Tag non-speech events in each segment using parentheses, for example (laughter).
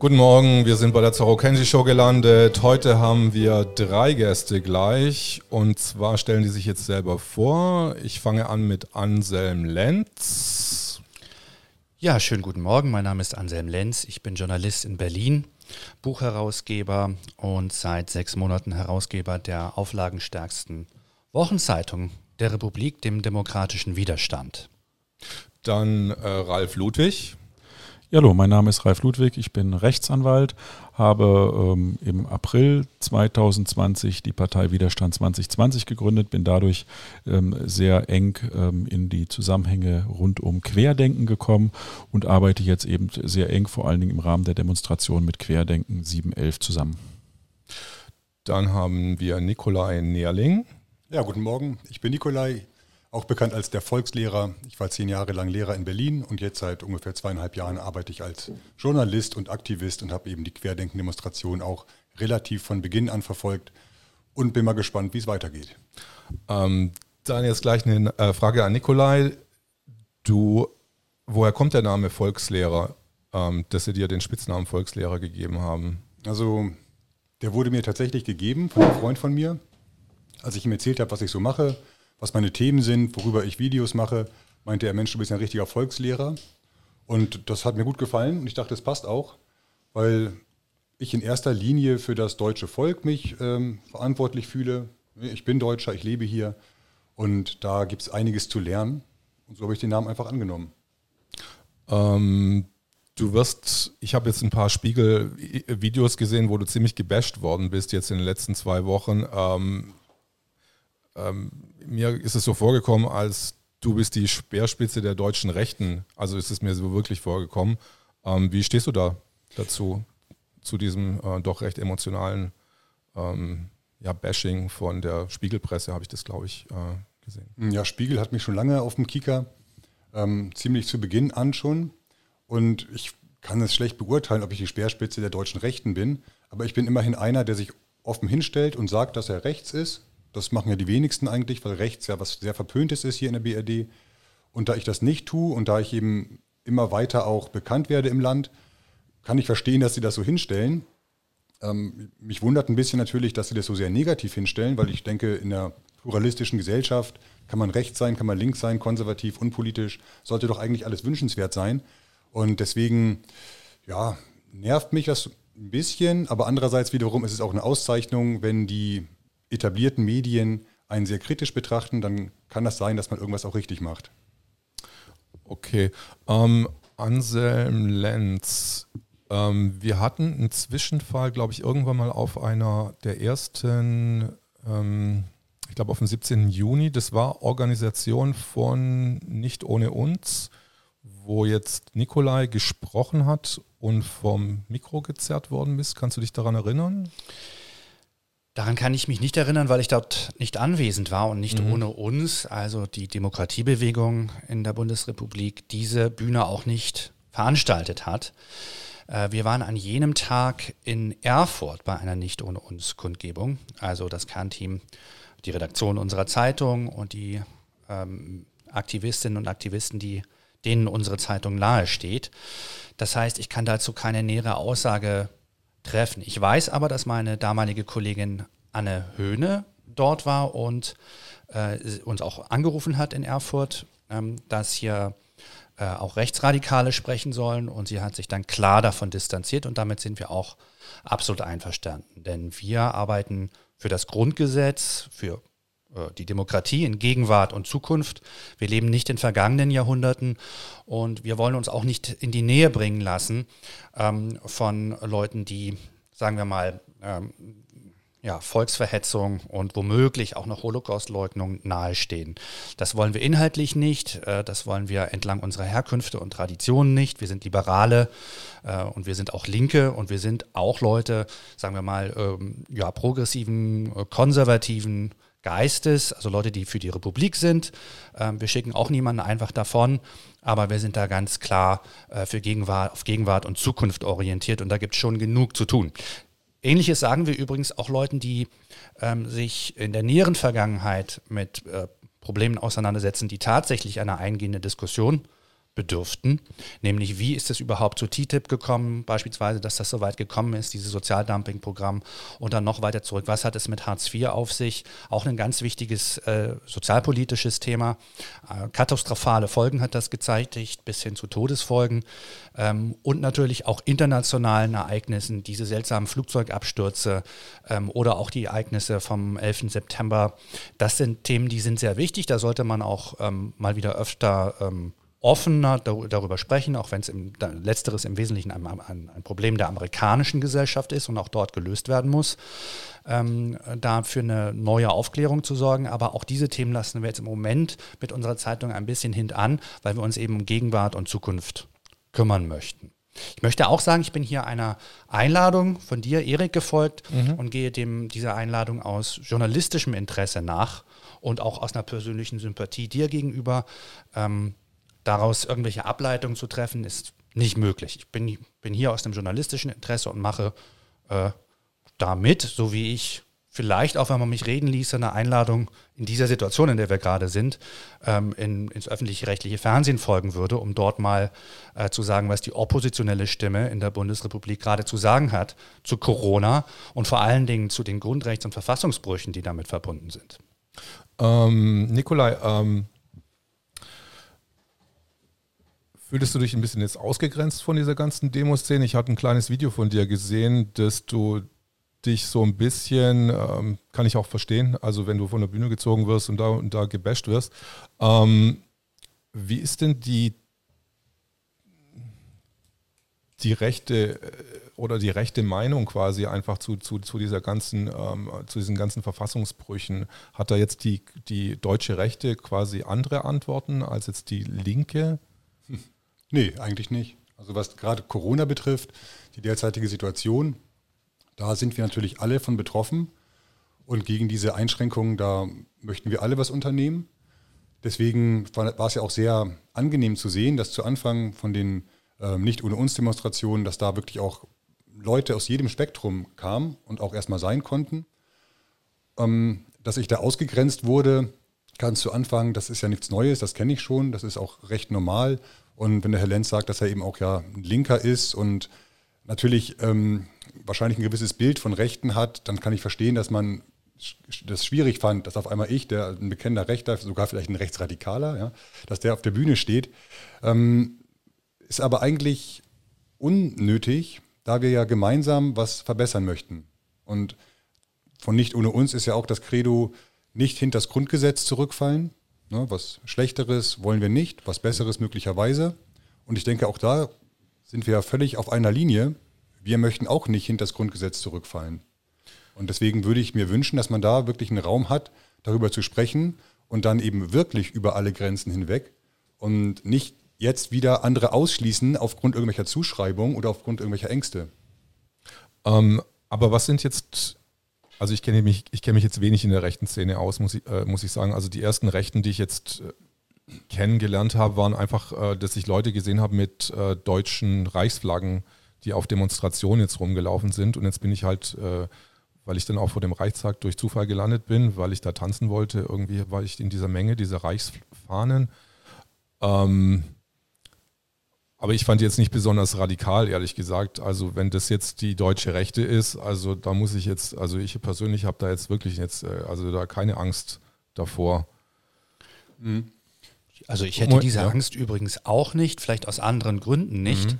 Guten Morgen, wir sind bei der Zoro Kenji Show gelandet. Heute haben wir drei Gäste gleich und zwar stellen die sich jetzt selber vor. Ich fange an mit Anselm Lenz. Ja, schönen guten Morgen. Mein Name ist Anselm Lenz. Ich bin Journalist in Berlin, Buchherausgeber und seit sechs Monaten Herausgeber der auflagenstärksten Wochenzeitung der Republik, dem demokratischen Widerstand. Dann äh, Ralf Ludwig. Hallo, mein Name ist Ralf Ludwig, ich bin Rechtsanwalt, habe ähm, im April 2020 die Partei Widerstand 2020 gegründet, bin dadurch ähm, sehr eng ähm, in die Zusammenhänge rund um Querdenken gekommen und arbeite jetzt eben sehr eng, vor allen Dingen im Rahmen der Demonstration mit Querdenken 711 zusammen. Dann haben wir Nikolai Nährling. Ja, guten Morgen, ich bin Nikolai, auch bekannt als der Volkslehrer. Ich war zehn Jahre lang Lehrer in Berlin und jetzt seit ungefähr zweieinhalb Jahren arbeite ich als Journalist und Aktivist und habe eben die Querdenken-Demonstration auch relativ von Beginn an verfolgt und bin mal gespannt, wie es weitergeht. Ähm, dann jetzt gleich eine äh, Frage an Nikolai. Du, woher kommt der Name Volkslehrer, ähm, dass sie dir den Spitznamen Volkslehrer gegeben haben? Also, der wurde mir tatsächlich gegeben von einem Freund von mir, als ich ihm erzählt habe, was ich so mache was meine Themen sind, worüber ich Videos mache, meinte er, Mensch, du bist ein richtiger Volkslehrer. Und das hat mir gut gefallen und ich dachte, es passt auch, weil ich in erster Linie für das deutsche Volk mich ähm, verantwortlich fühle. Ich bin Deutscher, ich lebe hier und da gibt es einiges zu lernen. Und so habe ich den Namen einfach angenommen. Ähm, du wirst, ich habe jetzt ein paar Spiegel-Videos gesehen, wo du ziemlich gebasht worden bist jetzt in den letzten zwei Wochen. Ähm, ähm, mir ist es so vorgekommen, als du bist die Speerspitze der deutschen Rechten. Also ist es mir so wirklich vorgekommen. Ähm, wie stehst du da dazu, zu diesem äh, doch recht emotionalen ähm, ja, Bashing von der Spiegelpresse, habe ich das, glaube ich, äh, gesehen. Ja, Spiegel hat mich schon lange auf dem Kieker, ähm, ziemlich zu Beginn an schon. Und ich kann es schlecht beurteilen, ob ich die Speerspitze der deutschen Rechten bin. Aber ich bin immerhin einer, der sich offen hinstellt und sagt, dass er rechts ist das machen ja die wenigsten eigentlich, weil rechts ja was sehr Verpöntes ist hier in der BRD. Und da ich das nicht tue und da ich eben immer weiter auch bekannt werde im Land, kann ich verstehen, dass sie das so hinstellen. Ähm, mich wundert ein bisschen natürlich, dass sie das so sehr negativ hinstellen, weil ich denke, in einer pluralistischen Gesellschaft kann man rechts sein, kann man links sein, konservativ, unpolitisch, sollte doch eigentlich alles wünschenswert sein. Und deswegen, ja, nervt mich das ein bisschen, aber andererseits wiederum ist es auch eine Auszeichnung, wenn die etablierten Medien einen sehr kritisch betrachten, dann kann das sein, dass man irgendwas auch richtig macht. Okay. Ähm, Anselm Lenz, ähm, wir hatten einen Zwischenfall, glaube ich, irgendwann mal auf einer der ersten, ähm, ich glaube auf dem 17. Juni, das war Organisation von Nicht ohne uns, wo jetzt Nikolai gesprochen hat und vom Mikro gezerrt worden ist. Kannst du dich daran erinnern? Daran kann ich mich nicht erinnern, weil ich dort nicht anwesend war und nicht mhm. ohne uns, also die Demokratiebewegung in der Bundesrepublik, diese Bühne auch nicht veranstaltet hat. Äh, wir waren an jenem Tag in Erfurt bei einer Nicht ohne uns Kundgebung, also das Kernteam, die Redaktion unserer Zeitung und die ähm, Aktivistinnen und Aktivisten, die denen unsere Zeitung nahesteht. Das heißt, ich kann dazu keine nähere Aussage treffen. Ich weiß aber, dass meine damalige Kollegin Anne Höhne dort war und äh, uns auch angerufen hat in Erfurt, ähm, dass hier äh, auch Rechtsradikale sprechen sollen und sie hat sich dann klar davon distanziert und damit sind wir auch absolut einverstanden. Denn wir arbeiten für das Grundgesetz, für die Demokratie in Gegenwart und Zukunft. Wir leben nicht in vergangenen Jahrhunderten und wir wollen uns auch nicht in die Nähe bringen lassen ähm, von Leuten, die, sagen wir mal, ähm, ja, Volksverhetzung und womöglich auch noch Holocaustleugnung nahestehen. Das wollen wir inhaltlich nicht, äh, das wollen wir entlang unserer Herkünfte und Traditionen nicht. Wir sind Liberale äh, und wir sind auch Linke und wir sind auch Leute, sagen wir mal, ähm, ja, progressiven, äh, konservativen Geistes, also Leute, die für die Republik sind. Ähm, wir schicken auch niemanden einfach davon, aber wir sind da ganz klar äh, für Gegenwart, auf Gegenwart und Zukunft orientiert und da gibt es schon genug zu tun. Ähnliches sagen wir übrigens auch Leuten, die ähm, sich in der näheren Vergangenheit mit äh, Problemen auseinandersetzen, die tatsächlich eine eingehende Diskussion bedürften, nämlich wie ist es überhaupt zu TTIP gekommen, beispielsweise, dass das so weit gekommen ist, dieses Sozialdumping-Programm. Und dann noch weiter zurück, was hat es mit Hartz IV auf sich, auch ein ganz wichtiges äh, sozialpolitisches Thema, äh, katastrophale Folgen hat das gezeitigt, bis hin zu Todesfolgen. Ähm, und natürlich auch internationalen Ereignissen, diese seltsamen Flugzeugabstürze ähm, oder auch die Ereignisse vom 11. September, das sind Themen, die sind sehr wichtig, da sollte man auch ähm, mal wieder öfter ähm, offener darüber sprechen, auch wenn es im, letzteres im Wesentlichen ein, ein, ein, Problem der amerikanischen Gesellschaft ist und auch dort gelöst werden muss, ähm, da für eine neue Aufklärung zu sorgen. Aber auch diese Themen lassen wir jetzt im Moment mit unserer Zeitung ein bisschen hintan, weil wir uns eben um Gegenwart und Zukunft kümmern möchten. Ich möchte auch sagen, ich bin hier einer Einladung von dir, Erik, gefolgt mhm. und gehe dem dieser Einladung aus journalistischem Interesse nach und auch aus einer persönlichen Sympathie dir gegenüber. Ähm, daraus irgendwelche Ableitungen zu treffen, ist nicht möglich. Ich bin, bin hier aus dem journalistischen Interesse und mache äh, damit, so wie ich vielleicht auch, wenn man mich reden ließ, eine Einladung in dieser Situation, in der wir gerade sind, ähm, in, ins öffentlich-rechtliche Fernsehen folgen würde, um dort mal äh, zu sagen, was die oppositionelle Stimme in der Bundesrepublik gerade zu sagen hat zu Corona und vor allen Dingen zu den Grundrechts- und Verfassungsbrüchen, die damit verbunden sind. Ähm, Nikolai, ähm, Fühltest du dich ein bisschen jetzt ausgegrenzt von dieser ganzen Demoszene? Ich hatte ein kleines Video von dir gesehen, dass du dich so ein bisschen, ähm, kann ich auch verstehen, also wenn du von der Bühne gezogen wirst und da, und da gebasht wirst. Ähm, wie ist denn die, die rechte äh, oder die rechte Meinung quasi einfach zu, zu, zu dieser ganzen, ähm, zu diesen ganzen Verfassungsbrüchen? Hat da jetzt die, die deutsche Rechte quasi andere Antworten als jetzt die Linke? Nee, eigentlich nicht. Also was gerade Corona betrifft, die derzeitige Situation, da sind wir natürlich alle von betroffen. Und gegen diese Einschränkungen, da möchten wir alle was unternehmen. Deswegen war, es ja auch sehr angenehm zu sehen, dass zu Anfang von den ähm, Nicht ohne uns Demonstrationen, dass da wirklich auch Leute aus jedem Spektrum kamen und auch erstmal sein konnten. Ähm, dass ich da ausgegrenzt wurde, ganz zu Anfang, das ist ja nichts Neues, das kenne ich schon, das ist auch recht normal. Und wenn der Herr Lenz sagt, dass er eben auch ja ein Linker ist und natürlich ähm, wahrscheinlich ein gewisses Bild von Rechten hat, dann kann ich verstehen, dass man das schwierig fand, dass auf einmal ich, der ein bekennender Rechter, sogar vielleicht ein Rechtsradikaler, ja, dass der auf der Bühne steht. Ähm, ist aber eigentlich unnötig, da wir ja gemeinsam was verbessern möchten. Und von nicht ohne uns ist ja auch das Credo, nicht hinter das Grundgesetz zurückfallen, Ne, was Schlechteres wollen wir nicht, was Besseres möglicherweise. Und ich denke, auch da sind wir ja völlig auf einer Linie. Wir möchten auch nicht hinter das Grundgesetz zurückfallen. Und deswegen würde ich mir wünschen, dass man da wirklich einen Raum hat, darüber zu sprechen und dann eben wirklich über alle Grenzen hinweg und nicht jetzt wieder andere ausschließen aufgrund irgendwelcher Zuschreibungen oder aufgrund irgendwelcher Ängste. Ähm, aber was sind jetzt also ich kenne mich, ich kenne mich jetzt wenig in der rechten Szene aus, muss ich, äh, muss ich sagen. Also die ersten Rechten, die ich jetzt äh, kennengelernt habe, waren einfach, äh, dass ich Leute gesehen habe mit äh, deutschen Reichsflaggen, die auf Demonstrationen jetzt rumgelaufen sind. Und jetzt bin ich halt, äh, weil ich dann auch vor dem Reichstag durch Zufall gelandet bin, weil ich da tanzen wollte, irgendwie war ich in dieser Menge dieser Reichsfahnen. Ähm, aber ich fand jetzt nicht besonders radikal, ehrlich gesagt. Also wenn das jetzt die deutsche Rechte ist, also da muss ich jetzt, also ich persönlich habe da jetzt wirklich jetzt, äh, also da keine Angst davor. Mhm. Also ich hätte diese ja. Angst übrigens auch nicht, vielleicht aus anderen Gründen nicht. Mhm.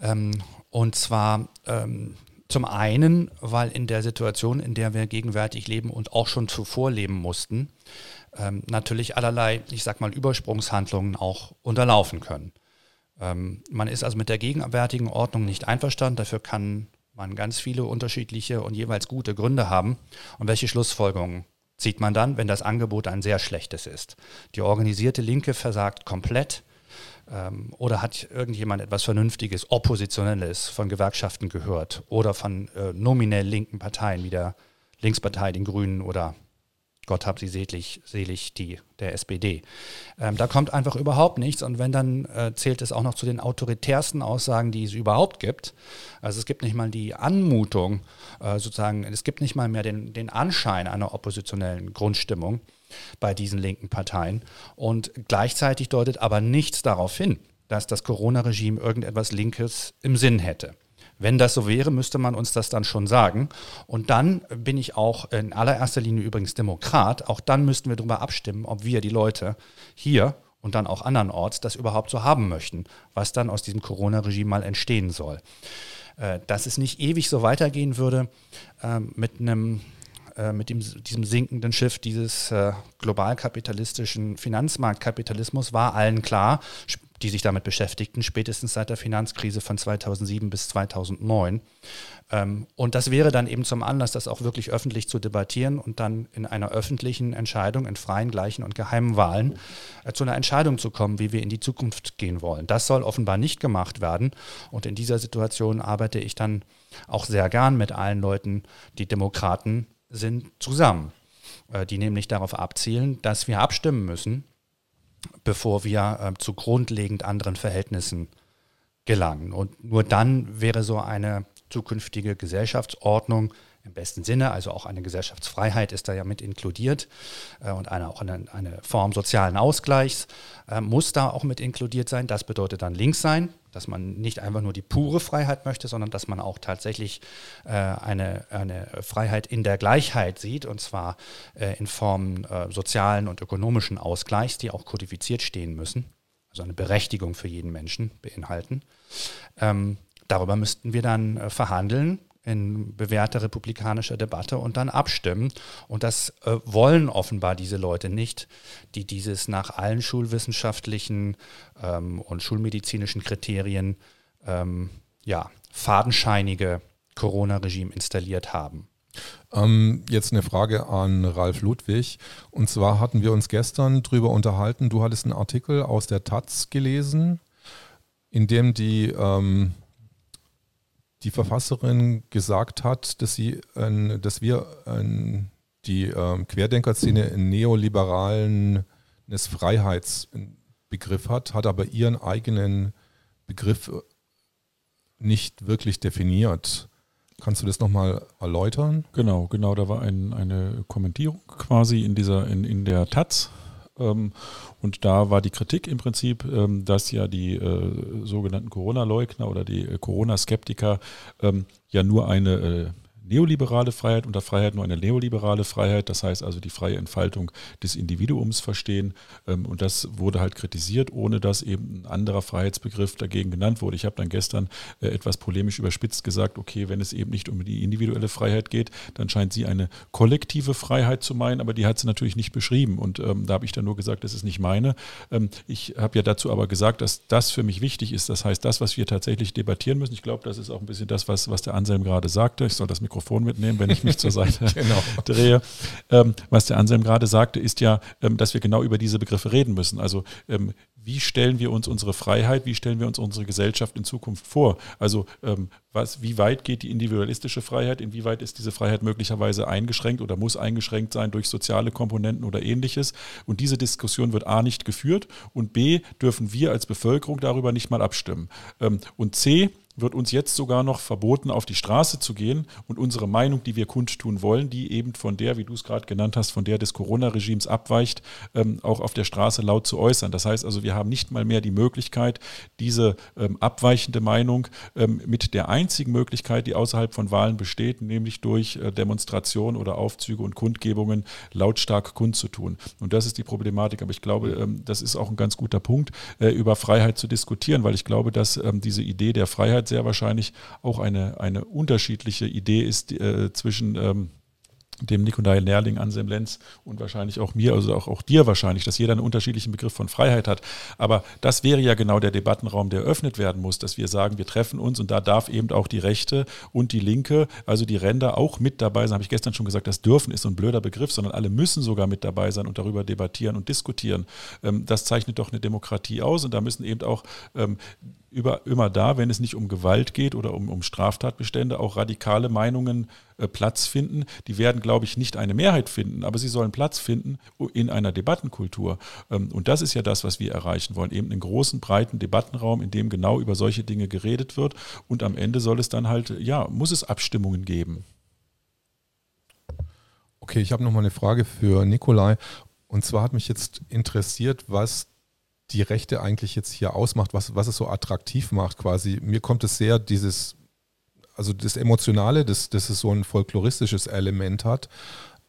Ähm, und zwar ähm, zum einen, weil in der Situation, in der wir gegenwärtig leben und auch schon zuvor leben mussten, ähm, natürlich allerlei, ich sag mal, Übersprungshandlungen auch unterlaufen können. Ähm, man ist also mit der gegenwärtigen Ordnung nicht einverstanden. Dafür kann man ganz viele unterschiedliche und jeweils gute Gründe haben. Und welche Schlussfolgerungen zieht man dann, wenn das Angebot ein sehr schlechtes ist? Die organisierte Linke versagt komplett. Ähm, oder hat irgendjemand etwas Vernünftiges, Oppositionelles von Gewerkschaften gehört oder von äh, nominell linken Parteien wie der Linkspartei, den Grünen oder Gott hab sie selig, selig die der SPD. Ähm, da kommt einfach überhaupt nichts und wenn dann äh, zählt es auch noch zu den autoritärsten Aussagen, die es überhaupt gibt. Also es gibt nicht mal die Anmutung, äh, sozusagen, es gibt nicht mal mehr den, den Anschein einer oppositionellen Grundstimmung. bei diesen linken Parteien. Und gleichzeitig deutet aber nichts darauf hin, dass das Corona-Regime irgendetwas Linkes im Sinn hätte. Wenn das so wäre, müsste man uns das dann schon sagen. Und dann bin ich auch in allererster Linie übrigens Demokrat. Auch dann müssten wir darüber abstimmen, ob wir die Leute hier und dann auch andernorts das überhaupt so haben möchten, was dann aus diesem Corona-Regime mal entstehen soll. Äh, dass es nicht ewig so weitergehen würde ähm, mit einem äh, mit dem, diesem sinkenden Schiff dieses äh, globalkapitalistischen Finanzmarktkapitalismus war allen klar die sich damit beschäftigten, spätestens seit der Finanzkrise von 2007 bis 2009. Ähm, und das wäre dann eben zum Anlass, das auch wirklich öffentlich zu debattieren und dann in einer öffentlichen Entscheidung, in freien, gleichen und geheimen Wahlen äh, zu einer Entscheidung zu kommen, wie wir in die Zukunft gehen wollen. Das soll offenbar nicht gemacht werden. Und in dieser Situation arbeite ich dann auch sehr gern mit allen Leuten, die Demokraten sind, zusammen, äh, die nämlich darauf abzielen, dass wir abstimmen müssen bevor wir äh, zu grundlegend anderen Verhältnissen gelangen. Und nur dann wäre so eine zukünftige Gesellschaftsordnung im besten Sinne, also auch eine Gesellschaftsfreiheit ist da ja mit inkludiert äh, und eine, auch eine, eine Form sozialen Ausgleichs äh, muss da auch mit inkludiert sein. Das bedeutet dann links sein, dass man nicht einfach nur die pure Freiheit möchte, sondern dass man auch tatsächlich äh, eine, eine Freiheit in der Gleichheit sieht, und zwar äh, in Form äh, sozialen und ökonomischen Ausgleichs, die auch kodifiziert stehen müssen, also eine Berechtigung für jeden Menschen beinhalten. Ähm, darüber müssten wir dann äh, verhandeln in bewährter republikanischer Debatte und dann abstimmen. Und das äh, wollen offenbar diese Leute nicht, die dieses nach allen schulwissenschaftlichen ähm, und schulmedizinischen Kriterien ähm, ja, fadenscheinige Corona-Regime installiert haben. Ähm, jetzt eine Frage an Ralf Ludwig. Und zwar hatten wir uns gestern darüber unterhalten. Du hattest einen Artikel aus der Taz gelesen, in dem die ähm, die Verfasserin gesagt hat, dass sie, äh, dass wir äh, die äh, Querdenkerszene einen neoliberalen Freiheitsbegriff hat, hat aber ihren eigenen Begriff nicht wirklich definiert. Kannst du das nochmal erläutern? Genau, genau, da war ein, eine Kommentierung quasi in dieser, in, in der Taz ähm, und da war die Kritik im Prinzip, ähm, dass ja die äh, sogenannten Corona-Leugner oder die äh, Corona-Skeptiker ähm, ja nur eine äh, neoliberale Freiheit, unter Freiheit nur eine neoliberale Freiheit, das heißt also die freie Entfaltung des Individuums verstehen. Ähm, und das wurde halt kritisiert, ohne dass eben ein anderer Freiheitsbegriff dagegen genannt wurde. Ich habe dann gestern äh, etwas polemisch überspitzt gesagt, okay, wenn es eben nicht um die individuelle Freiheit geht, dann scheint sie eine kollektive Freiheit zu meinen, aber die hat sie natürlich nicht beschrieben. Und ähm, da habe ich dann nur gesagt, das ist nicht meine. Ähm, ich habe ja dazu aber gesagt, dass das für mich wichtig ist. Das heißt, das, was wir tatsächlich debattieren müssen, ich glaube, das ist auch ein bisschen das, was, was der Anselm gerade sagte. Ich soll das Mikro Mikrofon mitnehmen, wenn ich mich zur Seite (laughs) genau. drehe. Ähm, was der Anselm gerade sagte, ist ja, ähm, dass wir genau über diese Begriffe reden müssen. Also ähm, wie stellen wir uns unsere Freiheit, wie stellen wir uns unsere Gesellschaft in Zukunft vor? Also ähm, was, wie weit geht die individualistische Freiheit, inwieweit ist diese Freiheit möglicherweise eingeschränkt oder muss eingeschränkt sein durch soziale Komponenten oder ähnliches? Und diese Diskussion wird A nicht geführt und B dürfen wir als Bevölkerung darüber nicht mal abstimmen. Ähm, und C wird uns jetzt sogar noch verboten, auf die Straße zu gehen und unsere Meinung, die wir kundtun wollen, die eben von der, wie du es gerade genannt hast, von der des Corona-Regimes abweicht, ähm, auch auf der Straße laut zu äußern. Das heißt also, wir haben nicht mal mehr die Möglichkeit, diese ähm, abweichende Meinung ähm, mit der einzigen Möglichkeit, die außerhalb von Wahlen besteht, nämlich durch äh, Demonstrationen oder Aufzüge und Kundgebungen lautstark kundzutun. Und das ist die Problematik. Aber ich glaube, ähm, das ist auch ein ganz guter Punkt, äh, über Freiheit zu diskutieren, weil ich glaube, dass ähm, diese Idee der Freiheit sehr wahrscheinlich auch eine, eine unterschiedliche Idee ist äh, zwischen ähm, dem Nikolai Lehrling, Anselm Lenz und wahrscheinlich auch mir, also auch, auch dir wahrscheinlich, dass jeder einen unterschiedlichen Begriff von Freiheit hat. Aber das wäre ja genau der Debattenraum, der eröffnet werden muss, dass wir sagen, wir treffen uns und da darf eben auch die Rechte und die Linke, also die Ränder auch mit dabei sein. Habe ich gestern schon gesagt, das dürfen ist so ein blöder Begriff, sondern alle müssen sogar mit dabei sein und darüber debattieren und diskutieren. Ähm, das zeichnet doch eine Demokratie aus und da müssen eben auch ähm, über, immer da, wenn es nicht um Gewalt geht oder um, um Straftatbestände, auch radikale Meinungen äh, Platz finden. Die werden, glaube ich, nicht eine Mehrheit finden, aber sie sollen Platz finden in einer Debattenkultur. Ähm, und das ist ja das, was wir erreichen wollen. Eben einen großen, breiten Debattenraum, in dem genau über solche Dinge geredet wird. Und am Ende soll es dann halt, ja, muss es Abstimmungen geben. Okay, ich habe noch mal eine Frage für Nikolai. Und zwar hat mich jetzt interessiert, was die Rechte eigentlich jetzt hier ausmacht, was, was es so attraktiv macht quasi. Mir kommt es sehr dieses, also das Emotionale, dass, dass es so ein folkloristisches Element hat,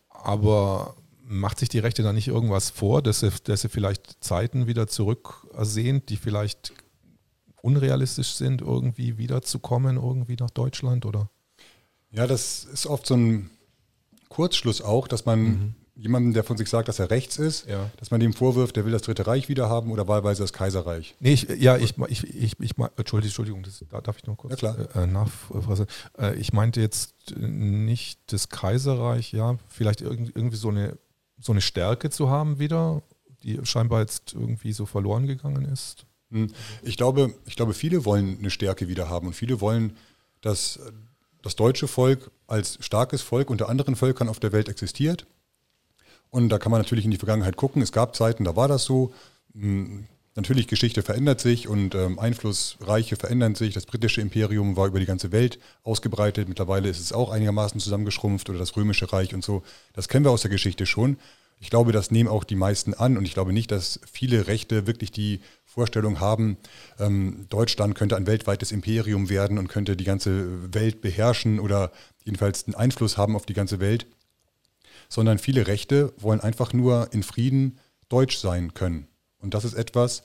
aber macht sich die Rechte da nicht irgendwas vor, dass sie, dass sie vielleicht Zeiten wieder zurücksehnt, die vielleicht unrealistisch sind, irgendwie wiederzukommen, irgendwie nach Deutschland oder? Ja, das ist oft so ein Kurzschluss auch, dass man mhm. Jemanden, der von sich sagt, dass er rechts ist, ja. dass man dem vorwirft, der will das Dritte Reich wieder haben oder wahlweise das Kaiserreich. Nee, ich, ja, ich, ich, ich, ich Entschuldigung, Entschuldigung das, da darf ich noch kurz ja, äh, nachfragen. Äh, ich meinte jetzt nicht das Kaiserreich, ja, vielleicht irgendwie so eine, so eine Stärke zu haben wieder, die scheinbar jetzt irgendwie so verloren gegangen ist. Hm. Ich glaube, ich glaube, viele wollen eine Stärke wieder haben und viele wollen, dass das deutsche Volk als starkes Volk unter anderen Völkern auf der Welt existiert. Und da kann man natürlich in die Vergangenheit gucken. Es gab Zeiten, da war das so. Hm, natürlich, Geschichte verändert sich und ähm, Einflussreiche verändern sich. Das britische Imperium war über die ganze Welt ausgebreitet. Mittlerweile ist es auch einigermaßen zusammengeschrumpft oder das römische Reich und so. Das kennen wir aus der Geschichte schon. Ich glaube, das nehmen auch die meisten an und ich glaube nicht, dass viele Rechte wirklich die Vorstellung haben, ähm, Deutschland könnte ein weltweites Imperium werden und könnte die ganze Welt beherrschen oder jedenfalls einen Einfluss haben auf die ganze Welt, sondern viele Rechte wollen einfach nur in Frieden deutsch sein können. Und das ist etwas,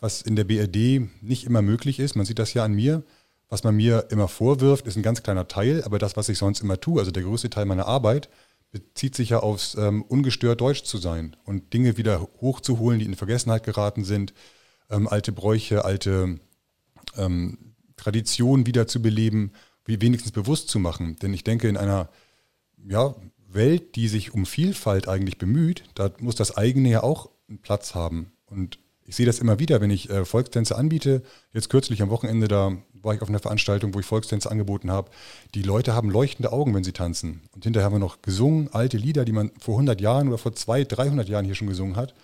was in der BRD nicht immer möglich ist. Man sieht das ja an mir. Was man mir immer vorwirft, ist ein ganz kleiner Teil, aber das, was ich sonst immer tue, also der größte Teil meiner Arbeit, bezieht sich ja aufs ähm, ungestört Deutsch zu sein und Dinge wieder hochzuholen, die in Vergessenheit geraten sind, ähm, alte Bräuche, alte ähm, Traditionen wieder zu beleben, wie wenigstens bewusst zu machen. Denn ich denke, in einer ja, Welt, die sich um Vielfalt eigentlich bemüht, da muss das eigene ja auch einen Platz haben. Und ich sehe das immer wieder, wenn ich äh, Volkstänze anbiete. Jetzt kürzlich am Wochenende, da war ich auf einer Veranstaltung, wo ich Volkstänze angeboten habe. Die Leute haben leuchtende Augen, wenn sie tanzen. Und hinterher haben wir noch gesungen, alte Lieder, die man vor 100 Jahren oder vor 200, 300 Jahren hier schon gesungen hat.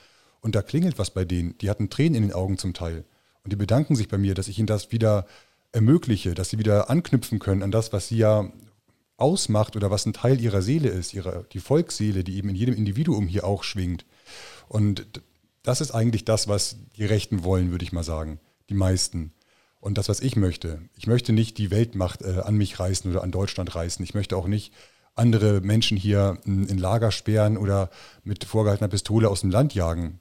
Und da klingelt was bei denen. Die hatten Tränen in den Augen zum Teil. Und die bedanken sich bei mir, dass ich ihnen das wieder ermögliche, dass sie wieder anknüpfen können an das, was sie ja ausmacht oder was ein Teil ihrer Seele ist, ihrer, die Volksseele, die eben in jedem Individuum hier auch schwingt. Und das ist eigentlich das, was die Rechten wollen, würde ich mal sagen. Die meisten. Und das, was ich möchte. Ich möchte nicht die Weltmacht äh, an mich reißen oder an Deutschland reißen. Ich möchte auch nicht andere Menschen hier in, in Lager sperren oder mit vorgehaltener Pistole aus dem Land jagen.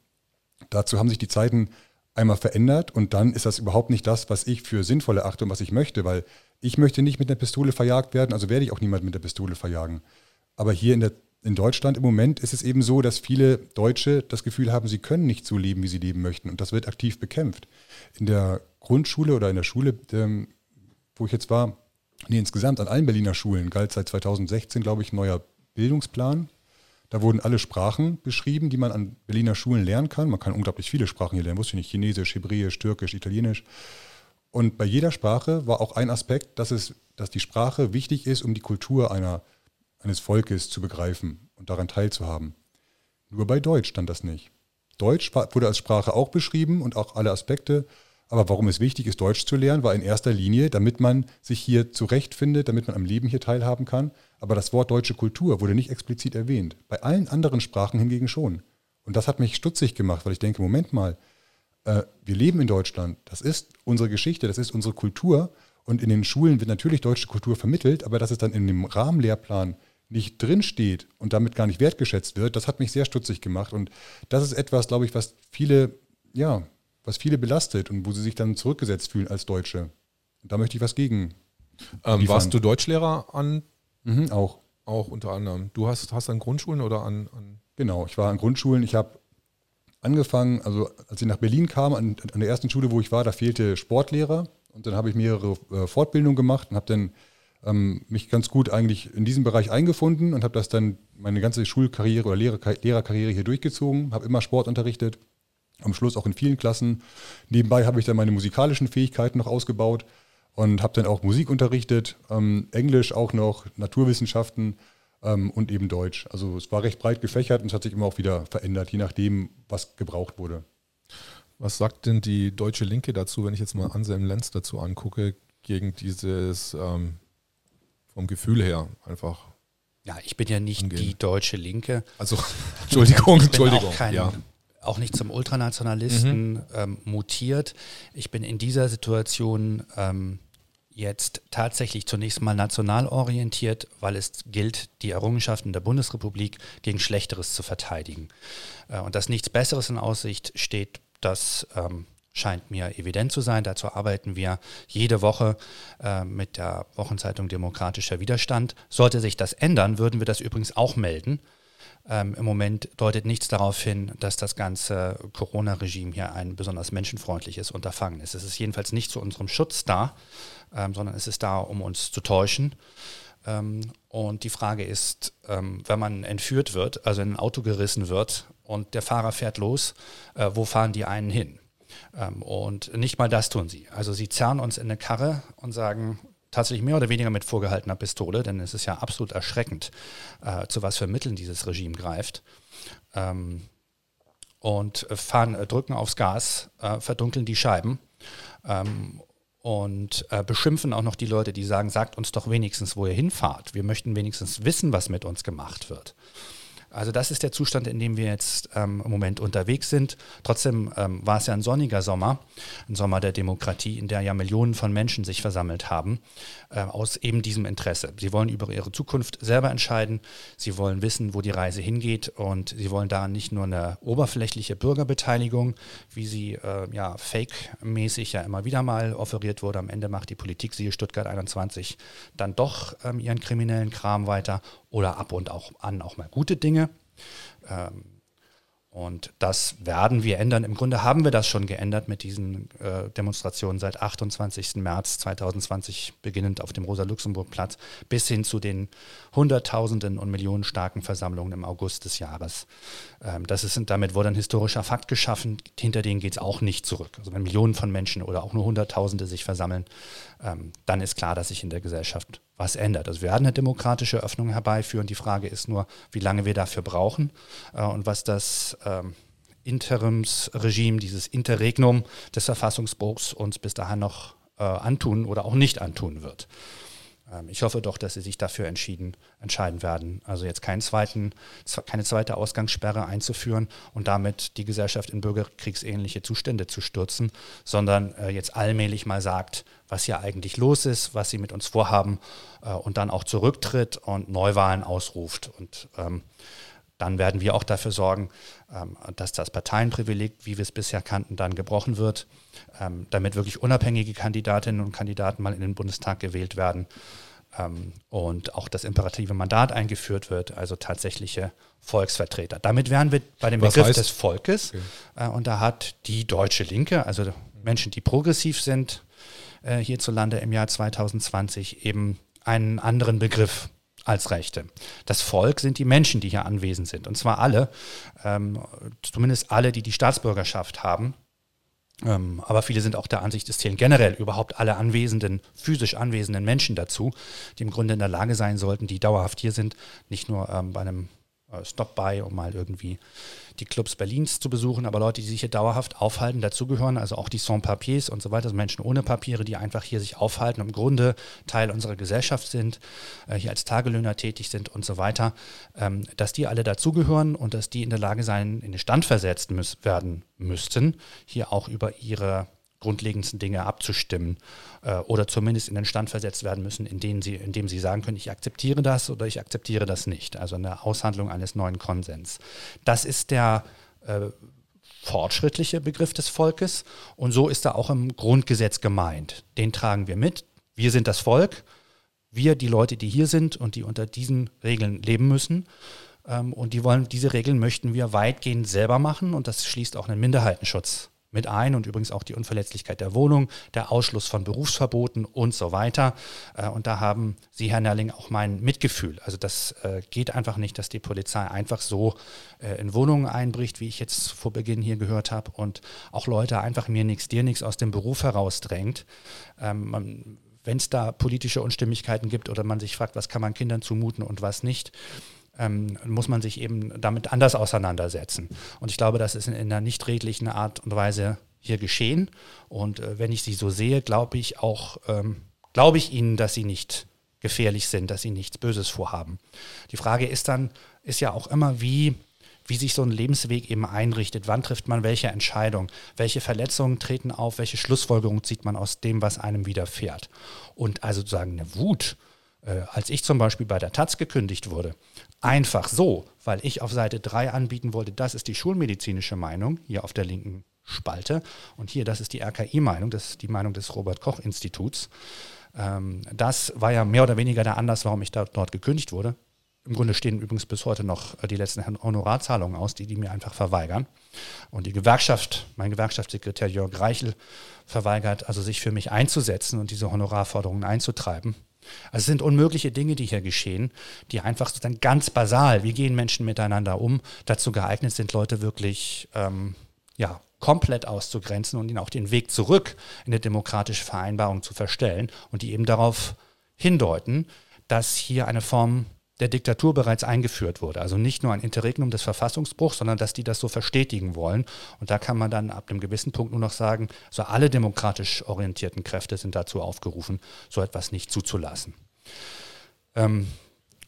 Dazu haben sich die Zeiten einmal verändert und dann ist das überhaupt nicht das, was ich für sinnvoll erachte und was ich möchte, weil ich möchte nicht mit einer Pistole verjagt werden, also werde ich auch niemand mit der Pistole verjagen. Aber hier in, der, in Deutschland im Moment ist es eben so, dass viele Deutsche das Gefühl haben, sie können nicht so leben, wie sie leben möchten und das wird aktiv bekämpft. In der Grundschule oder in der Schule, ähm, wo ich jetzt war, nee, insgesamt an allen Berliner Schulen galt seit 2016, glaube ich, ein neuer Bildungsplan da wurden alle Sprachen beschrieben, die man an Berliner Schulen lernen kann. Man kann unglaublich viele Sprachen hier lernen, wusste ich nicht, Chinesisch, Hebräisch, Türkisch, Italienisch. Und bei jeder Sprache war auch ein Aspekt, dass, es, dass die Sprache wichtig ist, um die Kultur einer, eines Volkes zu begreifen und daran teilzuhaben. Nur bei Deutsch stand das nicht. Deutsch wurde als Sprache auch beschrieben und auch alle Aspekte, aber warum es wichtig ist, Deutsch zu lernen, war in erster Linie, damit man sich hier zurechtfindet, damit man am Leben hier teilhaben kann. Aber das Wort deutsche Kultur wurde nicht explizit erwähnt. Bei allen anderen Sprachen hingegen schon. Und das hat mich stutzig gemacht, weil ich denke, Moment mal, äh, wir leben in Deutschland. Das ist unsere Geschichte, das ist unsere Kultur. Und in den Schulen wird natürlich deutsche Kultur vermittelt, aber dass es dann in dem Rahmenlehrplan nicht drinsteht und damit gar nicht wertgeschätzt wird, das hat mich sehr stutzig gemacht. Und das ist etwas, glaube ich, was viele, ja, was viele belastet und wo sie sich dann zurückgesetzt fühlen als Deutsche. Und da möchte ich was gegen. Ähm, warst du Deutschlehrer an? Mhm, auch. Auch unter anderem. Du hast, hast an Grundschulen oder an, an Genau, ich war an Grundschulen. Ich habe angefangen, also als ich nach Berlin kam, an, an, der ersten Schule, wo ich war, da fehlte Sportlehrer. Und dann habe ich mehrere äh, Fortbildungen gemacht und habe dann ähm, mich ganz gut eigentlich in diesem Bereich eingefunden und habe das dann meine ganze Schulkarriere oder Lehrer, Lehrerkarriere hier durchgezogen, habe immer Sport unterrichtet, am Schluss auch in vielen Klassen. Nebenbei habe ich dann meine musikalischen Fähigkeiten noch ausgebaut und habe dann auch Musik unterrichtet, ähm, Englisch auch noch, Naturwissenschaften ähm, und eben Deutsch. Also es war recht breit gefächert und es hat sich immer auch wieder verändert, je nachdem, was gebraucht wurde. Was sagt denn die deutsche Linke dazu, wenn ich jetzt mal Anselm Lenz dazu angucke, gegen dieses ähm, vom Gefühl her einfach Ja, ich bin ja nicht umgehen. die deutsche Linke. Also, (laughs) Entschuldigung, Entschuldigung. Auch, kein, ja. auch nicht zum Ultranationalisten mhm. ähm, mutiert. Ich bin in dieser Situation ähm, jetzt tatsächlich zunächst mal national orientiert, weil es gilt, die Errungenschaften der Bundesrepublik gegen Schlechteres zu verteidigen. Äh, und dass nichts Besseres in Aussicht steht, das ähm, scheint mir evident zu sein. Dazu arbeiten wir jede Woche äh, mit der Wochenzeitung Demokratischer Widerstand. Sollte sich das ändern, würden wir das übrigens auch melden. Ähm, Im Moment deutet nichts darauf hin, dass das ganze Corona-Regime hier ein besonders menschenfreundliches Unterfangen ist. Es ist jedenfalls nicht zu unserem Schutz da, ähm, sondern es ist da, um uns zu täuschen. Ähm, und die Frage ist, ähm, wenn man entführt wird, also in ein Auto gerissen wird und der Fahrer fährt los, äh, wo fahren die einen hin? Ähm, und nicht mal das tun sie. Also sie zerren uns in eine Karre und sagen, tatsächlich mehr oder weniger mit vorgehaltener Pistole, denn es ist ja absolut erschreckend, äh, zu was für Mitteln dieses Regime greift. Ähm, und fahren, äh, drücken aufs Gas, äh, verdunkeln die Scheiben ähm, und äh, beschimpfen auch noch die Leute, die sagen, sagt uns doch wenigstens, wo ihr hinfahrt. Wir möchten wenigstens wissen, was mit uns gemacht wird. Also das ist der Zustand, in dem wir jetzt ähm, im Moment unterwegs sind. Trotzdem ähm, war es ja ein sonniger Sommer, ein Sommer der Demokratie, in der ja Millionen von Menschen sich versammelt haben, äh, aus eben diesem Interesse. Sie wollen über ihre Zukunft selber entscheiden, sie wollen wissen, wo die Reise hingeht und sie wollen daran nicht nur eine oberflächliche Bürgerbeteiligung, wie sie äh, ja fake-mäßig ja immer wieder mal offeriert wurde. Am Ende macht die Politik, siehe Stuttgart 21, dann doch ähm, ihren kriminellen Kram weiter oder ab und auch an auch mal gute Dinge. Ähm, und das werden wir ändern. Im Grunde haben wir das schon geändert mit diesen äh, Demonstrationen seit 28. März 2020, beginnend auf dem Rosa-Luxemburg-Platz, bis hin zu den Hunderttausenden und Millionen starken Versammlungen im August des Jahres. Ähm, das ist, damit wurde ein historischer Fakt geschaffen, hinter denen geht es auch nicht zurück. Also wenn Millionen von Menschen oder auch nur Hunderttausende sich versammeln, ähm, dann ist klar, dass sich in der Gesellschaft was ändert. Also wir werden eine demokratische Öffnung herbeiführen. Die Frage ist nur, wie lange wir dafür brauchen äh, und was das ähm, Interimsregime, dieses Interregnum des Verfassungsbruchs uns bis dahin noch äh, antun oder auch nicht antun wird. Ähm, ich hoffe doch, dass sie sich dafür entschieden, entscheiden werden, also jetzt keinen zweiten, keine zweite Ausgangssperre einzuführen und damit die Gesellschaft in bürgerkriegsähnliche Zustände zu stürzen, sondern äh, jetzt allmählich mal sagt, was hier eigentlich los ist, was sie mit uns vorhaben äh, und dann auch zurücktritt und Neuwahlen ausruft. Und ähm, dann werden wir auch dafür sorgen, ähm, dass das Parteienprivileg, wie wir es bisher kannten, dann gebrochen wird, ähm, damit wirklich unabhängige Kandidatinnen und Kandidaten mal in den Bundestag gewählt werden ähm, und auch das imperative Mandat eingeführt wird, also tatsächliche Volksvertreter. Damit wären wir bei dem Was Begriff heißt? des Volkes okay. Äh, und da hat die deutsche Linke, also Menschen, die progressiv sind, äh, hierzulande im Jahr 2020 eben einen anderen Begriff als Rechte. Das Volk sind die Menschen, die hier anwesend sind. Und zwar alle, ähm, zumindest alle, die die Staatsbürgerschaft haben. Ähm, aber viele sind auch der Ansicht, es zählen generell überhaupt alle anwesenden, physisch anwesenden Menschen dazu, die im Grunde in der Lage sein sollten, die dauerhaft hier sind, nicht nur ähm, bei einem Stop-by, um mal irgendwie die Clubs Berlins zu besuchen, aber Leute, die sich hier dauerhaft aufhalten, dazugehören, also auch die Sans-Papiers und so weiter, also Menschen ohne Papiere, die einfach hier sich aufhalten im Grunde Teil unserer Gesellschaft sind, äh, hier als Tagelöhner tätig sind und so weiter, ähm, dass die alle dazugehören und dass die in der Lage sein, in den Stand versetzt werden müssten, hier auch über ihre grundlegendsten Dinge abzustimmen äh, oder zumindest in den Stand versetzt werden müssen, in dem, sie, in dem sie sagen können, ich akzeptiere das oder ich akzeptiere das nicht. Also eine Aushandlung eines neuen Konsens. Das ist der äh, fortschrittliche Begriff des Volkes und so ist er auch im Grundgesetz gemeint. Den tragen wir mit. Wir sind das Volk. Wir, die Leute, die hier sind und die unter diesen Regeln leben müssen. Ähm, und die wollen, diese Regeln möchten wir weitgehend selber machen und das schließt auch einen Minderheitenschutz mit ein und übrigens auch die Unverletzlichkeit der Wohnung, der Ausschluss von Berufsverboten und so weiter. Äh, und da haben Sie, Herr Nerling, auch mein Mitgefühl. Also das äh, geht einfach nicht, dass die Polizei einfach so äh, in Wohnungen einbricht, wie ich jetzt vor Beginn hier gehört habe, und auch Leute einfach mir nichts, dir nichts aus dem Beruf herausdrängt. Ähm, wenn es da politische Unstimmigkeiten gibt oder man sich fragt, was kann man Kindern zumuten und was nicht, ähm, muss man sich eben damit anders auseinandersetzen. Und ich glaube, das ist in, in einer nicht redlichen Art und Weise hier geschehen. Und äh, wenn ich sie so sehe, glaube ich auch, ähm, glaube ich Ihnen, dass Sie nicht gefährlich sind, dass sie nichts Böses vorhaben. Die Frage ist dann, ist ja auch immer, wie, wie sich so ein Lebensweg eben einrichtet. Wann trifft man welche Entscheidung? Welche Verletzungen treten auf? Welche Schlussfolgerungen zieht man aus dem, was einem widerfährt? Und also sozusagen eine Wut, äh, als ich zum Beispiel bei der Taz gekündigt wurde, einfach so, weil ich auf Seite 3 anbieten wollte, das ist die schulmedizinische Meinung, hier auf der linken Spalte. Und hier, das ist die RKI-Meinung, das ist die Meinung des Robert-Koch-Instituts. Ähm, das war ja mehr oder weniger der Anlass, warum ich da, dort gekündigt wurde. Im Grunde stehen übrigens bis heute noch äh, die letzten Honorarzahlungen aus, die die mir einfach verweigern. Und die Gewerkschaft, mein Gewerkschaftssekretär Jörg Reichel, verweigert also sich für mich einzusetzen und diese Honorarforderungen einzutreiben. Also es sind unmögliche Dinge, die hier geschehen, die einfach sozusagen ganz basal, wie gehen Menschen miteinander um, dazu geeignet sind, Leute wirklich ähm, ja, komplett auszugrenzen und ihnen auch den Weg zurück in eine demokratische Vereinbarung zu verstellen und die eben darauf hindeuten, dass hier eine Form der Diktatur bereits eingeführt wurde. Also nicht nur ein Interregnum des Verfassungsbruchs, sondern dass die das so verstetigen wollen. Und da kann man dann ab einem gewissen Punkt nur noch sagen, so alle demokratisch orientierten Kräfte sind dazu aufgerufen, so etwas nicht zuzulassen. Ähm,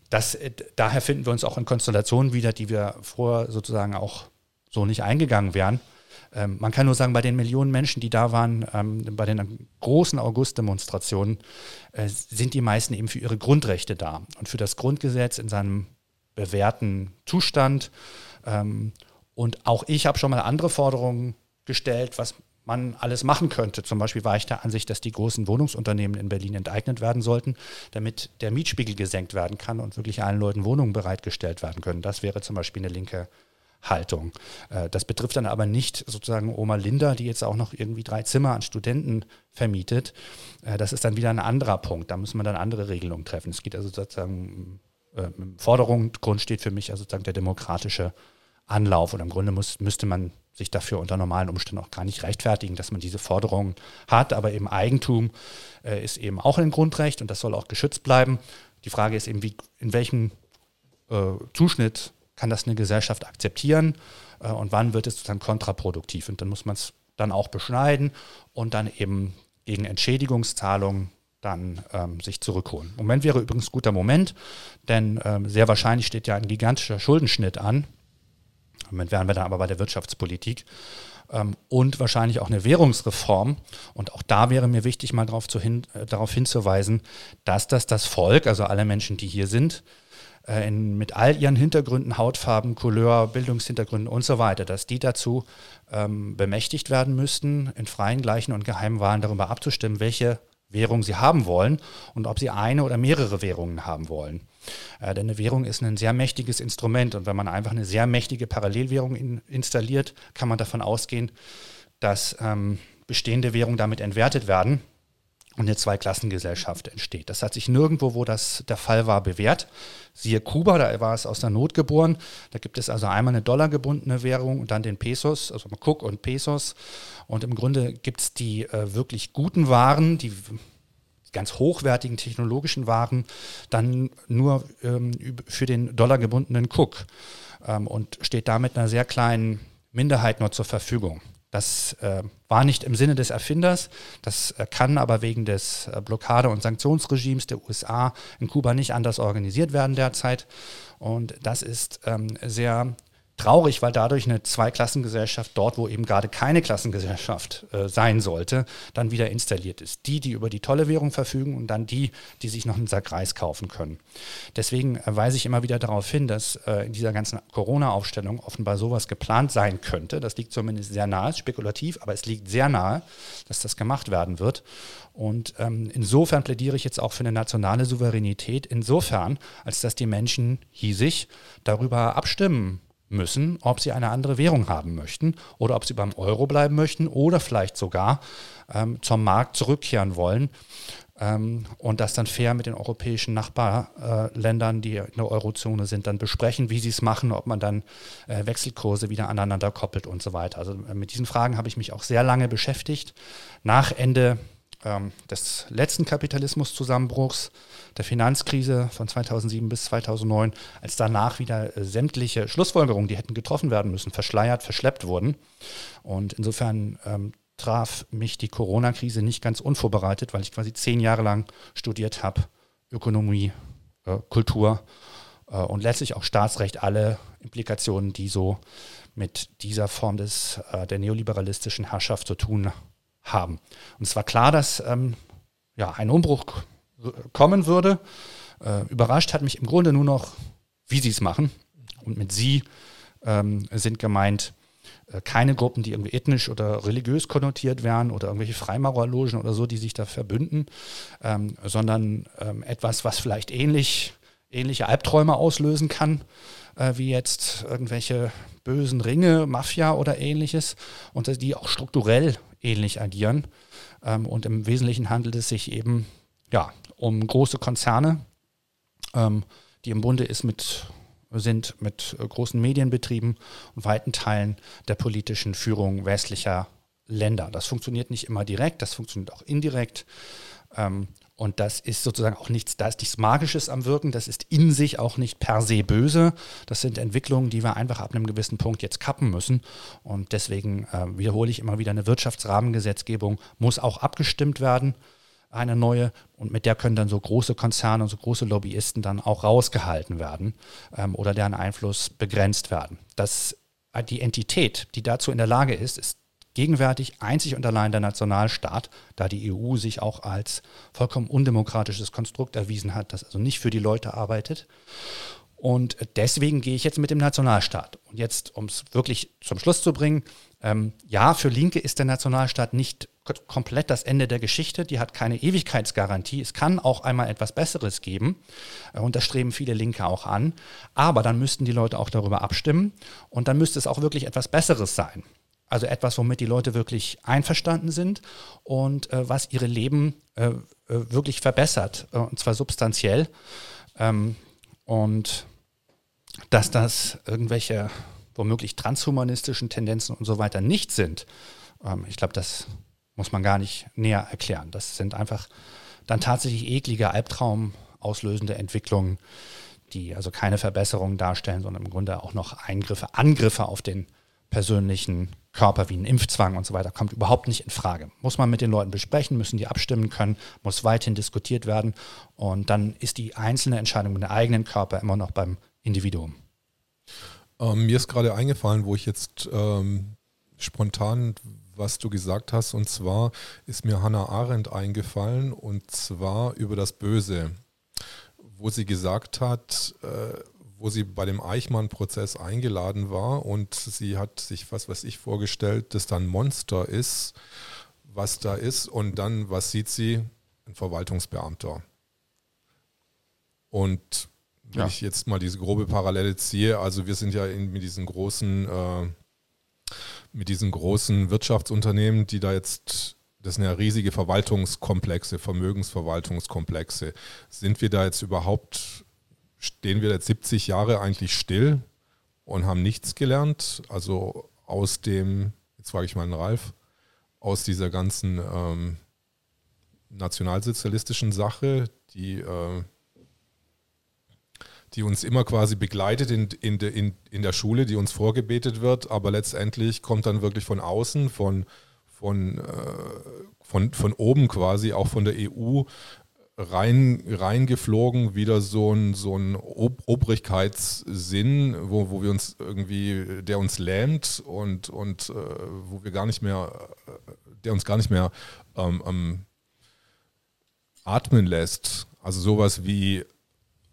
das, äh, daher finden wir uns auch in Konstellationen wieder, die wir vorher sozusagen auch so nicht eingegangen wären. Ähm, man kann nur sagen, bei den Millionen Menschen, die da waren, ähm, bei den großen August-Demonstrationen, äh, sind die meisten eben für ihre Grundrechte da und für das Grundgesetz in seinem bewährten Zustand. Ähm, und auch ich habe schon mal andere Forderungen gestellt, was man alles machen könnte. Zum Beispiel war ich der Ansicht, dass die großen Wohnungsunternehmen in Berlin enteignet werden sollten, damit der Mietspiegel gesenkt werden kann und wirklich allen Leuten Wohnungen bereitgestellt werden können. Das wäre zum Beispiel eine linke Haltung. Äh, das betrifft dann aber nicht sozusagen Oma Linda, die jetzt auch noch irgendwie drei Zimmer an Studenten vermietet. Äh, das ist dann wieder ein anderer Punkt. Da muss man dann andere Regelungen treffen. Es geht also sozusagen, äh, im Forderungsgrund steht für mich also sozusagen der demokratische Anlauf. Und im Grunde muss, müsste man sich dafür unter normalen Umständen auch gar nicht rechtfertigen, dass man diese Forderungen hat. Aber eben Eigentum ist eben auch ein Grundrecht und das soll auch geschützt bleiben. Die Frage ist eben, wie, in welchem äh, Zuschnitt kann das eine Gesellschaft akzeptieren äh, und wann wird es dann kontraproduktiv. Und dann muss man es dann auch beschneiden und dann eben gegen Entschädigungszahlungen dann ähm, sich zurückholen. Moment wäre übrigens guter Moment, denn ähm, sehr wahrscheinlich steht ja ein gigantischer Schuldenschnitt an. Im Moment wären wir dann aber bei der Wirtschaftspolitik ähm, und wahrscheinlich auch eine Währungsreform. Und auch da wäre mir wichtig, mal darauf, hin, äh, darauf hinzuweisen, dass das das Volk, also alle Menschen, die hier sind, äh, in, mit all ihren Hintergründen, Hautfarben, Couleur, Bildungshintergründen und so weiter, dass die dazu ähm, bemächtigt werden müssten, in freien, gleichen und geheimen Wahlen darüber abzustimmen, welche Währung sie haben wollen und ob sie eine oder mehrere Währungen haben wollen. Äh, denn eine Währung ist ein sehr mächtiges Instrument und wenn man einfach eine sehr mächtige Parallelwährung in, installiert, kann man davon ausgehen, dass ähm, bestehende Währungen damit entwertet werden und eine Zweiklassengesellschaft entsteht. Das hat sich nirgendwo, wo das der Fall war, bewährt. Siehe Kuba, da war es aus der Not geboren. Da gibt es also einmal eine dollargebundene Währung und dann den Pesos, also Cook und Pesos. Und im Grunde gibt es die äh, wirklich guten Waren, die ganz hochwertigen technologischen Waren, dann nur ähm, für den dollargebundenen Cook ähm, und steht damit einer sehr kleinen Minderheit nur zur Verfügung. Das äh, war nicht im Sinne des Erfinders, das äh, kann aber wegen des äh, Blockade- und Sanktionsregimes der USA in Kuba nicht anders organisiert werden derzeit. Und das ist ähm, sehr traurig, weil dadurch eine Zweiklassengesellschaft dort, wo eben gerade keine Klassengesellschaft äh, sein sollte, dann wieder installiert ist. Die, die über die tolle Währung verfügen und dann die, die sich noch einen Sack Reis kaufen können. Deswegen äh, weise ich immer wieder darauf hin, dass äh, in dieser ganzen Corona-Aufstellung offenbar sowas geplant sein könnte. Das liegt zumindest sehr nahe, spekulativ, aber es liegt sehr nahe, dass das gemacht werden wird. Und ähm, insofern plädiere ich jetzt auch für eine nationale Souveränität, insofern, als dass die Menschen hiesig darüber abstimmen müssen, ob sie eine andere Währung haben möchten oder ob sie beim Euro bleiben möchten oder vielleicht sogar ähm, zum Markt zurückkehren wollen ähm, und das dann fair mit den europäischen Nachbarländern, die in der Eurozone sind, dann besprechen, wie sie es machen, ob man dann äh, Wechselkurse wieder aneinander koppelt und so weiter. Also äh, mit diesen Fragen habe ich mich auch sehr lange beschäftigt. Nach Ende ähm, des letzten Kapitalismuszusammenbruchs, der Finanzkrise von 2007 bis 2009, als danach wieder äh, sämtliche Schlussfolgerungen, die hätten getroffen werden müssen, verschleiert, verschleppt wurden. Und insofern ähm, traf mich die Corona-Krise nicht ganz unvorbereitet, weil ich quasi zehn Jahre lang studiert habe, Ökonomie, äh, Kultur äh, und letztlich auch Staatsrecht alle Implikationen, die so mit dieser Form des, äh, der neoliberalistischen Herrschaft zu tun haben. Und es war klar, dass ähm, ja, ein Umbruch kommen würde. Äh, überrascht hat mich im Grunde nur noch, wie sie es machen. Und mit sie ähm, sind gemeint äh, keine Gruppen, die irgendwie ethnisch oder religiös konnotiert werden oder irgendwelche Freimaurerlogen oder so, die sich da verbünden, ähm, sondern ähm, etwas, was vielleicht ähnlich, ähnliche Albträume auslösen kann, äh, wie jetzt irgendwelche bösen Ringe, Mafia oder ähnliches, und die auch strukturell ähnlich agieren. Ähm, und im Wesentlichen handelt es sich eben ja, um große Konzerne, ähm, die im Bunde ist mit sind mit äh, großen Medienbetrieben und weiten Teilen der politischen Führung westlicher Länder. Das funktioniert nicht immer direkt, das funktioniert auch indirekt. Ähm, und das ist sozusagen auch nichts, da ist nichts Magisches am Wirken, das ist in sich auch nicht per se böse. Das sind Entwicklungen, die wir einfach ab einem gewissen Punkt jetzt kappen müssen. Und deswegen äh, wiederhole ich immer wieder, eine Wirtschaftsrahmengesetzgebung muss auch abgestimmt werden eine neue und mit der können dann so große Konzerne und so große Lobbyisten dann auch rausgehalten werden ähm, oder deren Einfluss begrenzt werden. Das, die Entität, die dazu in der Lage ist, ist gegenwärtig einzig und allein der Nationalstaat, da die EU sich auch als vollkommen undemokratisches Konstrukt erwiesen hat, das also nicht für die Leute arbeitet. Und deswegen gehe ich jetzt mit dem Nationalstaat. Und jetzt, um es wirklich zum Schluss zu bringen, ähm, ja, für Linke ist der Nationalstaat nicht komplett das Ende der Geschichte. Die hat keine Ewigkeitsgarantie. Es kann auch einmal etwas Besseres geben. Äh, und das streben viele Linke auch an. Aber dann müssten die Leute auch darüber abstimmen. Und dann müsste es auch wirklich etwas Besseres sein. Also etwas, womit die Leute wirklich einverstanden sind und äh, was ihre Leben äh, äh wirklich verbessert. Äh, und zwar substanziell. Ähm, und dass das irgendwelche womöglich transhumanistischen Tendenzen und so weiter nicht sind, ähm, ich glaube, das muss man gar nicht näher erklären. Das sind einfach dann tatsächlich eklige, Albtraum auslösende Entwicklungen, die also keine Verbesserungen darstellen, sondern im Grunde auch noch Eingriffe, Angriffe auf den persönlichen Körper wie ein Impfzwang und so weiter kommt überhaupt nicht in Frage. Muss man mit den Leuten besprechen, müssen die abstimmen können, muss weiterhin diskutiert werden und dann ist die einzelne Entscheidung mit dem eigenen Körper immer noch beim Individuum. Ähm, mir ist gerade eingefallen, wo ich jetzt ähm, spontan was du gesagt hast. Und zwar ist mir Hannah Arendt eingefallen und zwar über das Böse, wo sie gesagt hat, äh, wo sie bei dem Eichmann-Prozess eingeladen war und sie hat sich, was weiß ich, vorgestellt, dass da ein Monster ist, was da ist und dann, was sieht sie? Ein Verwaltungsbeamter. Und wenn ja. ich jetzt mal diese grobe Parallele ziehe, also wir sind ja in, mit diesen großen äh, mit diesen großen Wirtschaftsunternehmen, die da jetzt, das sind ja riesige Verwaltungskomplexe, Vermögensverwaltungskomplexe. Sind wir da jetzt überhaupt, stehen wir jetzt 70 Jahre eigentlich still und haben nichts gelernt? Also aus dem, jetzt frage ich mal den Ralf, aus dieser ganzen ähm, nationalsozialistischen Sache, die äh, die uns immer quasi begleitet in, in, de, in, in der Schule, die uns vorgebetet wird, aber letztendlich kommt dann wirklich von außen, von, von, äh, von, von oben quasi, auch von der EU, rein, reingeflogen, wieder so ein, so ein Ob Obrigkeitssinn, wo, wo wir uns irgendwie, der uns lähmt und, und äh, wo wir gar nicht mehr, äh, der uns gar nicht mehr ähm, ähm, atmen lässt. Also sowas wie,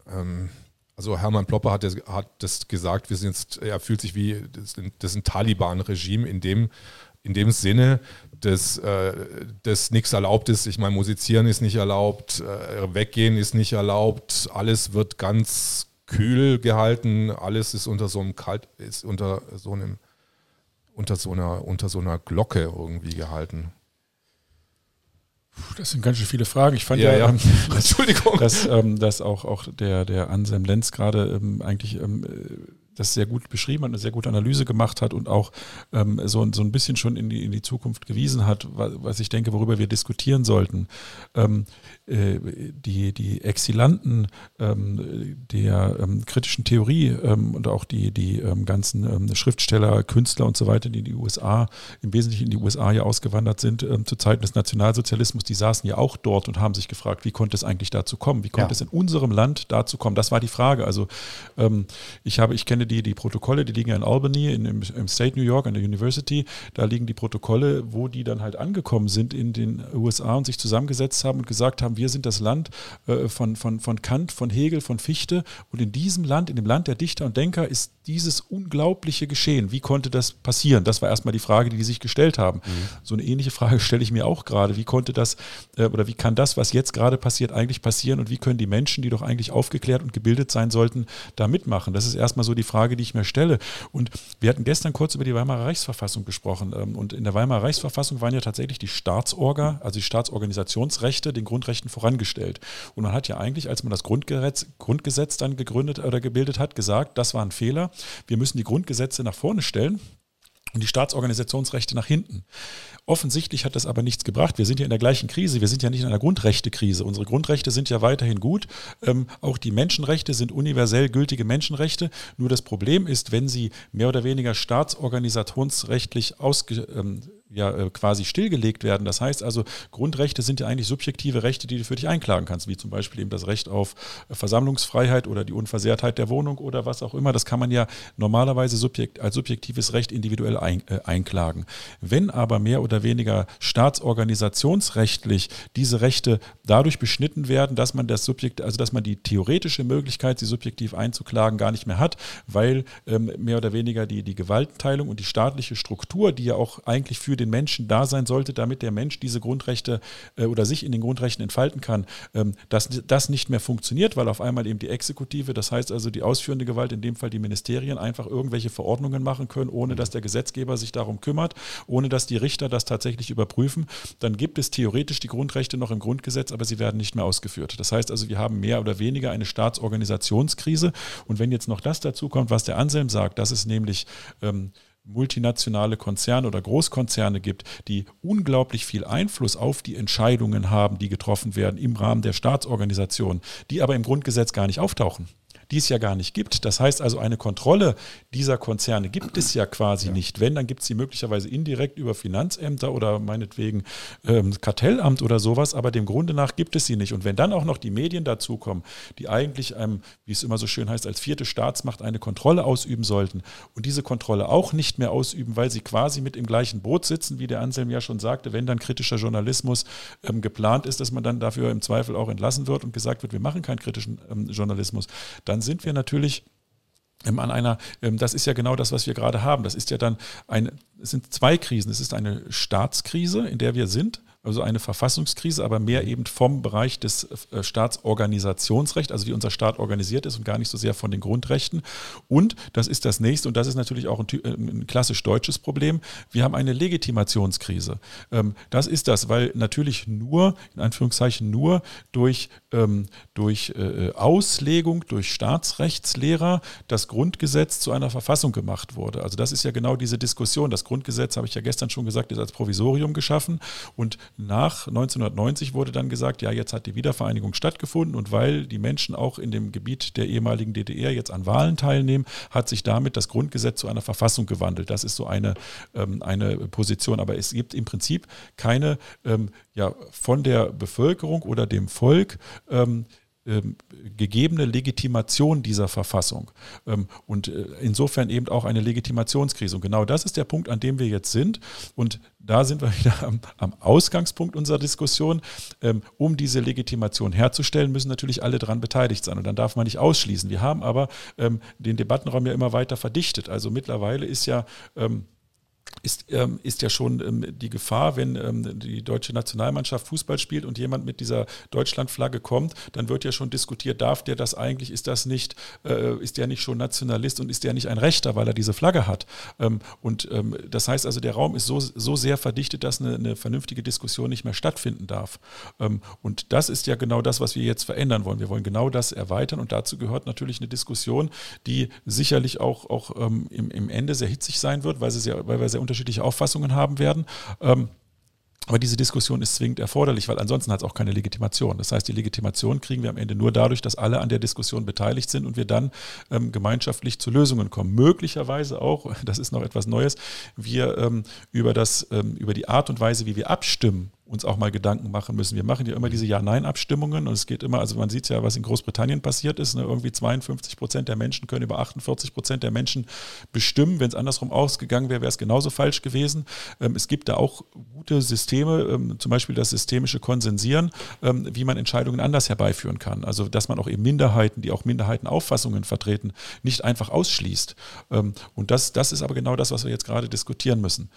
ähm, also Hermann Plopper hat, hat das gesagt, wir sind jetzt, er fühlt sich wie, das, das ist ein Taliban-Regime in dem, in dem Sinne, dass, äh, dass nichts erlaubt ist. Ich meine, musizieren ist nicht erlaubt, äh, weggehen ist nicht erlaubt, alles wird ganz kühl gehalten, alles ist unter so einem Kalt, ist unter so einem, unter so einer, unter so einer Glocke irgendwie gehalten. Das sind ganz schön viele Fragen. Ich fand ja, ja, ja. Ähm, (laughs) Entschuldigung, dass, ähm, dass auch, auch der, der Anselm Lenz gerade ähm, eigentlich ähm, das sehr gut beschrieben hat, eine sehr gute Analyse gemacht hat und auch ähm, so, so ein bisschen schon in die, in die Zukunft gewiesen hat, was, was ich denke, worüber wir diskutieren sollten. Ähm, äh, die, die Exilanten ähm, der ähm, kritischen Theorie ähm, und auch die, die ähm, ganzen Schriftsteller, Künstler und so weiter, die in die USA, im Wesentlichen in die USA ja ausgewandert sind, zu Zeiten des Nationalsozialismus, die saßen ja auch dort und haben sich gefragt, wie konnte es eigentlich dazu kommen? Wie konnte ja. es in unserem Land dazu kommen? Das war die Frage. Also ich habe, ich kenne die, die Protokolle, die liegen ja in Albany, in, im, im State New York an der University. Da liegen die Protokolle, wo die dann halt angekommen sind in den USA und sich zusammengesetzt haben und gesagt haben, wir sind das Land äh, von, von, von Kant, von Hegel, von Fichte. Und in diesem Land, in dem Land der Dichter und Denker, ist dieses unglaubliche Geschehen. Wie konnte das passieren? Das war erstmal die Frage, die die sich gestellt haben. Mhm. So eine ähnliche Frage stelle ich mir auch gerade. Wie konnte das äh, oder wie kann das, was jetzt gerade passiert, eigentlich passieren? Und wie können die Menschen, die doch eigentlich aufgeklärt und gebildet sein sollten, da mitmachen? Das ist erstmal so die Frage, die ich mir stelle. Und wir hatten gestern kurz über die Weimarer Reichsverfassung gesprochen. Ähm, und in der Weimarer Reichsverfassung waren ja tatsächlich die Staatsorga, also die Staatsorganisationsrechte, den Grundrechten vorangestellt. Und man hat ja eigentlich, als man das Grundgesetz, Grundgesetz dann gegründet oder gebildet hat, gesagt, das war ein Fehler. Wir müssen die Grundgesetze nach vorne stellen und die Staatsorganisationsrechte nach hinten. Offensichtlich hat das aber nichts gebracht. Wir sind ja in der gleichen Krise. Wir sind ja nicht in einer Grundrechte-Krise. Unsere Grundrechte sind ja weiterhin gut. Ähm, auch die Menschenrechte sind universell gültige Menschenrechte. Nur das Problem ist, wenn sie mehr oder weniger staatsorganisationsrechtlich ausge, ähm, ja äh, quasi stillgelegt werden. Das heißt also, Grundrechte sind ja eigentlich subjektive Rechte, die du für dich einklagen kannst, wie zum Beispiel eben das Recht auf Versammlungsfreiheit oder die Unversehrtheit der Wohnung oder was auch immer. Das kann man ja normalerweise subjekt, als subjektives Recht individuell ein, äh, einklagen. Wenn aber mehr oder weniger staatsorganisationsrechtlich diese Rechte dadurch beschnitten werden, dass man das Subjekt, also dass man die theoretische Möglichkeit, sie subjektiv einzuklagen, gar nicht mehr hat, weil ähm, mehr oder weniger die, die Gewaltenteilung und die staatliche Struktur, die ja auch eigentlich für den Menschen da sein sollte, damit der Mensch diese Grundrechte äh, oder sich in den Grundrechten entfalten kann, ähm, dass das nicht mehr funktioniert, weil auf einmal eben die Exekutive, das heißt also die ausführende Gewalt, in dem Fall die Ministerien, einfach irgendwelche Verordnungen machen können, ohne dass der Gesetzgeber sich darum kümmert, ohne dass die Richter das tatsächlich überprüfen, dann gibt es theoretisch die Grundrechte noch im Grundgesetz, aber sie werden nicht mehr ausgeführt. Das heißt also, wir haben mehr oder weniger eine Staatsorganisationskrise. Und wenn jetzt noch das dazu kommt, was der Anselm sagt, dass es nämlich ähm, multinationale Konzerne oder Großkonzerne gibt, die unglaublich viel Einfluss auf die Entscheidungen haben, die getroffen werden im Rahmen der Staatsorganisation, die aber im Grundgesetz gar nicht auftauchen die es ja gar nicht gibt. Das heißt also, eine Kontrolle dieser Konzerne gibt es ja quasi ja. nicht. Wenn, dann gibt es sie möglicherweise indirekt über Finanzämter oder meinetwegen ähm, Kartellamt oder sowas, aber dem Grunde nach gibt es sie nicht. Und wenn dann auch noch die Medien dazukommen, die eigentlich einem, wie es immer so schön heißt, als vierte Staatsmacht eine Kontrolle ausüben sollten und diese Kontrolle auch nicht mehr ausüben, weil sie quasi mit im gleichen Boot sitzen, wie der Anselm ja schon sagte, wenn dann kritischer Journalismus ähm, geplant ist, dass man dann dafür im Zweifel auch entlassen wird und gesagt wird, wir machen keinen kritischen ähm, Journalismus, dann dann sind wir natürlich ähm, an einer, ähm, das ist ja genau das, was wir gerade haben. Das ist ja dann ein, es sind zwei Krisen. Es ist eine Staatskrise, in der wir sind, also eine Verfassungskrise, aber mehr eben vom Bereich des äh, Staatsorganisationsrechts, also wie unser Staat organisiert ist und gar nicht so sehr von den Grundrechten. Und das ist das nächste, und das ist natürlich auch ein, äh, ein klassisch deutsches Problem, wir haben eine Legitimationskrise. Ähm, das ist das, weil natürlich nur, in Anführungszeichen nur durch, ähm, durch äh, Auslegung, durch Staatsrechtslehrer das Grundgesetz zu einer Verfassung gemacht wurde. Also das ist ja genau diese Diskussion. Das Grundgesetz, habe ich ja gestern schon gesagt, ist als Provisorium geschaffen und nach 1990 wurde dann gesagt, ja, jetzt hat die Wiedervereinigung stattgefunden und weil die Menschen auch in dem Gebiet der ehemaligen DDR jetzt an Wahlen teilnehmen, hat sich damit das Grundgesetz zu einer Verfassung gewandelt. Das ist so eine, ähm, eine Position. Aber es gibt im Prinzip keine ähm, ja, von der Bevölkerung oder dem Volk ähm, gegebene Legitimation dieser Verfassung. Ähm, und äh, insofern eben auch eine Legitimationskrise. Und genau das ist der Punkt, an dem wir jetzt sind. Und da sind wir (laughs) wieder am, am Ausgangspunkt unserer Diskussion. Ähm, um diese Legitimation herzustellen, müssen natürlich alle daran beteiligt sein. Und dann darf man nicht ausschließen. Wir haben aber den Debattenraum ja immer weiter verdichtet. Also mittlerweile ist ja ist, ähm, ist ja schon ähm, die Gefahr, wenn ähm, die deutsche Nationalmannschaft Fußball spielt und jemand mit dieser Deutschlandflagge kommt, dann wird ja schon diskutiert, darf der das eigentlich, ist das nicht, äh, ist der nicht schon Nationalist und ist der nicht ein Rechter, weil er diese Flagge hat? Ähm, und ähm, das heißt also, der Raum ist so, so sehr verdichtet, dass eine, eine vernünftige Diskussion nicht mehr stattfinden darf. Ähm, und das ist ja genau das, was wir jetzt verändern wollen. Wir wollen genau das erweitern und dazu gehört natürlich eine Diskussion, die sicherlich auch, auch im, im Ende sehr hitzig sein wird, weil, sie sehr, weil wir sehr unterschiedliche Auffassungen haben werden. Ähm, aber diese Diskussion ist zwingend erforderlich, weil ansonsten hat es auch keine Legitimation. Das heißt, die Legitimation kriegen wir am Ende nur dadurch, dass alle an der Diskussion beteiligt sind und wir dann ähm, gemeinschaftlich zu Lösungen kommen. Möglicherweise auch, (laughs) das ist noch etwas Neues, wir ähm, über, das, ähm, über die Art und Weise, wie wir abstimmen, uns auch mal Gedanken machen müssen. Wir machen ja immer diese Ja-Nein-Abstimmungen und es geht immer, also man sieht ja, was in Großbritannien passiert ist. Ne? Irgendwie 52 Prozent der Menschen können über 48 Prozent der Menschen bestimmen. Wenn es andersrum ausgegangen wäre, wäre es genauso falsch gewesen. Ähm, es gibt da auch gute Systeme, ähm, zum Beispiel das systemische Konsensieren, ähm, wie man Entscheidungen anders herbeiführen kann. Also dass man auch eben Minderheiten, die auch Minderheitenauffassungen vertreten, nicht einfach ausschließt. Ähm, und das, das ist aber genau das, was wir jetzt gerade diskutieren müssen.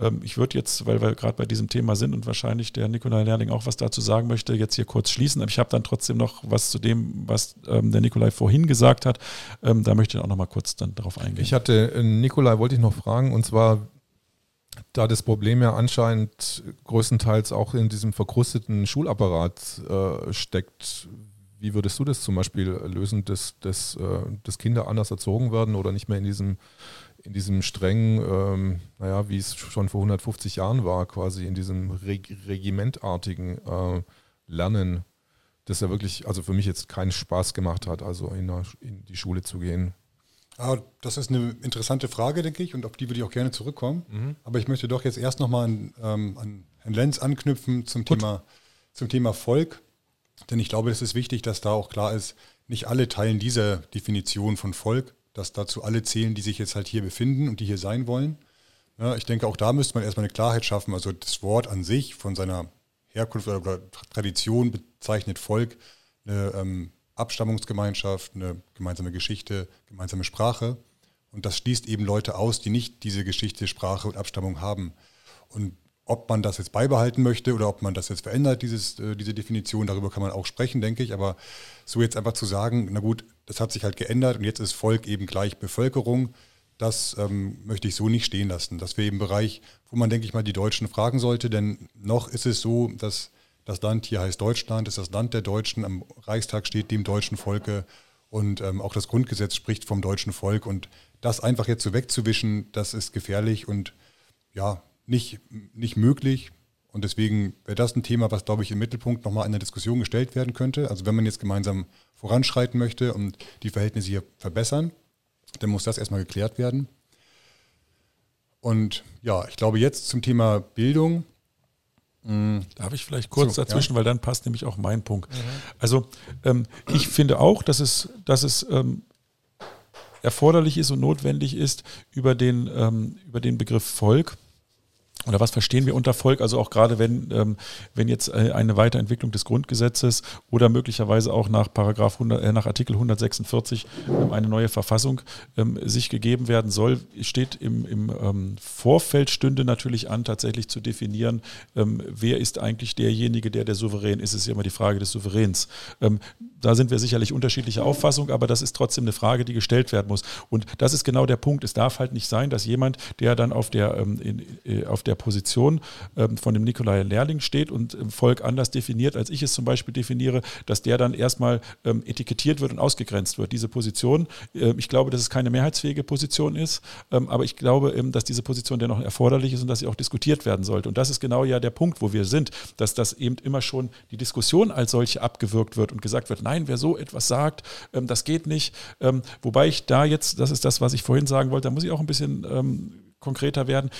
Ähm, ich würde jetzt, weil wir gerade bei diesem Thema sind und wahrscheinlich der Nikolai Lehrling auch was dazu sagen möchte, jetzt hier kurz schließen. Aber ich habe dann trotzdem noch was zu dem, was ähm, der Nikolai vorhin gesagt hat. Ähm, da möchte ich auch noch mal kurz dann darauf eingehen. Ich hatte, äh, Nikolai wollte ich noch fragen, und zwar, da das Problem ja anscheinend größtenteils auch in diesem verkrusteten Schulapparat äh, steckt, wie würdest du das zum Beispiel lösen, dass, dass, äh, dass Kinder anders erzogen werden oder nicht mehr in diesem in diesem strengen, ähm, naja, wie es schon vor 150 Jahren war, quasi in diesem Reg regimentartigen äh, Lernen, das ja wirklich, also für mich jetzt keinen Spaß gemacht hat, also in, der, in die Schule zu gehen. Ah, das ist eine interessante Frage, denke ich, und auf die würde ich auch gerne zurückkommen. Mhm. Aber ich möchte doch jetzt erst nochmal an, ähm, an Herrn Lenz anknüpfen zum Thema, zum Thema Volk. Denn ich glaube, es ist wichtig, dass da auch klar ist, nicht alle teilen diese Definition von Volk dass dazu alle zählen, die sich jetzt halt hier befinden und die hier sein wollen. Ja, ich denke, auch da müsste man erstmal eine Klarheit schaffen. Also das Wort an sich von seiner Herkunft oder Tradition bezeichnet Volk eine ähm, Abstammungsgemeinschaft, eine gemeinsame Geschichte, gemeinsame Sprache. Und das schließt eben Leute aus, die nicht diese Geschichte, Sprache und Abstammung haben. Und ob man das jetzt beibehalten möchte oder ob man das jetzt verändert, dieses, äh, diese Definition, darüber kann man auch sprechen, denke ich. Aber so jetzt einfach zu sagen, na gut, das hat sich halt geändert und jetzt ist Volk eben gleich Bevölkerung, das ähm, möchte ich so nicht stehen lassen. Das wäre eben ein Bereich, wo man, denke ich mal, die Deutschen fragen sollte, denn noch ist es so, dass das Land hier heißt Deutschland, ist das Land der Deutschen, am Reichstag steht dem deutschen Volke und ähm, auch das Grundgesetz spricht vom deutschen Volk und das einfach jetzt so wegzuwischen, das ist gefährlich und ja, nicht, nicht möglich. Und deswegen wäre das ein Thema, was, glaube ich, im Mittelpunkt nochmal in der Diskussion gestellt werden könnte. Also wenn man jetzt gemeinsam voranschreiten möchte und die Verhältnisse hier verbessern, dann muss das erstmal geklärt werden. Und ja, ich glaube jetzt zum Thema Bildung. Hm, Darf ich vielleicht kurz so, dazwischen, ja. weil dann passt nämlich auch mein Punkt. Mhm. Also ähm, ich finde auch, dass es, dass es ähm, erforderlich ist und notwendig ist, über den, ähm, über den Begriff Volk oder was verstehen wir unter Volk? Also auch gerade wenn, ähm, wenn jetzt äh, eine Weiterentwicklung des Grundgesetzes oder möglicherweise auch nach Paragraph 100, äh, nach Artikel 146 ähm, eine neue Verfassung ähm, sich gegeben werden soll, steht im, im ähm, Vorfeld stünde natürlich an, tatsächlich zu definieren, ähm, wer ist eigentlich derjenige, der der Souverän ist. Es ist ja immer die Frage des Souveräns. Ähm, da sind wir sicherlich unterschiedlicher Auffassung, aber das ist trotzdem eine Frage, die gestellt werden muss. Und das ist genau der Punkt. Es darf halt nicht sein, dass jemand, der dann auf der, in, äh, auf der der Position ähm, von dem Nikolai Lehrling steht und im Volk anders definiert, als ich es zum Beispiel definiere, dass der dann erstmal ähm, etikettiert wird und ausgegrenzt wird. Diese Position, ich glaube, dass es keine mehrheitsfähige Position ist, ähm, aber ich glaube, ähm, dass diese Position dennoch erforderlich ist und dass sie auch diskutiert werden sollte. Und das ist genau ja der Punkt, wo wir sind, dass das eben immer schon die Diskussion als solche abgewürgt wird und gesagt wird, nein, wer so etwas sagt, ähm, das geht nicht. Ähm, wobei ich da jetzt, das ist das, was ich vorhin sagen wollte, da muss ich auch ein bisschen konkreter werden.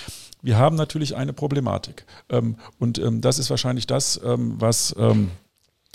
Wir haben natürlich eine Problematik. Ähm, und ähm, das ist wahrscheinlich das, ähm, was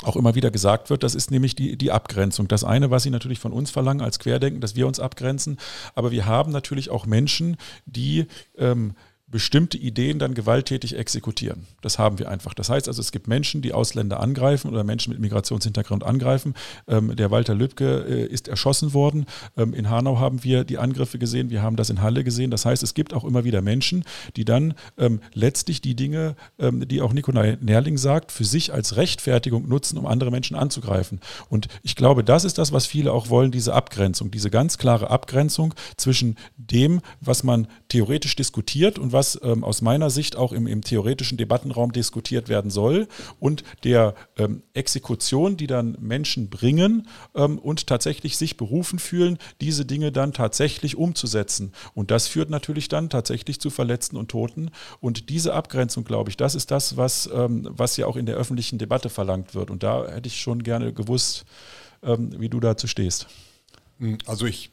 auch immer wieder gesagt wird, das ist nämlich die, die Abgrenzung. Das eine, was Sie natürlich von uns verlangen als Querdenken, dass wir uns abgrenzen, aber wir haben natürlich auch Menschen, die ähm, bestimmte Ideen dann gewalttätig exekutieren. Das haben wir einfach. Das heißt also, es gibt Menschen, die Ausländer angreifen oder Menschen mit Migrationshintergrund angreifen. Ähm, der Walter Lübcke äh, ist erschossen worden. Ähm, in Hanau haben wir die Angriffe gesehen. Wir haben das in Halle gesehen. Das heißt, es gibt auch immer wieder Menschen, die dann ähm, letztlich die Dinge, ähm, die auch Nikolai Nerling sagt, für sich als Rechtfertigung nutzen, um andere Menschen anzugreifen. Und ich glaube, das ist das, was viele auch wollen, diese Abgrenzung, diese ganz klare Abgrenzung zwischen dem, was man theoretisch diskutiert und was was ähm, aus meiner Sicht auch im, im, theoretischen Debattenraum diskutiert werden soll und der ähm, Exekution, die dann Menschen bringen ähm, und tatsächlich sich berufen fühlen, diese Dinge dann tatsächlich umzusetzen. Und das führt natürlich dann tatsächlich zu Verletzten und Toten. Und diese Abgrenzung, glaube ich, das ist das, was, ähm, was ja auch in der öffentlichen Debatte verlangt wird. Und da hätte ich schon gerne gewusst, ähm, wie du dazu stehst. Also ich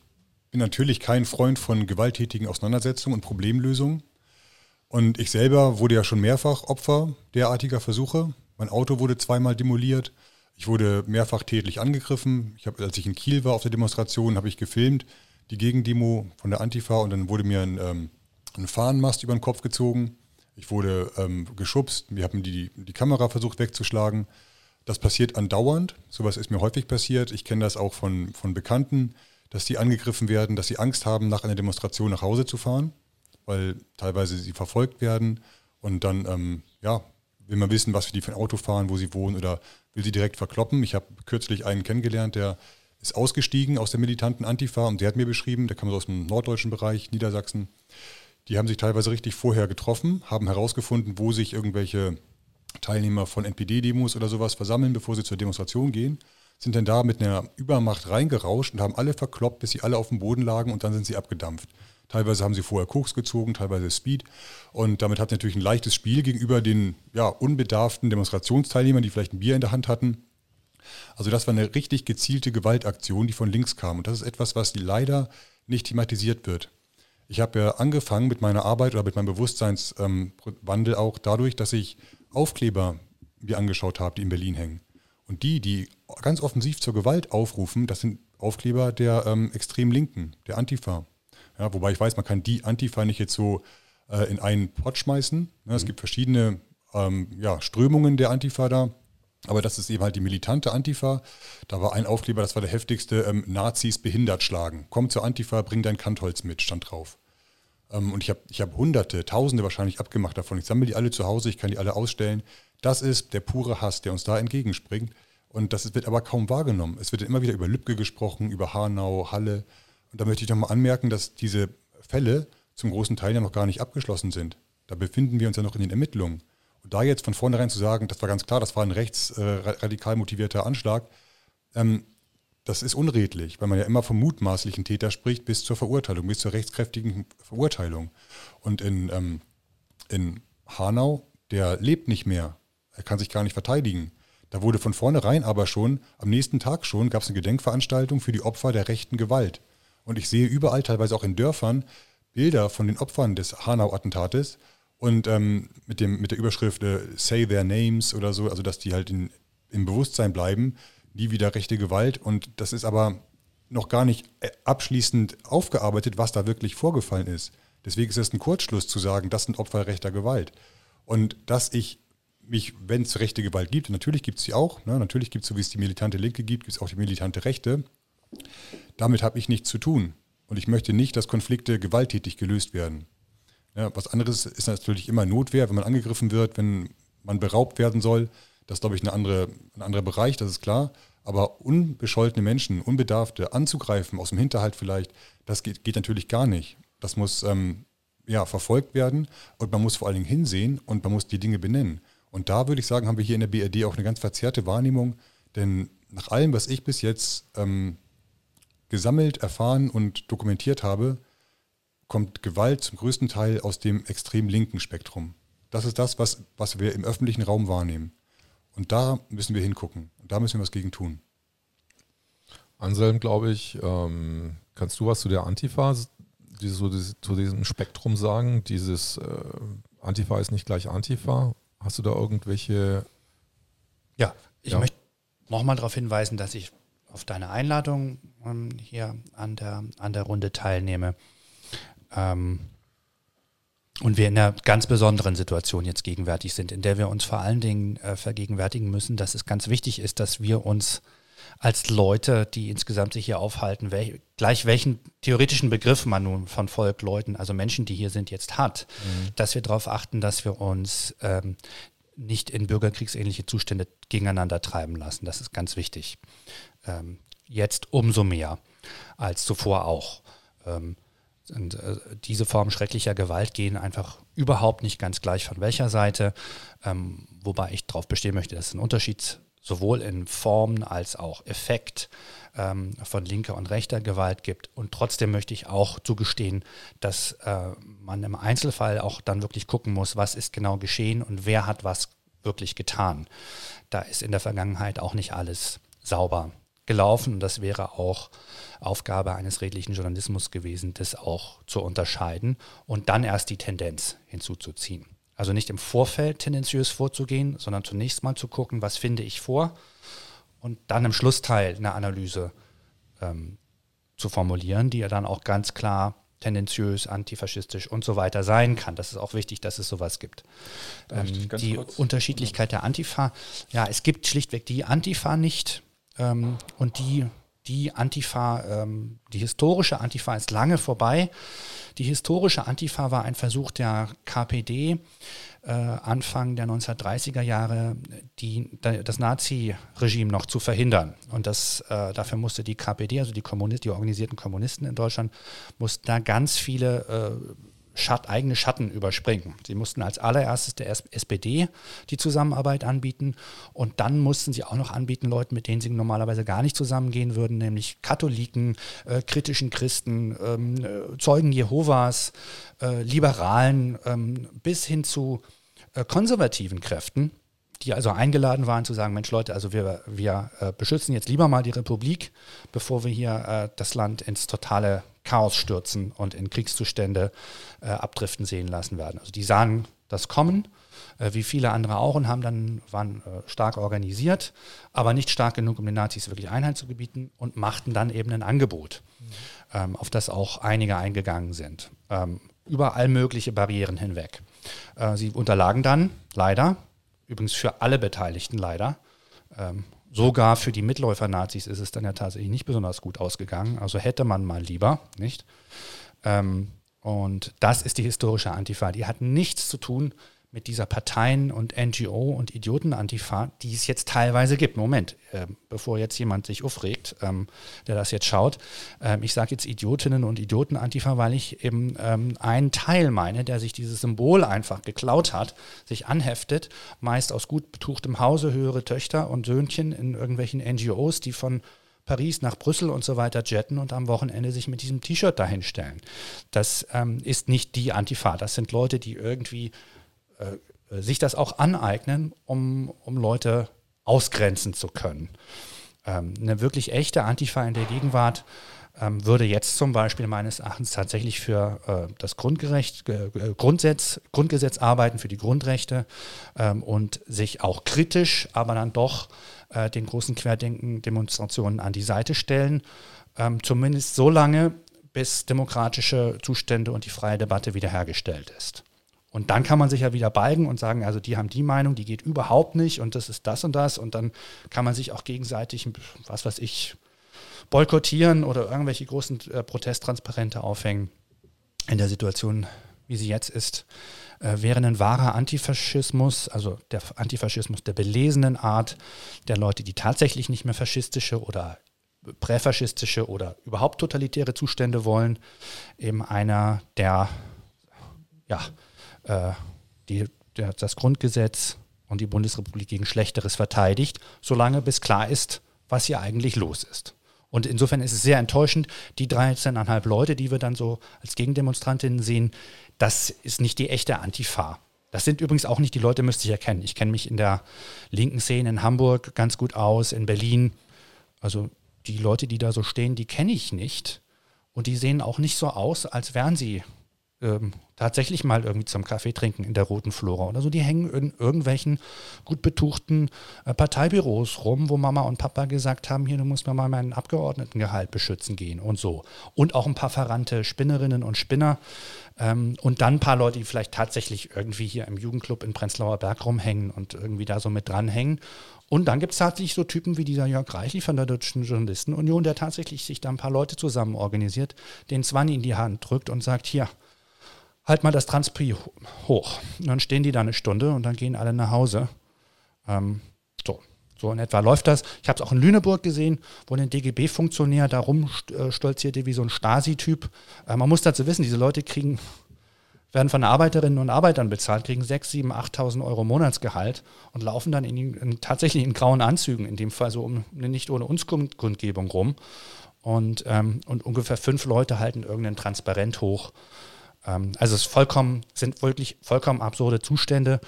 bin natürlich kein Freund von gewalttätigen Auseinandersetzungen und Problemlösungen. Und ich selber wurde ja schon mehrfach Opfer derartiger Versuche. Mein Auto wurde zweimal demoliert. Ich wurde mehrfach tätlich angegriffen. Ich habe, als ich in Kiel war auf der Demonstration, habe ich gefilmt, die Gegendemo von der Antifa und dann wurde mir ein, ähm, ein Fahnenmast über den Kopf gezogen. Ich wurde ähm, geschubst. Wir haben die, die Kamera versucht wegzuschlagen. Das passiert andauernd. Sowas ist mir häufig passiert. Ich kenne das auch von, von Bekannten, dass die angegriffen werden, dass sie Angst haben, nach einer Demonstration nach Hause zu fahren weil teilweise sie verfolgt werden und dann, ähm, ja, will man wissen, was für die für ein Auto fahren, wo sie wohnen oder will sie direkt verkloppen. Ich habe kürzlich einen kennengelernt, der ist ausgestiegen aus der militanten Antifa und der hat mir beschrieben, der kam aus dem norddeutschen Bereich, Niedersachsen, die haben sich teilweise richtig vorher getroffen, haben herausgefunden, wo sich irgendwelche Teilnehmer von NPD-Demos oder sowas versammeln, bevor sie zur Demonstration gehen, sind dann da mit einer Übermacht reingerauscht und haben alle verkloppt, bis sie alle auf dem Boden lagen und dann sind sie abgedampft. Teilweise haben sie vorher Koks gezogen, teilweise Speed. Und damit hat natürlich ein leichtes Spiel gegenüber den ja, unbedarften Demonstrationsteilnehmern, die vielleicht ein Bier in der Hand hatten. Also das war eine richtig gezielte Gewaltaktion, die von links kam. Und das ist etwas, was leider nicht thematisiert wird. Ich habe ja angefangen mit meiner Arbeit oder mit meinem Bewusstseinswandel ähm, auch dadurch, dass ich Aufkleber mir angeschaut habe, die in Berlin hängen. Und die, die ganz offensiv zur Gewalt aufrufen, das sind Aufkleber der ähm, extrem Linken, der Antifa. Ja, wobei ich weiß, man kann die Antifa nicht jetzt so äh, in einen Pott schmeißen. Ja, es mhm. gibt verschiedene ähm, ja, Strömungen der Antifa da. Aber das ist eben halt die militante Antifa. Da war ein Aufkleber, das war der heftigste, ähm, Nazis behindert schlagen. Komm zur Antifa, bring dein Kantholz mit, stand drauf. Ähm, und ich habe ich hab hunderte, tausende wahrscheinlich abgemacht davon. Ich sammle die alle zu Hause, ich kann die alle ausstellen. Das ist der pure Hass, der uns da entgegenspringt. Und das wird aber kaum wahrgenommen. Es wird immer wieder über Lübcke gesprochen, über Hanau, Halle. Und da möchte ich nochmal anmerken, dass diese Fälle zum großen Teil ja noch gar nicht abgeschlossen sind. Da befinden wir uns ja noch in den Ermittlungen. Und da jetzt von vornherein zu sagen, das war ganz klar, das war ein rechtsradikal äh, motivierter Anschlag, ähm, das ist unredlich, weil man ja immer vom mutmaßlichen Täter spricht bis zur Verurteilung, bis zur rechtskräftigen Verurteilung. Und in, ähm, in Hanau, der lebt nicht mehr. Er kann sich gar nicht verteidigen. Da wurde von vornherein aber schon, am nächsten Tag schon, gab es eine Gedenkveranstaltung für die Opfer der rechten Gewalt. Und ich sehe überall, teilweise auch in Dörfern, Bilder von den Opfern des Hanau-Attentates und ähm, mit, dem, mit der Überschrift äh, Say Their Names oder so, also dass die halt in, im Bewusstsein bleiben, nie wieder rechte Gewalt. Und das ist aber noch gar nicht äh, abschließend aufgearbeitet, was da wirklich vorgefallen ist. Deswegen ist es ein Kurzschluss zu sagen, das sind Opfer rechter Gewalt. Und dass ich mich, wenn es rechte Gewalt gibt, natürlich gibt es sie auch, ne, natürlich gibt es, so wie es die militante Linke gibt, gibt es auch die militante Rechte, damit habe ich nichts zu tun. Und ich möchte nicht, dass Konflikte gewalttätig gelöst werden. Ja, was anderes ist natürlich immer Notwehr, wenn man angegriffen wird, wenn man beraubt werden soll. Das ist, glaube ich, eine andere, ein anderer Bereich, das ist klar. Aber unbescholtene Menschen, Unbedarfte anzugreifen, aus dem Hinterhalt vielleicht, das geht, geht natürlich gar nicht. Das muss ähm, ja, verfolgt werden und man muss vor allen Dingen hinsehen und man muss die Dinge benennen. Und da würde ich sagen, haben wir hier in der BRD auch eine ganz verzerrte Wahrnehmung, denn nach allem, was ich bis jetzt ähm, gesammelt, erfahren und dokumentiert habe, kommt Gewalt zum größten Teil aus dem extrem linken Spektrum. Das ist das, was, was wir im öffentlichen Raum wahrnehmen. Und da müssen wir hingucken. Und da müssen wir was gegen tun. Anselm, glaube ich, ähm, kannst du was zu der Antifa, diese, so, diese, zu diesem Spektrum sagen? Dieses äh, Antifa ist nicht gleich Antifa. Hast du da irgendwelche. Ja, ich ja? möchte nochmal darauf hinweisen, dass ich auf deine Einladung ähm, hier an der, an der Runde teilnehme. Ähm, und wir in einer ganz besonderen Situation jetzt gegenwärtig sind, in der wir uns vor allen Dingen äh, vergegenwärtigen müssen, dass es ganz wichtig ist, dass wir uns als Leute, die insgesamt sich hier aufhalten, wel gleich welchen theoretischen Begriff man nun von Volk, Leuten, also Menschen, die hier sind, jetzt hat, mhm. dass wir darauf achten, dass wir uns ähm, nicht in bürgerkriegsähnliche Zustände gegeneinander treiben lassen. Das ist ganz wichtig. Ähm, jetzt umso mehr als zuvor auch. Ähm, und äh, diese Formen schrecklicher Gewalt gehen einfach überhaupt nicht ganz gleich von welcher Seite, ähm, wobei ich darauf bestehen möchte, dass es einen Unterschied sowohl in Formen als auch Effekt ähm, von linker und rechter Gewalt gibt. Und trotzdem möchte ich auch zugestehen, dass äh, man im Einzelfall auch dann wirklich gucken muss, was ist genau geschehen und wer hat was wirklich getan. Da ist in der Vergangenheit auch nicht alles sauber gelaufen und das wäre auch Aufgabe eines redlichen Journalismus gewesen, das auch zu unterscheiden und dann erst die Tendenz hinzuzuziehen. Also nicht im Vorfeld tendenziös vorzugehen, sondern zunächst mal zu gucken, was finde ich vor und dann im Schlussteil eine Analyse ähm, zu formulieren, die ja dann auch ganz klar tendenziös, antifaschistisch und so weiter sein kann. Das ist auch wichtig, dass es sowas gibt. Ähm, die kurz? Unterschiedlichkeit der Antifa, ja, es gibt schlichtweg die Antifa nicht ähm, und die, die Antifa, ähm, die historische Antifa ist lange vorbei. Die historische Antifa war ein Versuch der KPD, äh, Anfang der 1930er Jahre die, das Nazi-Regime noch zu verhindern. Und das, äh, dafür musste die KPD, also die, Kommunist, die organisierten Kommunisten in Deutschland, mussten da ganz viele äh, Schat, eigene Schatten überspringen. Sie mussten als allererstes der SPD die Zusammenarbeit anbieten und dann mussten sie auch noch anbieten, Leuten, mit denen sie normalerweise gar nicht zusammengehen würden, nämlich Katholiken, äh, kritischen Christen, ähm, äh, Zeugen Jehovas, äh, Liberalen ähm, bis hin zu äh, konservativen Kräften die also eingeladen waren zu sagen, Mensch Leute, also wir, wir äh, beschützen jetzt lieber mal die Republik, bevor wir hier äh, das Land ins totale Chaos stürzen und in Kriegszustände äh, abdriften sehen lassen werden. Also die sahen das kommen, äh, wie viele andere auch, und haben dann, waren äh, stark organisiert, aber nicht stark genug, um den Nazis wirklich Einheit zu gebieten und machten dann eben ein Angebot, mhm. ähm, auf das auch einige eingegangen sind, ähm, über all mögliche Barrieren hinweg. Äh, sie unterlagen dann leider, übrigens für alle Beteiligten leider, ähm, Sogar für die Mitläufer-Nazis ist es dann ja tatsächlich nicht besonders gut ausgegangen. Also hätte man mal lieber, nicht? Ähm, und das ist die historische Antifa. Die hat nichts zu tun mit dieser Parteien- und NGO- und Idioten-Antifa, die es jetzt teilweise gibt. Moment, äh, bevor jetzt jemand sich aufregt, ähm, der das jetzt schaut. Ähm, ich sage jetzt Idiotinnen und Idioten-Antifa, weil ich eben ähm, einen Teil meine, der sich dieses Symbol einfach geklaut hat, sich anheftet, meist aus gut betuchtem Hause, höhere Töchter und Söhnchen in irgendwelchen NGOs, die von Paris nach Brüssel und so weiter jetten und am Wochenende sich mit diesem T-Shirt dahinstellen. Das ähm, ist nicht die Antifa. Das sind Leute, die irgendwie äh, sich das auch aneignen, um, um Leute ausgrenzen zu können. Ähm, eine wirklich echte Antifa in der Gegenwart ähm, würde jetzt zum Beispiel meines Erachtens tatsächlich für äh, das Grundgerecht, äh, Grundsatz, Grundgesetz arbeiten, für die Grundrechte ähm, und sich auch kritisch, aber dann doch äh, den großen Querdenken-Demonstrationen an die Seite stellen. Ähm, zumindest so lange, bis demokratische Zustände und die freie Debatte wiederhergestellt ist. Und dann kann man sich ja wieder balgen und sagen, also die haben die Meinung, die geht überhaupt nicht und das ist das und das. Und dann kann man sich auch gegenseitig, was weiß ich, boykottieren oder irgendwelche großen äh, Protesttransparente aufhängen. In der Situation, wie sie jetzt ist, äh, wäre ein wahrer Antifaschismus, also der Antifaschismus der belesenen Art, der Leute, die tatsächlich nicht mehr faschistische oder präfaschistische oder überhaupt totalitäre Zustände wollen, eben einer der ja, äh, die, der, das Grundgesetz und die Bundesrepublik gegen Schlechteres verteidigt, solange bis klar ist, was hier eigentlich los ist. Und insofern ist es sehr enttäuschend, die 13,5 Leute, die wir dann so als Gegendemonstrantinnen sehen, das ist nicht die echte Antifa. Das sind übrigens auch nicht die Leute, müsste ich erkennen. Ich kenne mich in der linken Szene in Hamburg ganz gut aus, in Berlin. Also die Leute, die da so stehen, die kenne ich nicht. Und die sehen auch nicht so aus, als wären sie ähm, tatsächlich mal irgendwie zum Kaffee trinken in der Roten Flora oder so. Die hängen in irgendwelchen gut betuchten äh, Parteibüros rum, wo Mama und Papa gesagt haben, hier, du musst mir mal meinen Abgeordnetengehalt beschützen gehen und so. Und auch ein paar verrannte Spinnerinnen und Spinner. Ähm, und dann ein paar Leute, die vielleicht tatsächlich irgendwie hier im Jugendclub in Prenzlauer Berg rumhängen und irgendwie da so mit dranhängen. Und dann gibt es tatsächlich so Typen wie dieser Jörg Reichli von der Deutschen Journalistenunion, der tatsächlich sich da ein paar Leute zusammen organisiert, den Zwanni in die Hand drückt und sagt, hier, halt mal das Transprix hoch. Und dann stehen die da eine Stunde und dann gehen alle nach Hause. Ähm, so. So in etwa läuft das. Ich habe es auch in Lüneburg gesehen, wo ein DGB-Funktionär da rumstolzierte äh, wie so ein Stasi-Typ. Äh, man muss dazu wissen, diese Leute kriegen, werden von Arbeiterinnen und Arbeitern bezahlt, kriegen 6.000, 7.000, 8.000 Euro Monatsgehalt und laufen dann in, in, tatsächlich in grauen Anzügen, in dem Fall so um eine nicht ohne uns Kundgebung rum. Und, ähm, und ungefähr fünf Leute halten irgendein Transparent hoch ähm, also es vollkommen, sind wirklich vollkommen absurde Zustände.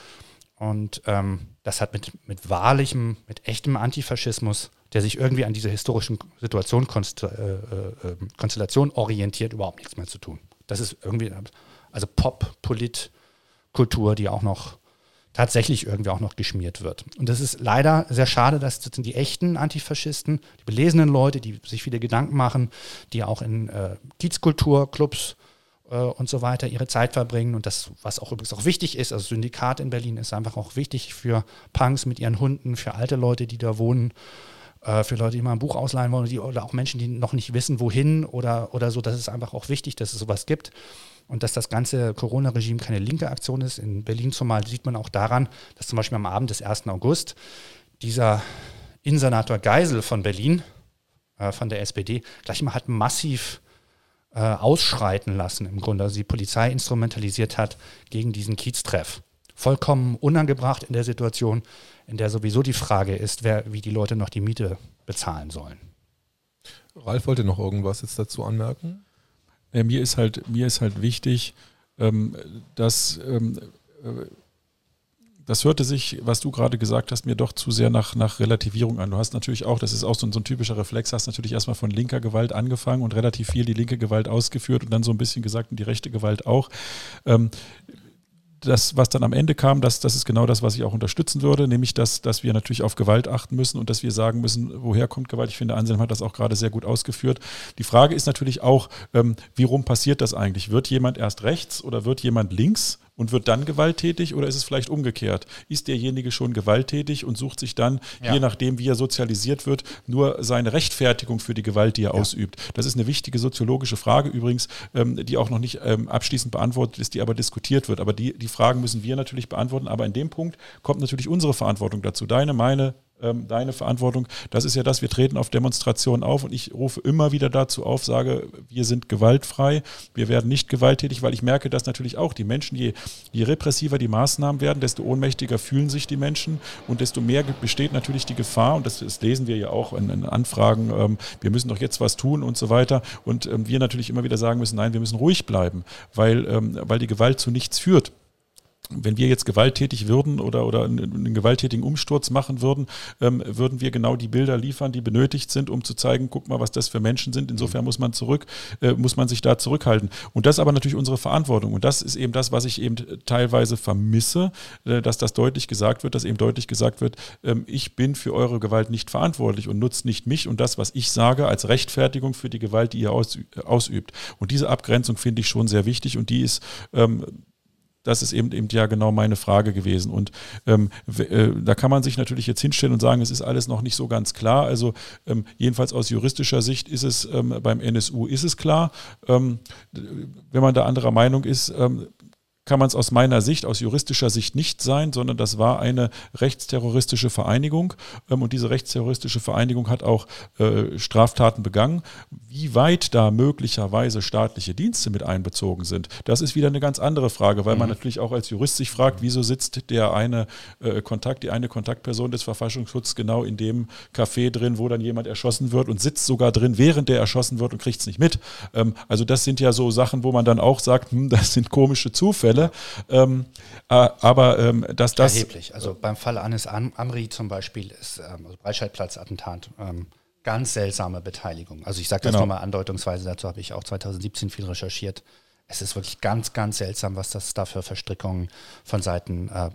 Und ähm, das hat mit, mit wahrlichem, mit echtem Antifaschismus, der sich irgendwie an diese historischen Situation, Konst, äh, äh, ähm, Konstellation orientiert, überhaupt nichts mehr zu tun. Das ist irgendwie, also Pop, Polit, Kultur, die auch noch tatsächlich irgendwie auch noch geschmiert wird. Und das ist leider sehr schade, dass das die echten Antifaschisten, die belesenen Leute, die sich viele Gedanken machen, die auch in äh, Kiezkulturclubs äh, und so weiter ihre Zeit verbringen. Und das, was auch übrigens auch wichtig ist, also Syndikat in Berlin ist einfach auch wichtig für Punks mit ihren Hunden, für alte Leute, die da wohnen, äh, für Leute, die mal ein Buch ausleihen wollen die, oder auch Menschen, die noch nicht wissen, wohin oder, oder so. Das ist einfach auch wichtig, dass es sowas gibt. Und dass das ganze Corona-Regime keine linke Aktion ist. In Berlin zumal sieht man auch daran, dass zum Beispiel am Abend des 1. August dieser Innensenator Geisel von Berlin, äh, von der SPD, gleich mal hat massiv äh, ausschreiten lassen, im Grunde, also die Polizei instrumentalisiert hat gegen diesen Kieztreff. Vollkommen unangebracht in der Situation, in der sowieso die Frage ist, wer, wie die Leute noch die Miete bezahlen sollen. Ralf wollte noch irgendwas jetzt dazu anmerken? Ja, mir, ist halt, mir ist halt wichtig, ähm, dass ähm, äh, das hörte sich, was du gerade gesagt hast, mir doch zu sehr nach, nach Relativierung an. Du hast natürlich auch, das ist auch so ein, so ein typischer Reflex, hast natürlich erstmal von linker Gewalt angefangen und relativ viel die linke Gewalt ausgeführt und dann so ein bisschen gesagt, und die rechte Gewalt auch. Ähm, das, was dann am Ende kam, das, das ist genau das, was ich auch unterstützen würde, nämlich, dass, dass wir natürlich auf Gewalt achten müssen und dass wir sagen müssen, woher kommt Gewalt. Ich finde, Anselm hat das auch gerade sehr gut ausgeführt. Die Frage ist natürlich auch, ähm, wie rum passiert das eigentlich? Wird jemand erst rechts oder wird jemand links? Und wird dann gewalttätig oder ist es vielleicht umgekehrt? Ist derjenige schon gewalttätig und sucht sich dann, ja. je nachdem, wie er sozialisiert wird, nur seine Rechtfertigung für die Gewalt, die er ja. ausübt? Das ist eine wichtige soziologische Frage übrigens, ähm, die auch noch nicht ähm, abschließend beantwortet ist, die aber diskutiert wird. Aber die, die Fragen müssen wir natürlich beantworten. Aber in dem Punkt kommt natürlich unsere Verantwortung dazu. Deine, meine, ähm, deine Verantwortung. Das ist ja das, wir treten auf Demonstrationen auf und ich rufe immer wieder dazu auf, sage, wir sind gewaltfrei, wir werden nicht gewalttätig, weil ich merke, dass natürlich auch die Menschen, je, je repressiver die Maßnahmen werden, desto ohnmächtiger fühlen sich die Menschen und desto mehr besteht natürlich die Gefahr, und das, das lesen wir ja auch in, in Anfragen, ähm, wir müssen doch jetzt was tun und so weiter. Und ähm, wir natürlich immer wieder sagen müssen, nein, wir müssen ruhig bleiben, weil, ähm, weil die Gewalt zu nichts führt wenn wir jetzt gewalttätig würden oder, oder einen, gewalttätigen Umsturz machen würden, ähm, würden wir genau die Bilder liefern, die benötigt sind, um zu zeigen, guck mal, was das für Menschen sind. Insofern muss man zurück, äh, muss man sich da zurückhalten. Und das ist aber natürlich unsere Verantwortung. Und das ist eben das, was ich eben teilweise vermisse, äh, dass das deutlich gesagt wird, dass eben deutlich gesagt wird, ähm, ich bin für eure Gewalt nicht verantwortlich und nutzt nicht mich und das, was ich sage, als Rechtfertigung für die Gewalt, die ihr ausübt. Und diese Abgrenzung finde ich schon sehr wichtig und die ist ähm, das ist eben, eben ja genau meine Frage gewesen. Und ähm, äh, da kann man sich natürlich jetzt hinstellen und sagen, es ist alles noch nicht so ganz klar. Also ähm, jedenfalls aus juristischer Sicht ist es ähm, beim NSU ist es klar. Ähm, wenn man da anderer Meinung ist, ähm, kann man es aus meiner Sicht, aus juristischer Sicht nicht sein, sondern das war eine rechtsterroristische Vereinigung ähm, und diese rechtsterroristische Vereinigung hat auch äh, Straftaten begangen. Wie weit da möglicherweise staatliche Dienste mit einbezogen sind, das ist wieder eine ganz andere Frage, weil mhm. man natürlich auch als Jurist sich fragt, wieso sitzt der eine äh, Kontakt, die eine Kontaktperson des Verfassungsschutzes genau in dem Café drin, wo dann jemand erschossen wird und sitzt sogar drin, während der erschossen wird und kriegt es nicht mit. Ähm, also das sind ja so Sachen, wo man dann auch sagt, hm, das sind komische Zufälle. Fälle. Ähm, äh, aber ähm, dass das. Erheblich. Also beim Fall Anis Amri zum Beispiel ist ähm, also Breitscheidplatz-Attentat. Ähm, ganz seltsame Beteiligung. Also ich sage das genau. nochmal andeutungsweise, dazu habe ich auch 2017 viel recherchiert. es ist wirklich ganz, ganz seltsam, was das da für Verstrickungen von Seiten äh,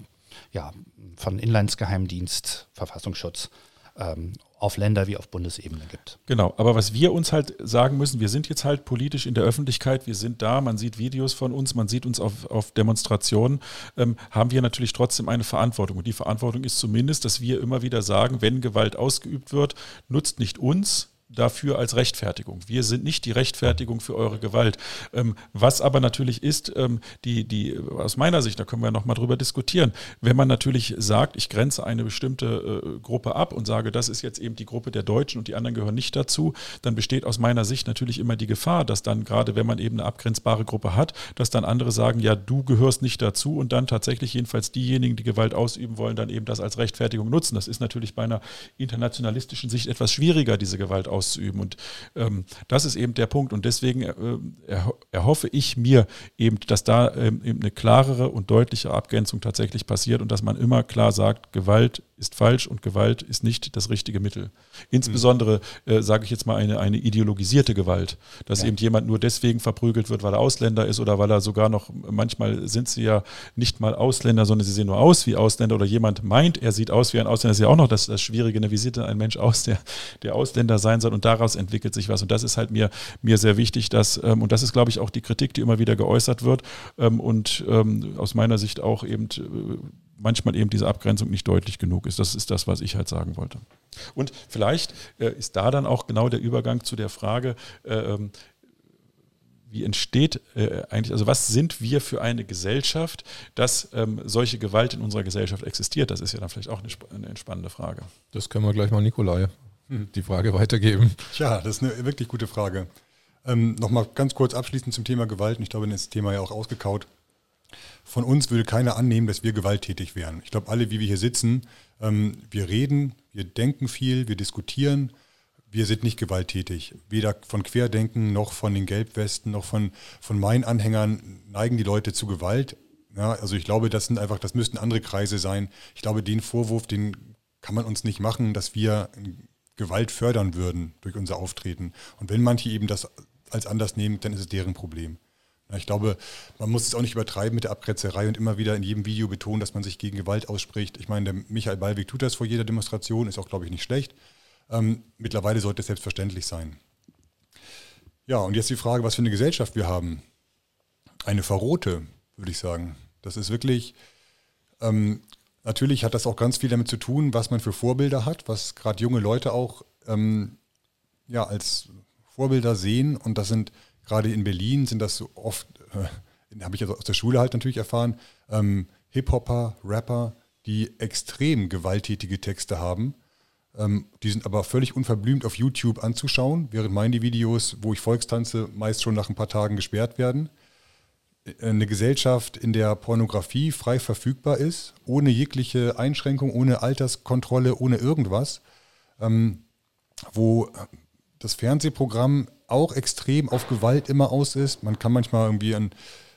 ja, von Inlandsgeheimdienst, Verfassungsschutz ähm, auf Länder- wie auf Bundesebene gibt. Genau, aber was wir uns halt sagen müssen, wir sind jetzt halt politisch in der Öffentlichkeit, wir sind da, man sieht Videos von uns, man sieht uns auf, auf Demonstrationen, ähm, haben wir natürlich trotzdem eine Verantwortung. Und die Verantwortung ist zumindest, dass wir immer wieder sagen, wenn Gewalt ausgeübt wird, nutzt nicht uns, dafür als Rechtfertigung. Wir sind nicht die Rechtfertigung für eure Gewalt. Ähm, was aber natürlich ist, ähm, die, die, aus meiner Sicht, da können wir nochmal drüber diskutieren, wenn man natürlich sagt, ich grenze eine bestimmte äh, Gruppe ab und sage, das ist jetzt eben die Gruppe der Deutschen und die anderen gehören nicht dazu, dann besteht aus meiner Sicht natürlich immer die Gefahr, dass dann gerade, wenn man eben eine abgrenzbare Gruppe hat, dass dann andere sagen, ja, du gehörst nicht dazu und dann tatsächlich jedenfalls diejenigen, die Gewalt ausüben wollen, dann eben das als Rechtfertigung nutzen. Das ist natürlich bei einer internationalistischen Sicht etwas schwieriger, diese Gewalt auszuüben auszuüben. Und ähm, das ist eben der Punkt. Und deswegen äh, erhoffe ich mir eben, dass da ähm, eben eine klarere und deutliche Abgrenzung tatsächlich passiert und dass man immer klar sagt, Gewalt ist falsch und Gewalt ist nicht das richtige Mittel. Insbesondere, äh, sage ich jetzt mal, eine, eine ideologisierte Gewalt, dass ja. eben jemand nur deswegen verprügelt wird, weil er Ausländer ist oder weil er sogar noch, manchmal sind sie ja nicht mal Ausländer, sondern sie sehen nur aus wie Ausländer oder jemand meint, er sieht aus wie ein Ausländer. Das ist ja auch noch das, das Schwierige, ne? wie sieht denn ein Mensch aus, der, der Ausländer sein soll und daraus entwickelt sich was. Und das ist halt mir, mir sehr wichtig, dass, ähm, und das ist, glaube ich, auch die Kritik, die immer wieder geäußert wird ähm, und ähm, aus meiner Sicht auch eben äh, manchmal eben diese Abgrenzung nicht deutlich genug ist. Das ist das, was ich halt sagen wollte. Und vielleicht äh, ist da dann auch genau der Übergang zu der Frage, äh, ähm, wie entsteht äh, eigentlich, also was sind wir für eine Gesellschaft, dass ähm, solche Gewalt in unserer Gesellschaft existiert? Das ist ja dann vielleicht auch eine, eine spannende Frage. Das können wir gleich mal Nikolai hm. die Frage weitergeben. Tja, das ist eine wirklich gute Frage. Ähm, Nochmal ganz kurz abschließend zum Thema Gewalt. Ich glaube, das Thema ja auch ausgekaut von uns würde keiner annehmen, dass wir gewalttätig wären. Ich glaube, alle, wie wir hier sitzen, ähm, wir reden, wir denken viel, wir diskutieren. Wir sind nicht gewalttätig. Weder von Querdenken noch von den Gelbwesten noch von, von meinen Anhängern neigen die Leute zu Gewalt. Ja, also ich glaube, das sind einfach, das müssten andere Kreise sein. Ich glaube, den Vorwurf, den kann man uns nicht machen, dass wir Gewalt fördern würden durch unser Auftreten. Und wenn manche eben das als anders nehmen, dann ist es deren Problem. Ich glaube, man muss es auch nicht übertreiben mit der Abgrenzerei und immer wieder in jedem Video betonen, dass man sich gegen Gewalt ausspricht. Ich meine, der Michael Ballweg tut das vor jeder Demonstration, ist auch, glaube ich, nicht schlecht. Ähm, mittlerweile sollte es selbstverständlich sein. Ja, und jetzt die Frage, was für eine Gesellschaft wir haben. Eine verrohte, würde ich sagen. Das ist wirklich, ähm, natürlich hat das auch ganz viel damit zu tun, was man für Vorbilder hat, was gerade junge Leute auch ähm, ja, als Vorbilder sehen. Und das sind gerade in Berlin sind das so oft, äh, (laughs) habe ich also aus der Schule halt natürlich erfahren, ähm, Hip-Hopper, Rapper, die extrem gewalttätige Texte haben. Ähm, die sind aber völlig unverblümt auf YouTube anzuschauen, während meine Videos, wo ich Volkstanze, meist schon nach ein paar Tagen gesperrt werden. Äh, eine Gesellschaft, in der Pornografie frei verfügbar ist, ohne jegliche Einschränkung, ohne Alterskontrolle, ohne irgendwas, ähm, wo das Fernsehprogramm auch extrem auf Gewalt immer aus ist. Man kann manchmal irgendwie ein,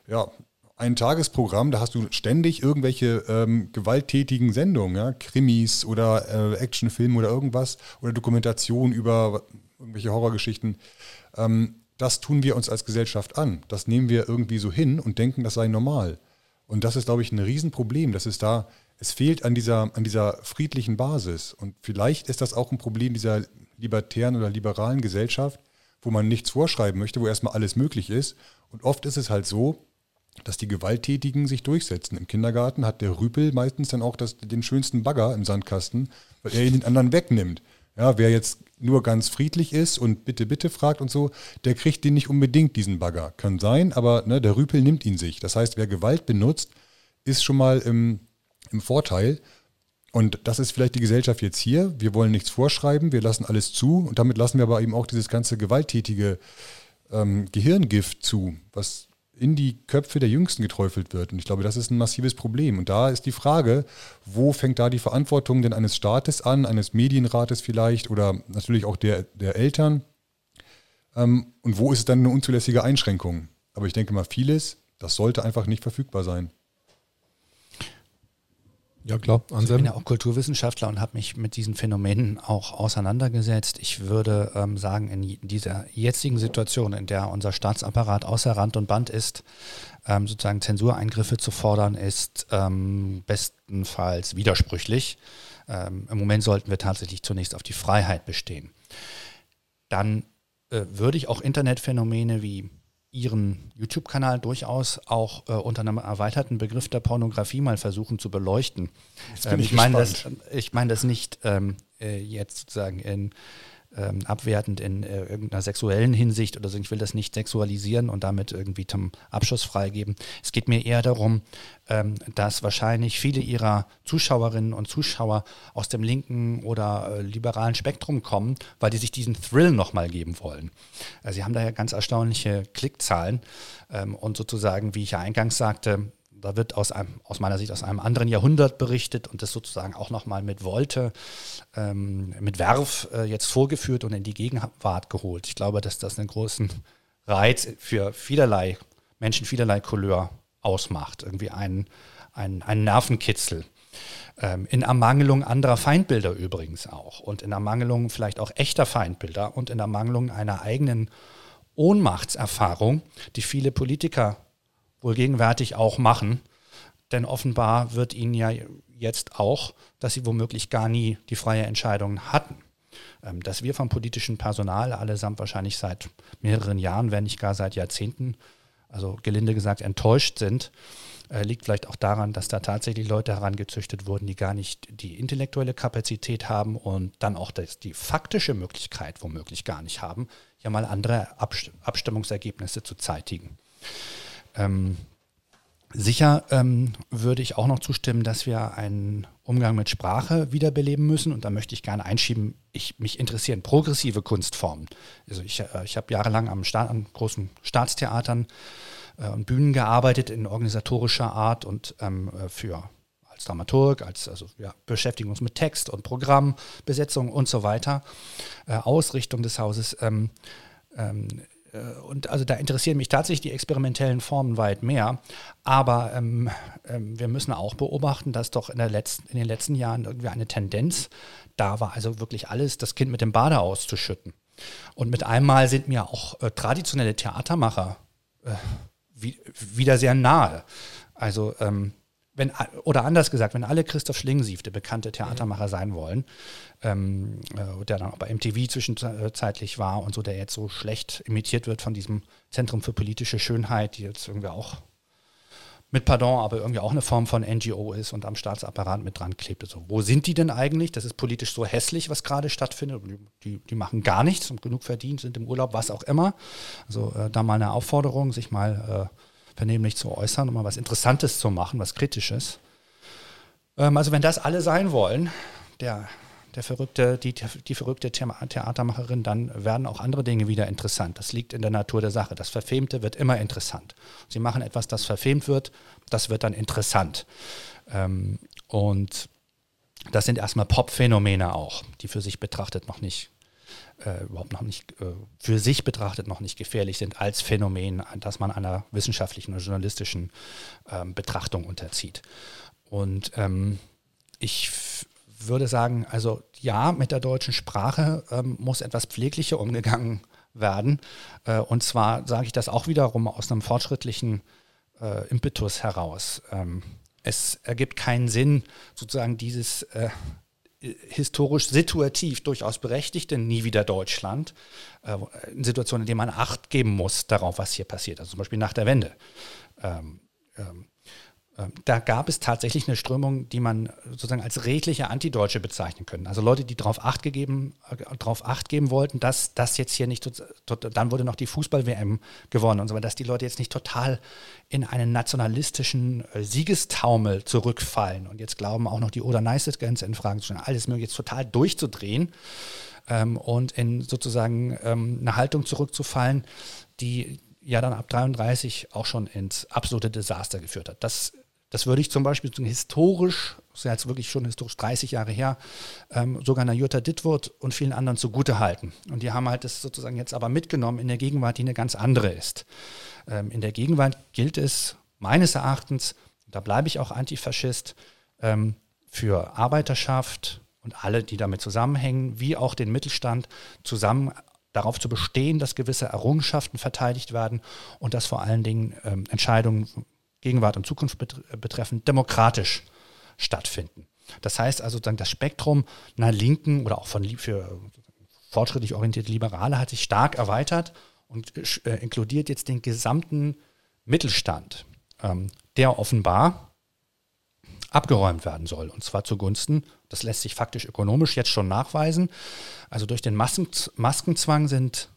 ja, ein Tagesprogramm, da hast du ständig irgendwelche ähm, gewalttätigen Sendungen, ja? Krimis oder äh, Actionfilme oder irgendwas oder Dokumentation über irgendwelche Horrorgeschichten. Ähm, das tun wir uns als Gesellschaft an. Das nehmen wir irgendwie so hin und denken, das sei normal. Und das ist, glaube ich, ein Riesenproblem. Das ist da, es fehlt an dieser, an dieser friedlichen Basis. Und vielleicht ist das auch ein Problem dieser libertären oder liberalen Gesellschaft, wo man nichts vorschreiben möchte, wo erstmal alles möglich ist. Und oft ist es halt so, dass die Gewalttätigen sich durchsetzen. Im Kindergarten hat der Rüpel meistens dann auch das, den schönsten Bagger im Sandkasten, weil er ihn den anderen wegnimmt. Ja, wer jetzt nur ganz friedlich ist und bitte, bitte fragt und so, der kriegt den nicht unbedingt, diesen Bagger. Kann sein, aber ne, der Rüpel nimmt ihn sich. Das heißt, wer Gewalt benutzt, ist schon mal im, im Vorteil. Und das ist vielleicht die Gesellschaft jetzt hier. Wir wollen nichts vorschreiben, wir lassen alles zu und damit lassen wir aber eben auch dieses ganze gewalttätige ähm, Gehirngift zu, was in die Köpfe der Jüngsten geträufelt wird. Und ich glaube, das ist ein massives Problem. Und da ist die Frage, wo fängt da die Verantwortung denn eines Staates an, eines Medienrates vielleicht oder natürlich auch der, der Eltern? Ähm, und wo ist es dann eine unzulässige Einschränkung? Aber ich denke mal, vieles, das sollte einfach nicht verfügbar sein. Ja, klar. Also ich bin ja auch Kulturwissenschaftler und habe mich mit diesen Phänomenen auch auseinandergesetzt. Ich würde ähm, sagen, in dieser jetzigen Situation, in der unser Staatsapparat außer Rand und Band ist, ähm, sozusagen Zensureingriffe zu fordern, ist ähm, bestenfalls widersprüchlich. Ähm, Im Moment sollten wir tatsächlich zunächst auf die Freiheit bestehen. Dann äh, würde ich auch Internetphänomene wie Ihren YouTube-Kanal durchaus auch äh, unter einem erweiterten Begriff der Pornografie mal versuchen zu beleuchten. Ähm, ich, ich meine das, ich mein das nicht ähm, äh, jetzt sozusagen in ähm, abwertend in äh, irgendeiner sexuellen Hinsicht oder so. Ich will das nicht sexualisieren und damit irgendwie zum Abschuss freigeben. Es geht mir eher darum, ähm, dass wahrscheinlich viele ihrer Zuschauerinnen und Zuschauer aus dem linken oder äh, liberalen Spektrum kommen, weil die sich diesen Thrill nochmal geben wollen. Also sie haben da ja ganz erstaunliche Klickzahlen ähm, und sozusagen, wie ich ja eingangs sagte, da wird aus, einem, aus meiner Sicht aus einem anderen Jahrhundert berichtet und das sozusagen auch nochmal mit Wolte, ähm, mit Werf äh, jetzt vorgeführt und in die Gegenwart geholt. Ich glaube, dass das einen großen Reiz für vielerlei Menschen, vielerlei Couleur ausmacht. Irgendwie einen, einen, Nervenkitzel. Ähm, in Ermangelung anderer Feindbilder übrigens auch und in Ermangelung vielleicht auch echter Feindbilder und in Ermangelung einer eigenen Ohnmachtserfahrung, die viele Politiker wohl gegenwärtig auch machen. Denn offenbar wird ihnen ja jetzt auch, dass sie womöglich gar nie die freie Entscheidung hatten. Ähm, dass wir vom politischen Personal allesamt wahrscheinlich seit mehreren Jahren, wenn nicht gar seit Jahrzehnten, also gelinde gesagt enttäuscht sind, äh, liegt vielleicht auch daran, dass da tatsächlich Leute herangezüchtet wurden, die gar nicht die intellektuelle Kapazität haben und dann auch die faktische Möglichkeit womöglich gar nicht haben, ja mal andere Abstimmungsergebnisse zu zeitigen. Ähm, sicher ähm, würde ich auch noch zustimmen, dass wir einen Umgang mit Sprache wiederbeleben müssen. Und da möchte ich gerne einschieben, ich, mich interessieren progressive Kunstformen. Also ich, äh, ich habe jahrelang am Staat, an großen Staatstheatern äh, und Bühnen gearbeitet in organisatorischer Art und ähm, äh, für als Dramaturg, als also ja, beschäftigen uns mit Text und Programm, Besetzung und so weiter, äh, Ausrichtung des Hauses. Ähm, ähm, äh, und also da interessieren mich tatsächlich die experimentellen Formen weit mehr. Aber ähm, ähm, wir müssen auch beobachten, dass doch in, der letzten, in den letzten Jahren irgendwie eine Tendenz da war, also wirklich alles, das Kind mit dem Bade auszuschütten. Und mit einmal sind mir auch äh, traditionelle Theatermacher äh, wie, wieder sehr nahe. Also ähm, wenn, oder anders gesagt, wenn alle Christoph Schlingensief, der bekannte Theatermacher, sein wollen, ähm, äh, der dann auch bei MTV zwischenzeitlich war und so, der jetzt so schlecht imitiert wird von diesem Zentrum für politische Schönheit, die jetzt irgendwie auch mit Pardon, aber irgendwie auch eine Form von NGO ist und am Staatsapparat mit dran klebt. Also, wo sind die denn eigentlich? Das ist politisch so hässlich, was gerade stattfindet. Die, die machen gar nichts und genug verdient, sind im Urlaub, was auch immer. Also äh, da mal eine Aufforderung, sich mal äh, vernehmlich zu äußern, um mal was Interessantes zu machen, was Kritisches. Ähm, also wenn das alle sein wollen, der, der verrückte, die, die verrückte Theatermacherin, dann werden auch andere Dinge wieder interessant. Das liegt in der Natur der Sache. Das Verfemte wird immer interessant. Sie machen etwas, das verfemt wird, das wird dann interessant. Ähm, und das sind erstmal Pop-Phänomene auch, die für sich betrachtet noch nicht äh, überhaupt noch nicht äh, für sich betrachtet noch nicht gefährlich sind als Phänomen, das man einer wissenschaftlichen oder journalistischen ähm, Betrachtung unterzieht. Und ähm, ich würde sagen, also ja, mit der deutschen Sprache ähm, muss etwas pfleglicher umgegangen werden. Äh, und zwar sage ich das auch wiederum aus einem fortschrittlichen äh, Impetus heraus. Ähm, es ergibt keinen Sinn, sozusagen dieses äh, historisch situativ durchaus berechtigte Nie wieder Deutschland, äh, in Situationen, in denen man Acht geben muss darauf, was hier passiert, also zum Beispiel nach der Wende. Ähm, ähm, da gab es tatsächlich eine Strömung, die man sozusagen als redliche Antideutsche bezeichnen können. Also Leute, die darauf Acht, äh, Acht geben wollten, dass das jetzt hier nicht, dann wurde noch die Fußball-WM gewonnen und so, dass die Leute jetzt nicht total in einen nationalistischen äh, Siegestaumel zurückfallen und jetzt glauben, auch noch die Oder-Neiße-Grenze in Frage zu stellen, alles mögliche jetzt total durchzudrehen ähm, und in sozusagen ähm, eine Haltung zurückzufallen, die ja dann ab 33 auch schon ins absolute Desaster geführt hat. Das das würde ich zum Beispiel historisch, das ist ja jetzt wirklich schon historisch 30 Jahre her, ähm, sogar einer Jutta Dittwurt und vielen anderen zugute halten. Und die haben halt das sozusagen jetzt aber mitgenommen in der Gegenwart, die eine ganz andere ist. Ähm, in der Gegenwart gilt es meines Erachtens, da bleibe ich auch Antifaschist, ähm, für Arbeiterschaft und alle, die damit zusammenhängen, wie auch den Mittelstand zusammen darauf zu bestehen, dass gewisse Errungenschaften verteidigt werden und dass vor allen Dingen ähm, Entscheidungen Gegenwart und Zukunft betreffend demokratisch stattfinden. Das heißt also, das Spektrum einer Linken oder auch von für fortschrittlich orientierte Liberale hat sich stark erweitert und äh, inkludiert jetzt den gesamten Mittelstand, ähm, der offenbar abgeräumt werden soll. Und zwar zugunsten, das lässt sich faktisch ökonomisch jetzt schon nachweisen. Also durch den Maskenzwang sind,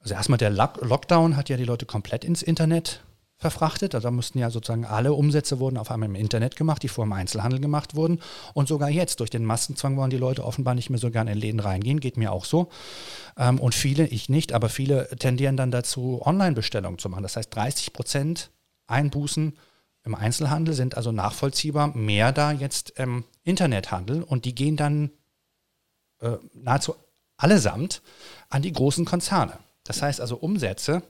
also erstmal der Lockdown hat ja die Leute komplett ins Internet verfrachtet. Also da mussten ja sozusagen alle Umsätze wurden auf einmal im Internet gemacht, die vorher im Einzelhandel gemacht wurden. Und sogar jetzt, durch den Massenzwang wollen die Leute offenbar nicht mehr so gerne in Läden reingehen, geht mir auch so. Ähm, und viele, ich nicht, aber viele tendieren dann dazu, Online-Bestellungen zu machen. Das heißt, 30 Prozent Einbußen im Einzelhandel sind also nachvollziehbar mehr da jetzt im Internethandel und die gehen dann äh, nahezu allesamt an die großen Konzerne. Das heißt also Umsätze,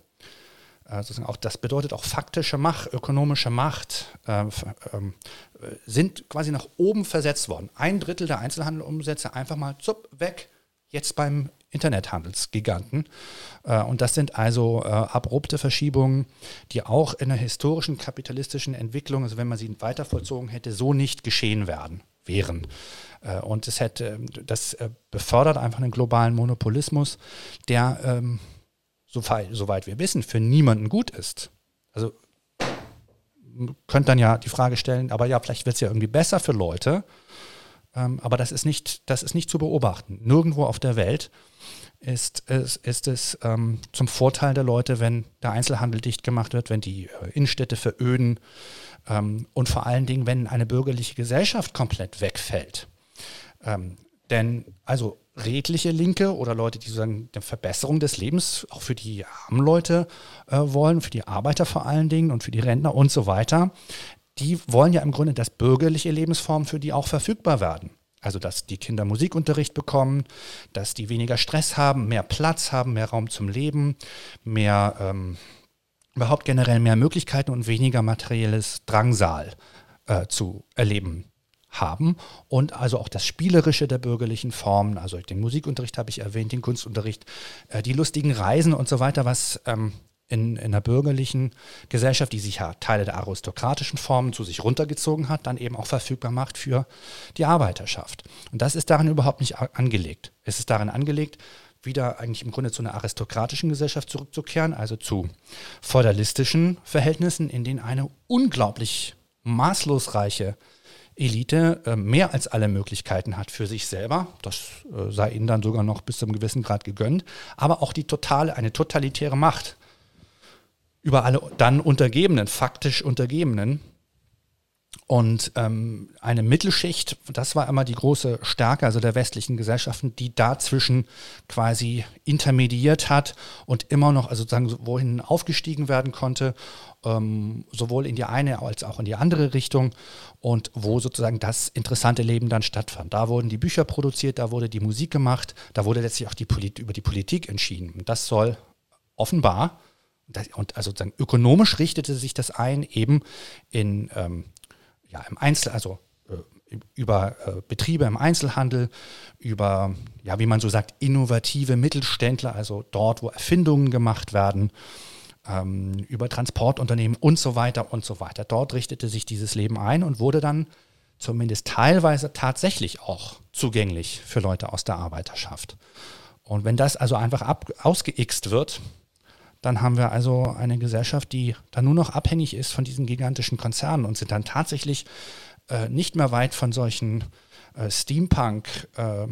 äh, auch, das bedeutet auch faktische Macht, ökonomische Macht, äh, ähm, sind quasi nach oben versetzt worden. Ein Drittel der Einzelhandelumsätze einfach mal zupp, weg, jetzt beim Internethandelsgiganten. Äh, und das sind also äh, abrupte Verschiebungen, die auch in der historischen kapitalistischen Entwicklung, also wenn man sie weiter vollzogen hätte, so nicht geschehen werden, wären. Äh, und es hätte, das befördert einfach einen globalen Monopolismus, der, ähm, soweit, wir wissen, für niemanden gut ist. Also könnt dann ja die Frage stellen, aber ja, vielleicht wird es ja irgendwie besser für Leute. Ähm, aber das ist, nicht, das ist nicht zu beobachten. Nirgendwo auf der Welt ist, ist, ist es ähm, zum Vorteil der Leute, wenn der Einzelhandel dicht gemacht wird, wenn die äh, Innenstädte veröden ähm, und vor allen Dingen, wenn eine bürgerliche Gesellschaft komplett wegfällt. Denn also redliche Linke oder Leute, die sozusagen eine Verbesserung des Lebens auch für die armen Leute äh, wollen, für die Arbeiter vor allen Dingen und für die Rentner und so weiter, die wollen ja im Grunde, dass bürgerliche Lebensformen für die auch verfügbar werden. Also, dass die Kinder Musikunterricht bekommen, dass die weniger Stress haben, mehr Platz haben, mehr Raum zum Leben, mehr, ähm, überhaupt generell mehr Möglichkeiten und weniger materielles Drangsal äh, zu erleben haben. Und also auch das Spielerische der bürgerlichen Formen, also den Musikunterricht habe ich erwähnt, den Kunstunterricht, äh, die lustigen Reisen und so weiter, was ähm, in, in einer bürgerlichen Gesellschaft, die sich ja Teile der aristokratischen Formen zu sich runtergezogen hat, dann eben auch verfügbar macht für die Arbeiterschaft. Und das ist darin überhaupt nicht angelegt. Es ist darin angelegt, wieder eigentlich im Grunde zu einer aristokratischen Gesellschaft zurückzukehren, also zu feudalistischen Verhältnissen, in denen eine unglaublich maßlos reiche Elite äh, mehr als alle Möglichkeiten hat für sich selber. Das äh, sei ihnen dann sogar noch bis zu einem gewissen Grad gegönnt. Aber auch die totale, eine totalitäre Macht über alle dann Untergebenen, faktisch Untergebenen. Und ähm, eine Mittelschicht, das war immer die große Stärke also der westlichen Gesellschaften, die dazwischen quasi intermediiert hat und immer noch, also sozusagen, wohin aufgestiegen werden konnte, ähm, sowohl in die eine als auch in die andere Richtung und wo sozusagen das interessante Leben dann stattfand. Da wurden die Bücher produziert, da wurde die Musik gemacht, da wurde letztlich auch die Polit über die Politik entschieden. Und das soll offenbar und also sozusagen ökonomisch richtete sich das ein eben in ähm, ja, im Einzel, also äh, über äh, Betriebe im Einzelhandel, über, ja, wie man so sagt, innovative Mittelständler, also dort, wo Erfindungen gemacht werden, ähm, über Transportunternehmen und so weiter und so weiter. Dort richtete sich dieses Leben ein und wurde dann zumindest teilweise tatsächlich auch zugänglich für Leute aus der Arbeiterschaft. Und wenn das also einfach ab, ausgeixt wird, dann haben wir also eine Gesellschaft, die dann nur noch abhängig ist von diesen gigantischen Konzernen und sind dann tatsächlich äh, nicht mehr weit von solchen äh, Steampunk, äh,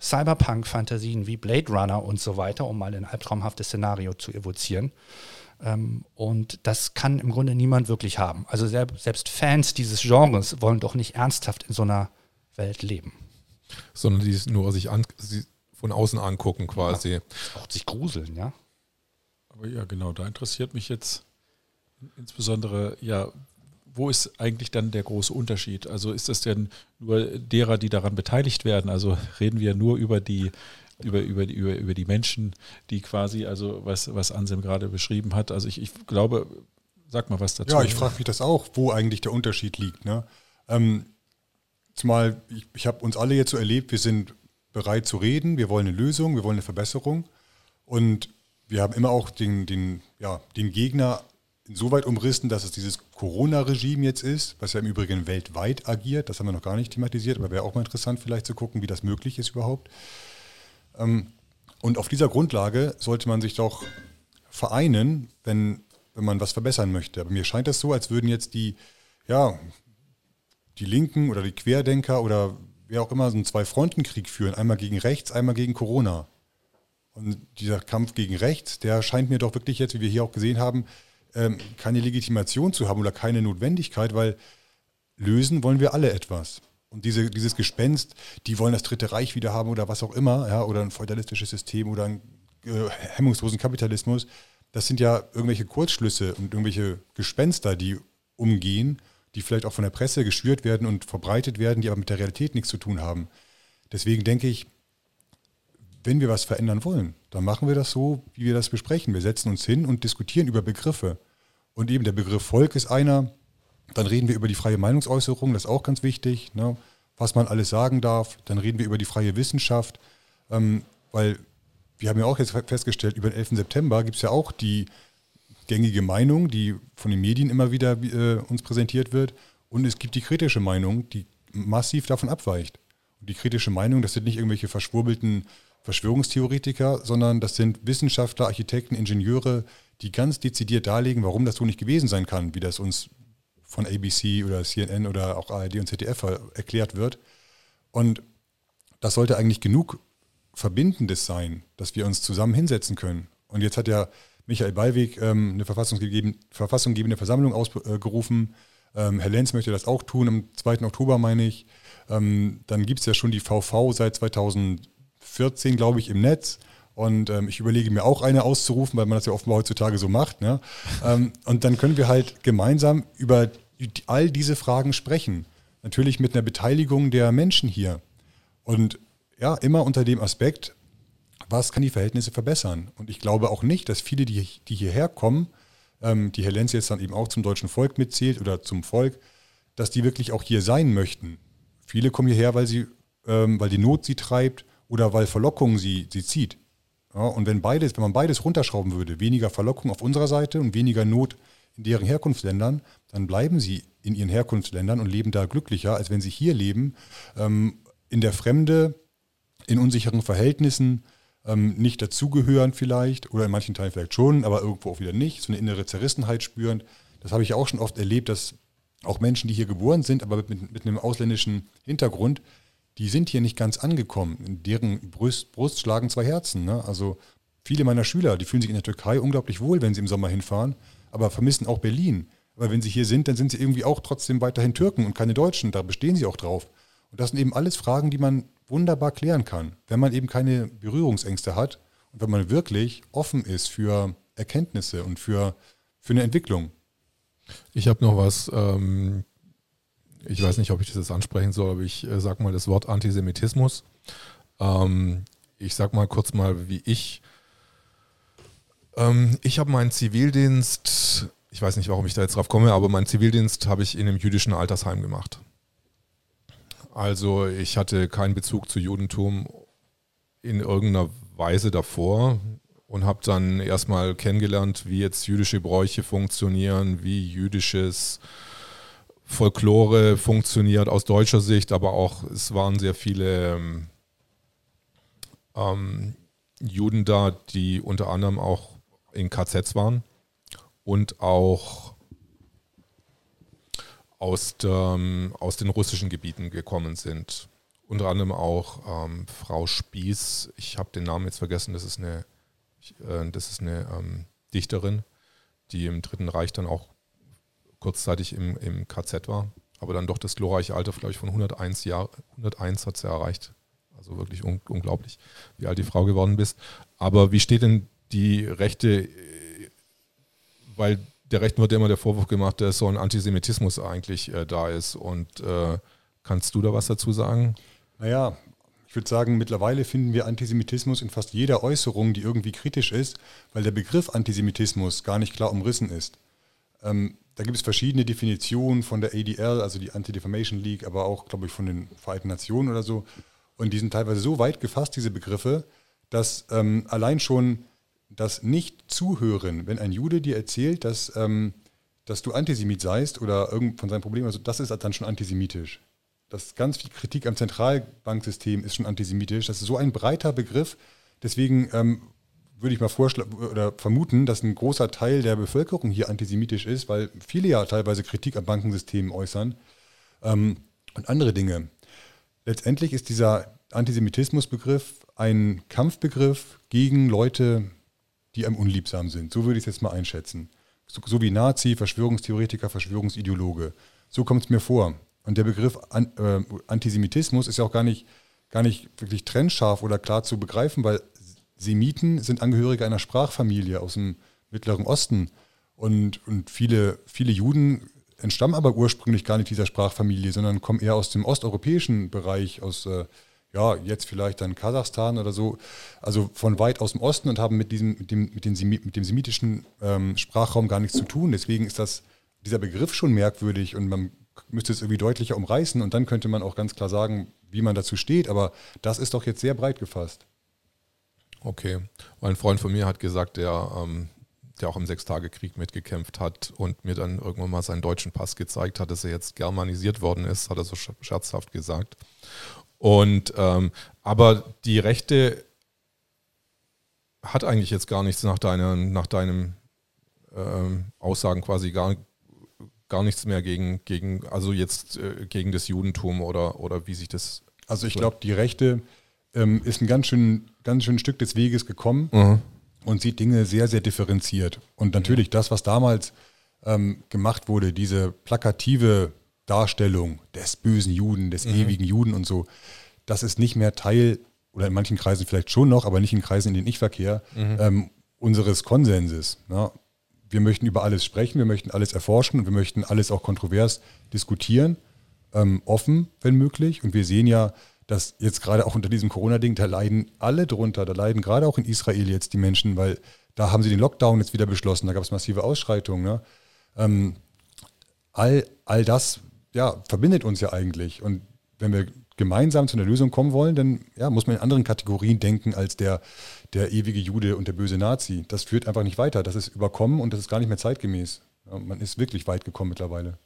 Cyberpunk-Fantasien wie Blade Runner und so weiter, um mal ein albtraumhaftes Szenario zu evozieren. Ähm, und das kann im Grunde niemand wirklich haben. Also selbst, Fans dieses Genres wollen doch nicht ernsthaft in so einer Welt leben. Sondern die nur sich an, von außen angucken quasi. Ja, auch sich gruseln, ja. Aber ja, genau, da interessiert mich jetzt insbesondere, ja, wo ist eigentlich dann der große Unterschied? Also ist das denn nur derer, die daran beteiligt werden? Also reden wir nur über die, über, über, über, über die Menschen, die quasi, also was, was Anselm gerade beschrieben hat. Also ich, ich glaube, sag mal was dazu. Ja, ich frage mich das auch, wo eigentlich der Unterschied liegt. Ne? Ähm, zumal ich, ich habe uns alle jetzt so erlebt, wir sind bereit zu reden, wir wollen eine Lösung, wir wollen eine Verbesserung und wir haben immer auch den, den, ja, den Gegner insoweit umrissen, dass es dieses Corona-Regime jetzt ist, was ja im Übrigen weltweit agiert. Das haben wir noch gar nicht thematisiert, aber wäre auch mal interessant vielleicht zu gucken, wie das möglich ist überhaupt. Ähm, und auf dieser Grundlage sollte man sich doch vereinen, wenn, wenn man was verbessern möchte. Aber mir scheint das so, als würden jetzt die, ja, die Linken oder die Querdenker oder wer auch immer so einen Zwei-Fronten-Krieg führen, einmal gegen rechts, einmal gegen Corona. Und dieser Kampf gegen rechts, der scheint mir doch wirklich jetzt, wie wir hier auch gesehen haben, ähm, keine Legitimation zu haben oder keine Notwendigkeit, weil lösen wollen wir alle etwas. Und diese, dieses Gespenst, die wollen das Dritte Reich wieder haben oder was auch immer, ja, oder ein feudalistisches System oder einen äh, hemmungslosen Kapitalismus, das sind ja irgendwelche Kurzschlüsse und irgendwelche Gespenster, die umgehen, die vielleicht auch von der Presse geschürt werden und verbreitet werden, die aber mit der Realität nichts zu tun haben. Deswegen denke ich, wenn wir was verändern wollen, dann machen wir das so, wie wir das besprechen. Wir setzen uns hin und diskutieren über Begriffe. Und eben der Begriff Volk ist einer. Dann reden wir über die freie Meinungsäußerung, das ist auch ganz wichtig, ne? was man alles sagen darf. Dann reden wir über die freie Wissenschaft, ähm, weil wir haben ja auch jetzt festgestellt, über den 11. September gibt es ja auch die gängige Meinung, die von den Medien immer wieder äh, uns präsentiert wird. Und es gibt die kritische Meinung, die massiv davon abweicht. Und die kritische Meinung, das sind nicht irgendwelche verschwurbelten Verschwörungstheoretiker, sondern das sind Wissenschaftler, Architekten, Ingenieure, die ganz dezidiert darlegen, warum das so nicht gewesen sein kann, wie das uns von ABC oder CNN oder auch ARD und ZDF erklärt wird. Und das sollte eigentlich genug Verbindendes sein, dass wir uns zusammen hinsetzen können. Und jetzt hat ja Michael Ballweg ähm, eine verfassungsgebende Versammlung ausgerufen. Ähm, Herr Lenz möchte das auch tun, am 2. Oktober meine ich. Ähm, dann gibt es ja schon die VV seit 2000. 14, glaube ich, im Netz. Und ähm, ich überlege mir auch eine auszurufen, weil man das ja offenbar heutzutage so macht. Ne? (laughs) Ähm, und dann können wir halt gemeinsam über all diese Fragen sprechen. Natürlich mit einer Beteiligung der Menschen hier. Und ja, immer unter dem Aspekt, was kann die Verhältnisse verbessern? Und ich glaube auch nicht, dass viele, die, die hierher kommen, ähm, die Herr Lenz jetzt dann eben auch zum deutschen Volk mitzählt oder zum Volk, dass die wirklich auch hier sein möchten. Viele kommen hierher, weil sie, ähm, weil die Not sie treibt oder weil Verlockung sie, sie zieht. Ja, und wenn beides, wenn man beides runterschrauben würde, weniger Verlockung auf unserer Seite und weniger Not in deren Herkunftsländern, dann bleiben sie in ihren Herkunftsländern und leben da glücklicher, als wenn sie hier leben, ähm, in der Fremde, in unsicheren Verhältnissen, ähm, nicht dazugehören vielleicht oder in manchen Teilen vielleicht schon, aber irgendwo auch wieder nicht, so eine innere Zerrissenheit spüren. Das habe ich auch schon oft erlebt, dass auch Menschen, die hier geboren sind, aber mit, mit einem ausländischen Hintergrund, die sind hier nicht ganz angekommen. In deren Brust, Brust schlagen zwei Herzen. Ne? Also viele meiner Schüler, die fühlen sich in der Türkei unglaublich wohl, wenn sie im Sommer hinfahren, aber vermissen auch Berlin. Aber wenn sie hier sind, dann sind sie irgendwie auch trotzdem weiterhin Türken und keine Deutschen. Da bestehen sie auch drauf. Und das sind eben alles Fragen, die man wunderbar klären kann, wenn man eben keine Berührungsängste hat und wenn man wirklich offen ist für Erkenntnisse und für, für eine Entwicklung. Ich habe noch was ähm, ich weiß nicht, ob ich das jetzt ansprechen soll, aber ich äh, sage mal das Wort Antisemitismus. Ähm, ich sage mal kurz mal, wie ich. Ähm, ich habe meinen Zivildienst, ich weiß nicht, warum ich da jetzt drauf komme, aber meinen Zivildienst habe ich in einem jüdischen Altersheim gemacht. Also ich hatte keinen Bezug zu Judentum in irgendeiner Weise davor und habe dann erstmal kennengelernt, wie jetzt jüdische Bräuche funktionieren, wie jüdisches Folklore funktioniert aus deutscher Sicht, aber auch es waren sehr viele ähm, ähm Juden da, die unter anderem auch in KZs waren und auch aus, der, aus den russischen Gebieten gekommen sind. Unter anderem auch ähm, Frau Spieß, ich habe den Namen jetzt vergessen, das ist eine, äh, das ist eine ähm, Dichterin, die im Dritten Reich dann auch kurzzeitig im, im KZ war, aber dann doch das glorreiche Alter, glaube ich, von 101 Jahren, 101 hat sie erreicht. Also wirklich un unglaublich, wie alt die Frau geworden bist. Aber wie steht denn die Rechte, weil der Rechten wird immer der Vorwurf gemacht, dass so ein Antisemitismus eigentlich äh, da ist. Und äh, kannst du da was dazu sagen? Naja, ich würde sagen, mittlerweile finden wir Antisemitismus in fast jeder Äußerung, die irgendwie kritisch ist, weil der Begriff Antisemitismus gar nicht klar umrissen ist. Ähm, da gibt es verschiedene Definitionen von der ADL, also die Anti-Defamation League, aber auch, glaube ich, von den Vereinten Nationen oder so. Und die sind teilweise so weit gefasst, diese Begriffe, dass ähm, allein schon das Nicht-Zuhören, wenn ein Jude dir erzählt, dass, ähm, dass du Antisemit seist oder irgend von seinem Problem, also das ist dann schon antisemitisch. Das ganz viel Kritik am Zentralbanksystem ist schon antisemitisch. Das ist so ein breiter Begriff. Deswegen ähm, würde ich mal oder vermuten, dass ein großer Teil der Bevölkerung hier antisemitisch ist, weil viele ja teilweise Kritik am Bankensystem äußern ähm, und andere Dinge. Letztendlich ist dieser Antisemitismusbegriff ein Kampfbegriff gegen Leute, die einem unliebsam sind. So würde ich es jetzt mal einschätzen. So, so wie Nazi, Verschwörungstheoretiker, Verschwörungsideologe. So kommt es mir vor. Und der Begriff An äh, Antisemitismus ist ja auch gar nicht, gar nicht wirklich trennscharf oder klar zu begreifen, weil Semiten sind Angehörige einer Sprachfamilie aus dem Mittleren Osten. Und, und viele, viele Juden entstammen aber ursprünglich gar nicht dieser Sprachfamilie, sondern kommen eher aus dem osteuropäischen Bereich, aus äh, ja, jetzt vielleicht dann Kasachstan oder so, also von weit aus dem Osten und haben mit diesem, mit dem, mit dem, mit dem semitischen ähm, Sprachraum gar nichts zu tun. Deswegen ist das, dieser Begriff schon merkwürdig und man müsste es irgendwie deutlicher umreißen und dann könnte man auch ganz klar sagen, wie man dazu steht. Aber das ist doch jetzt sehr breit gefasst. Okay. Mein Freund von mir hat gesagt, der, ähm, der auch im Sechstagekrieg mitgekämpft hat und mir dann irgendwann mal seinen deutschen Pass gezeigt hat, dass er jetzt germanisiert worden ist, hat er so scherzhaft gesagt. Und ähm, aber die Rechte hat eigentlich jetzt gar nichts nach deiner, nach deinem ähm, Aussagen quasi gar, gar nichts mehr gegen, gegen, also jetzt äh, gegen das Judentum oder, oder wie sich das. Also ich glaube, die Rechte ähm, ist ein ganz schön, ganz schön Stück des Weges gekommen mhm. und sieht Dinge sehr, sehr differenziert. Und natürlich das, was damals ähm, gemacht wurde, diese plakative Darstellung des bösen Juden, des mhm. ewigen Juden und so, das ist nicht mehr Teil, oder in manchen Kreisen vielleicht schon noch, aber nicht in Kreisen, in denen ich verkehre, mhm. ähm, unseres Konsenses. Ne? Wir möchten über alles sprechen, wir möchten alles erforschen und wir möchten alles auch kontrovers diskutieren, ähm, offen, wenn möglich. Und wir sehen ja, dass jetzt gerade auch unter diesem Corona-Ding, da leiden alle drunter, da leiden gerade auch in Israel jetzt die Menschen, weil da haben sie den Lockdown jetzt wieder beschlossen, da gab es massive Ausschreitungen. Ne? Ähm, all, all das ja, verbindet uns ja eigentlich. Und wenn wir gemeinsam zu einer Lösung kommen wollen, dann ja, muss man in anderen Kategorien denken als der, der ewige Jude und der böse Nazi. Das führt einfach nicht weiter. Das ist überkommen und das ist gar nicht mehr zeitgemäß. Man ist wirklich weit gekommen mittlerweile.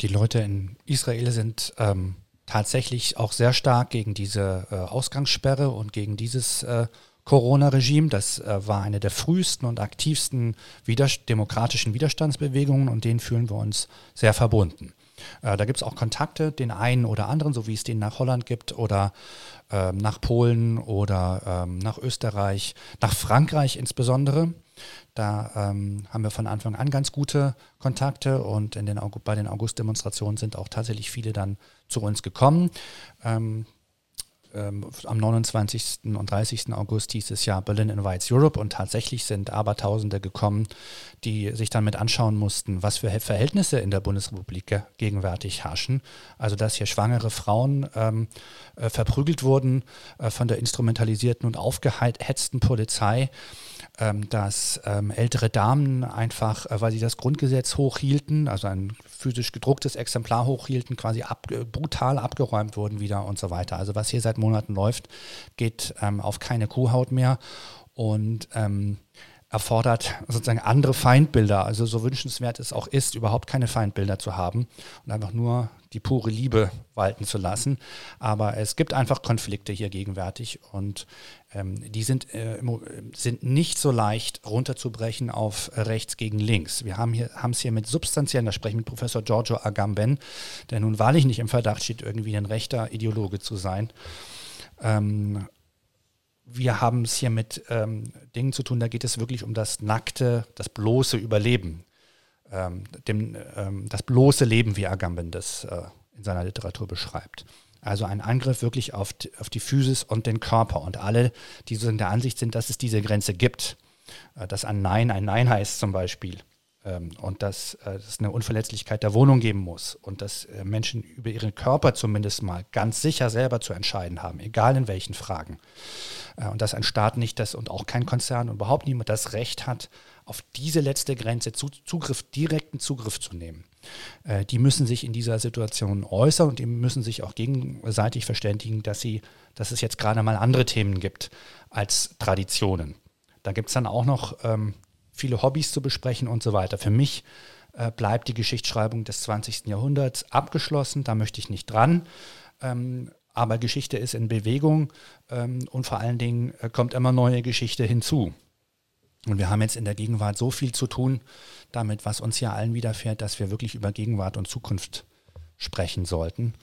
Die Leute in Israel sind ähm, tatsächlich auch sehr stark gegen diese äh, Ausgangssperre und gegen dieses äh, Corona-Regime. Das äh, war eine der frühesten und aktivsten Widerst demokratischen Widerstandsbewegungen und denen fühlen wir uns sehr verbunden. Äh, da gibt es auch Kontakte, den einen oder anderen, so wie es den nach Holland gibt oder ähm, nach Polen oder ähm, nach Österreich, nach Frankreich insbesondere. Da ähm, haben wir von Anfang an ganz gute Kontakte und in den, bei den August-Demonstrationen sind auch tatsächlich viele dann zu uns gekommen. Ähm, ähm, am 29. und 30. August dieses Jahr Berlin Invites Europe und tatsächlich sind Abertausende gekommen, die sich dann mit anschauen mussten, was für Verhältnisse in der Bundesrepublik gegenwärtig herrschen. Also dass hier schwangere Frauen ähm, äh, verprügelt wurden äh, von der instrumentalisierten und aufgehetzten Polizei dass ähm, ältere Damen einfach, äh, weil sie das Grundgesetz hochhielten, also ein physisch gedrucktes Exemplar hochhielten, quasi ab, brutal abgeräumt wurden wieder und so weiter. Also was hier seit Monaten läuft, geht ähm, auf keine Kuhhaut mehr und ähm, erfordert sozusagen andere Feindbilder. Also so wünschenswert es auch ist, überhaupt keine Feindbilder zu haben und einfach nur die pure Liebe walten zu lassen. Aber es gibt einfach Konflikte hier gegenwärtig und ähm, die sind, äh, sind nicht so leicht runterzubrechen auf rechts gegen links. Wir haben es hier mit substanziellen, da spreche ich mit Professor Giorgio Agamben, der nun wahrlich nicht im Verdacht steht, irgendwie ein rechter Ideologe zu sein. Ähm, wir haben es hier mit ähm, Dingen zu tun, da geht es wirklich um das nackte, das bloße Überleben. Ähm, dem, ähm, das bloße Leben, wie Agamben das äh, in seiner Literatur beschreibt. Also ein Angriff wirklich auf, auf die Physis und den Körper. Und alle, die so in der Ansicht sind, dass es diese Grenze gibt, äh, dass ein Nein ein Nein heißt zum Beispiel, ähm, und dass äh, es eine Unverletzlichkeit der Wohnung geben muss und dass äh, Menschen über ihren Körper zumindest mal ganz sicher selber zu entscheiden haben, egal in welchen Fragen. Und dass ein Staat nicht das und auch kein Konzern und überhaupt niemand das Recht hat, auf diese letzte Grenze Zugriff, direkten Zugriff zu nehmen. Die müssen sich in dieser Situation äußern und die müssen sich auch gegenseitig verständigen, dass, sie, dass es jetzt gerade mal andere Themen gibt als Traditionen. Da gibt es dann auch noch ähm, viele Hobbys zu besprechen und so weiter. Für mich äh, bleibt die Geschichtsschreibung des 20. Jahrhunderts abgeschlossen, da möchte ich nicht dran. Ähm, aber Geschichte ist in Bewegung ähm, und vor allen Dingen äh, kommt immer neue Geschichte hinzu. Und wir haben jetzt in der Gegenwart so viel zu tun damit, was uns ja allen widerfährt, dass wir wirklich über Gegenwart und Zukunft sprechen sollten.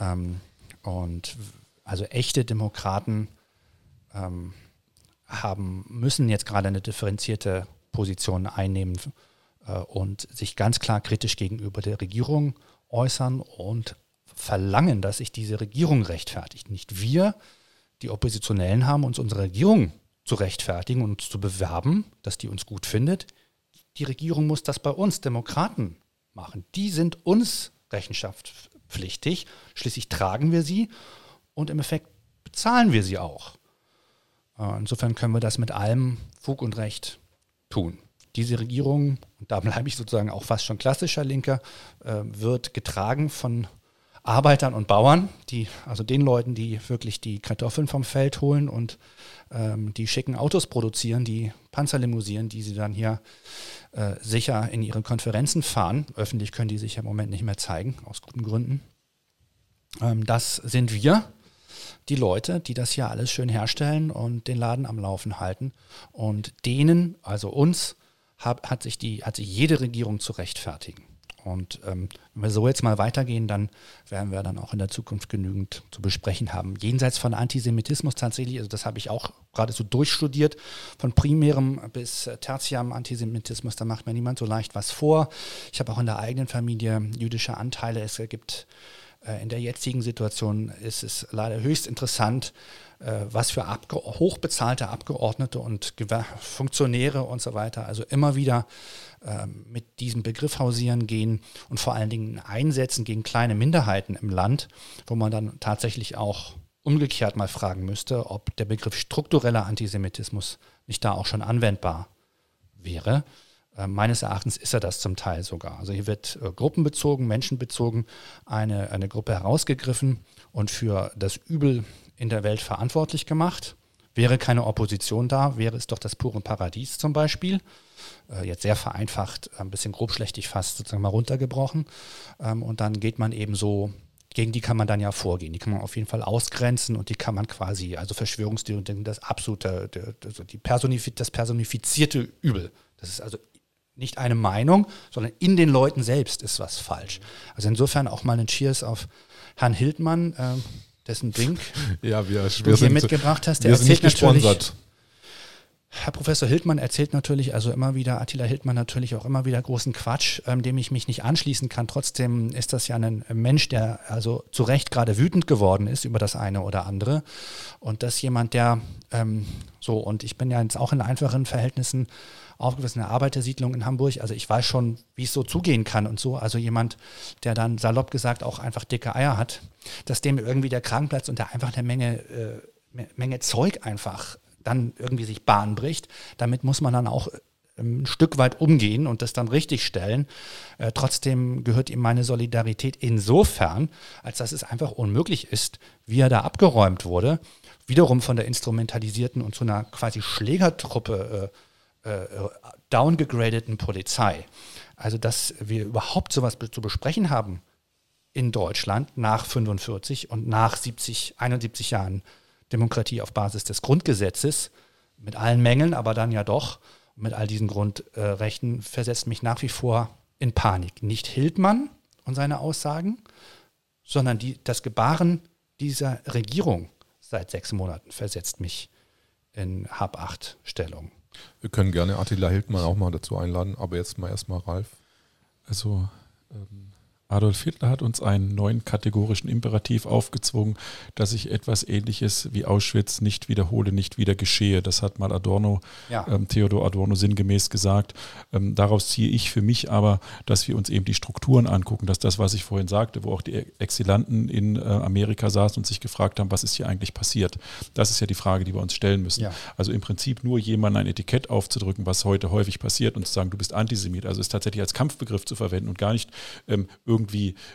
Ähm, und also echte Demokraten ähm, haben, müssen jetzt gerade eine differenzierte Positionen einnehmen äh, und sich ganz klar kritisch gegenüber der Regierung äußern und verlangen, dass sich diese Regierung rechtfertigt. Nicht wir, die Oppositionellen, haben uns unsere Regierung zu rechtfertigen und zu bewerben, dass die uns gut findet. Die Regierung muss das bei uns Demokraten machen. Die sind uns rechenschaftspflichtig. Schließlich tragen wir sie und im Effekt bezahlen wir sie auch. Äh, insofern können wir das mit allem Fug und Recht tun. Diese Regierung, und da bleibe ich sozusagen auch fast schon klassischer Linker, äh, wird getragen von Arbeitern und Bauern, die, also den Leuten, die wirklich die Kartoffeln vom Feld holen und ähm, die schicken Autos produzieren, die Panzerlimousinen, die sie dann hier äh, sicher in ihre Konferenzen fahren. Öffentlich können die sich im Moment nicht mehr zeigen, aus guten Gründen. Ähm, das sind wir die Leute, die das hier alles schön herstellen und den Laden am Laufen halten. Und denen, also uns, hat, sich die, hat sich jede Regierung zu rechtfertigen. Und ähm, wenn wir so jetzt mal weitergehen, dann werden wir dann auch in der Zukunft genügend zu besprechen haben. Jenseits von Antisemitismus tatsächlich, also das habe ich auch gerade so durchstudiert, von primärem bis tertiam Antisemitismus, da macht mir niemand so leicht was vor. Ich habe auch in der eigenen Familie jüdische Anteile. Es gibt in der jetzigen Situation ist es leider höchst interessant, äh, was für Abge hochbezahlte Abgeordnete und Funktionäre und so weiter also immer wieder ähm, mit diesem Begriff hausieren gehen und vor allen Dingen einsetzen gegen kleine Minderheiten im Land, wo man dann tatsächlich auch umgekehrt mal fragen müsste, ob der Begriff struktureller Antisemitismus nicht da auch schon anwendbar wäre. Äh, meines Erachtens ist er das zum Teil sogar. Also hier wird äh, gruppenbezogen, menschenbezogen eine, eine Gruppe herausgegriffen und für das Übel in der Welt verantwortlich gemacht. Wäre keine Opposition da, wäre es doch das pure Paradies zum Beispiel. Äh, jetzt sehr vereinfacht, ein bisschen grobschlächtig fast sozusagen mal runtergebrochen. Ähm, und dann geht man eben so, gegen die kann man dann ja vorgehen. Die kann man auf jeden Fall ausgrenzen und die kann man quasi, also Verschwörungstheorien, das absolute, das personifizierte Übel. Das ist also nicht eine Meinung, sondern in den Leuten selbst ist was falsch. Also insofern auch mal ein Cheers auf Herrn Hildmann, äh, dessen Drink (laughs) ja, wir, du wir hier mitgebracht hast. Der wir sind nicht gesponsert. Herr Professor Hildmann erzählt natürlich, also immer wieder, Attila Hildmann natürlich auch immer wieder großen Quatsch, ähm, dem ich mich nicht anschließen kann. Trotzdem ist das ja ein Mensch, der also zu Recht gerade wütend geworden ist über das eine oder andere. Und das jemand, der ähm, so, und ich bin ja jetzt auch in einfachen Verhältnissen aufgewachsen, in der Arbeitersiedlung in Hamburg. Also ich weiß schon, wie es so zugehen kann und so. Also jemand, der dann salopp gesagt auch einfach dicke Eier hat, dass dem irgendwie der Krankenplatz und der einfach eine Menge, äh, Menge Zeug einfach dann irgendwie sich Bahn bricht. Damit muss man dann auch ähm, ein Stück weit umgehen und das dann richtig stellen. Äh, trotzdem gehört ihm meine Solidarität insofern, als dass es einfach unmöglich ist, wie er da abgeräumt wurde, wiederum von der instrumentalisierten und zu einer quasi Schlägertruppe äh, äh, downgegradeten Polizei. Also, dass wir überhaupt sowas zu besprechen haben in Deutschland nach 45 und nach 70, 71 Jahren Demokratie auf Basis des Grundgesetzes, mit allen Mängeln, aber dann ja doch, mit all diesen Grundrechten, versetzt mich nach wie vor in Panik. Nicht Hildmann und seine Aussagen, sondern die, das Gebaren dieser Regierung seit sechs Monaten versetzt mich in Hab-8-Stellung. Wir können gerne Attila Hildmann auch mal dazu einladen, aber jetzt mal erstmal Ralf. Also ähm, Adolf Hitler hat uns einen neuen kategorischen Imperativ aufgezwungen, dass ich etwas Ähnliches wie Auschwitz nicht wiederhole, nicht wieder geschehe. Das hat mal Adorno, ja. ähm, Theodor Adorno sinngemäß gesagt. Ähm, daraus ziehe ich für mich aber, dass wir uns eben die Strukturen angucken, dass das, was ich vorhin sagte, wo auch die Exilanten in äh, Amerika saßen und sich gefragt haben, was ist hier eigentlich passiert. Das ist ja die Frage, die wir uns stellen müssen. Ja. Also im Prinzip nur jemandem ein Etikett aufzudrücken, was heute häufig passiert und zu sagen, du bist Antisemit. Also es tatsächlich als Kampfbegriff zu verwenden und gar nicht ähm, irgendwie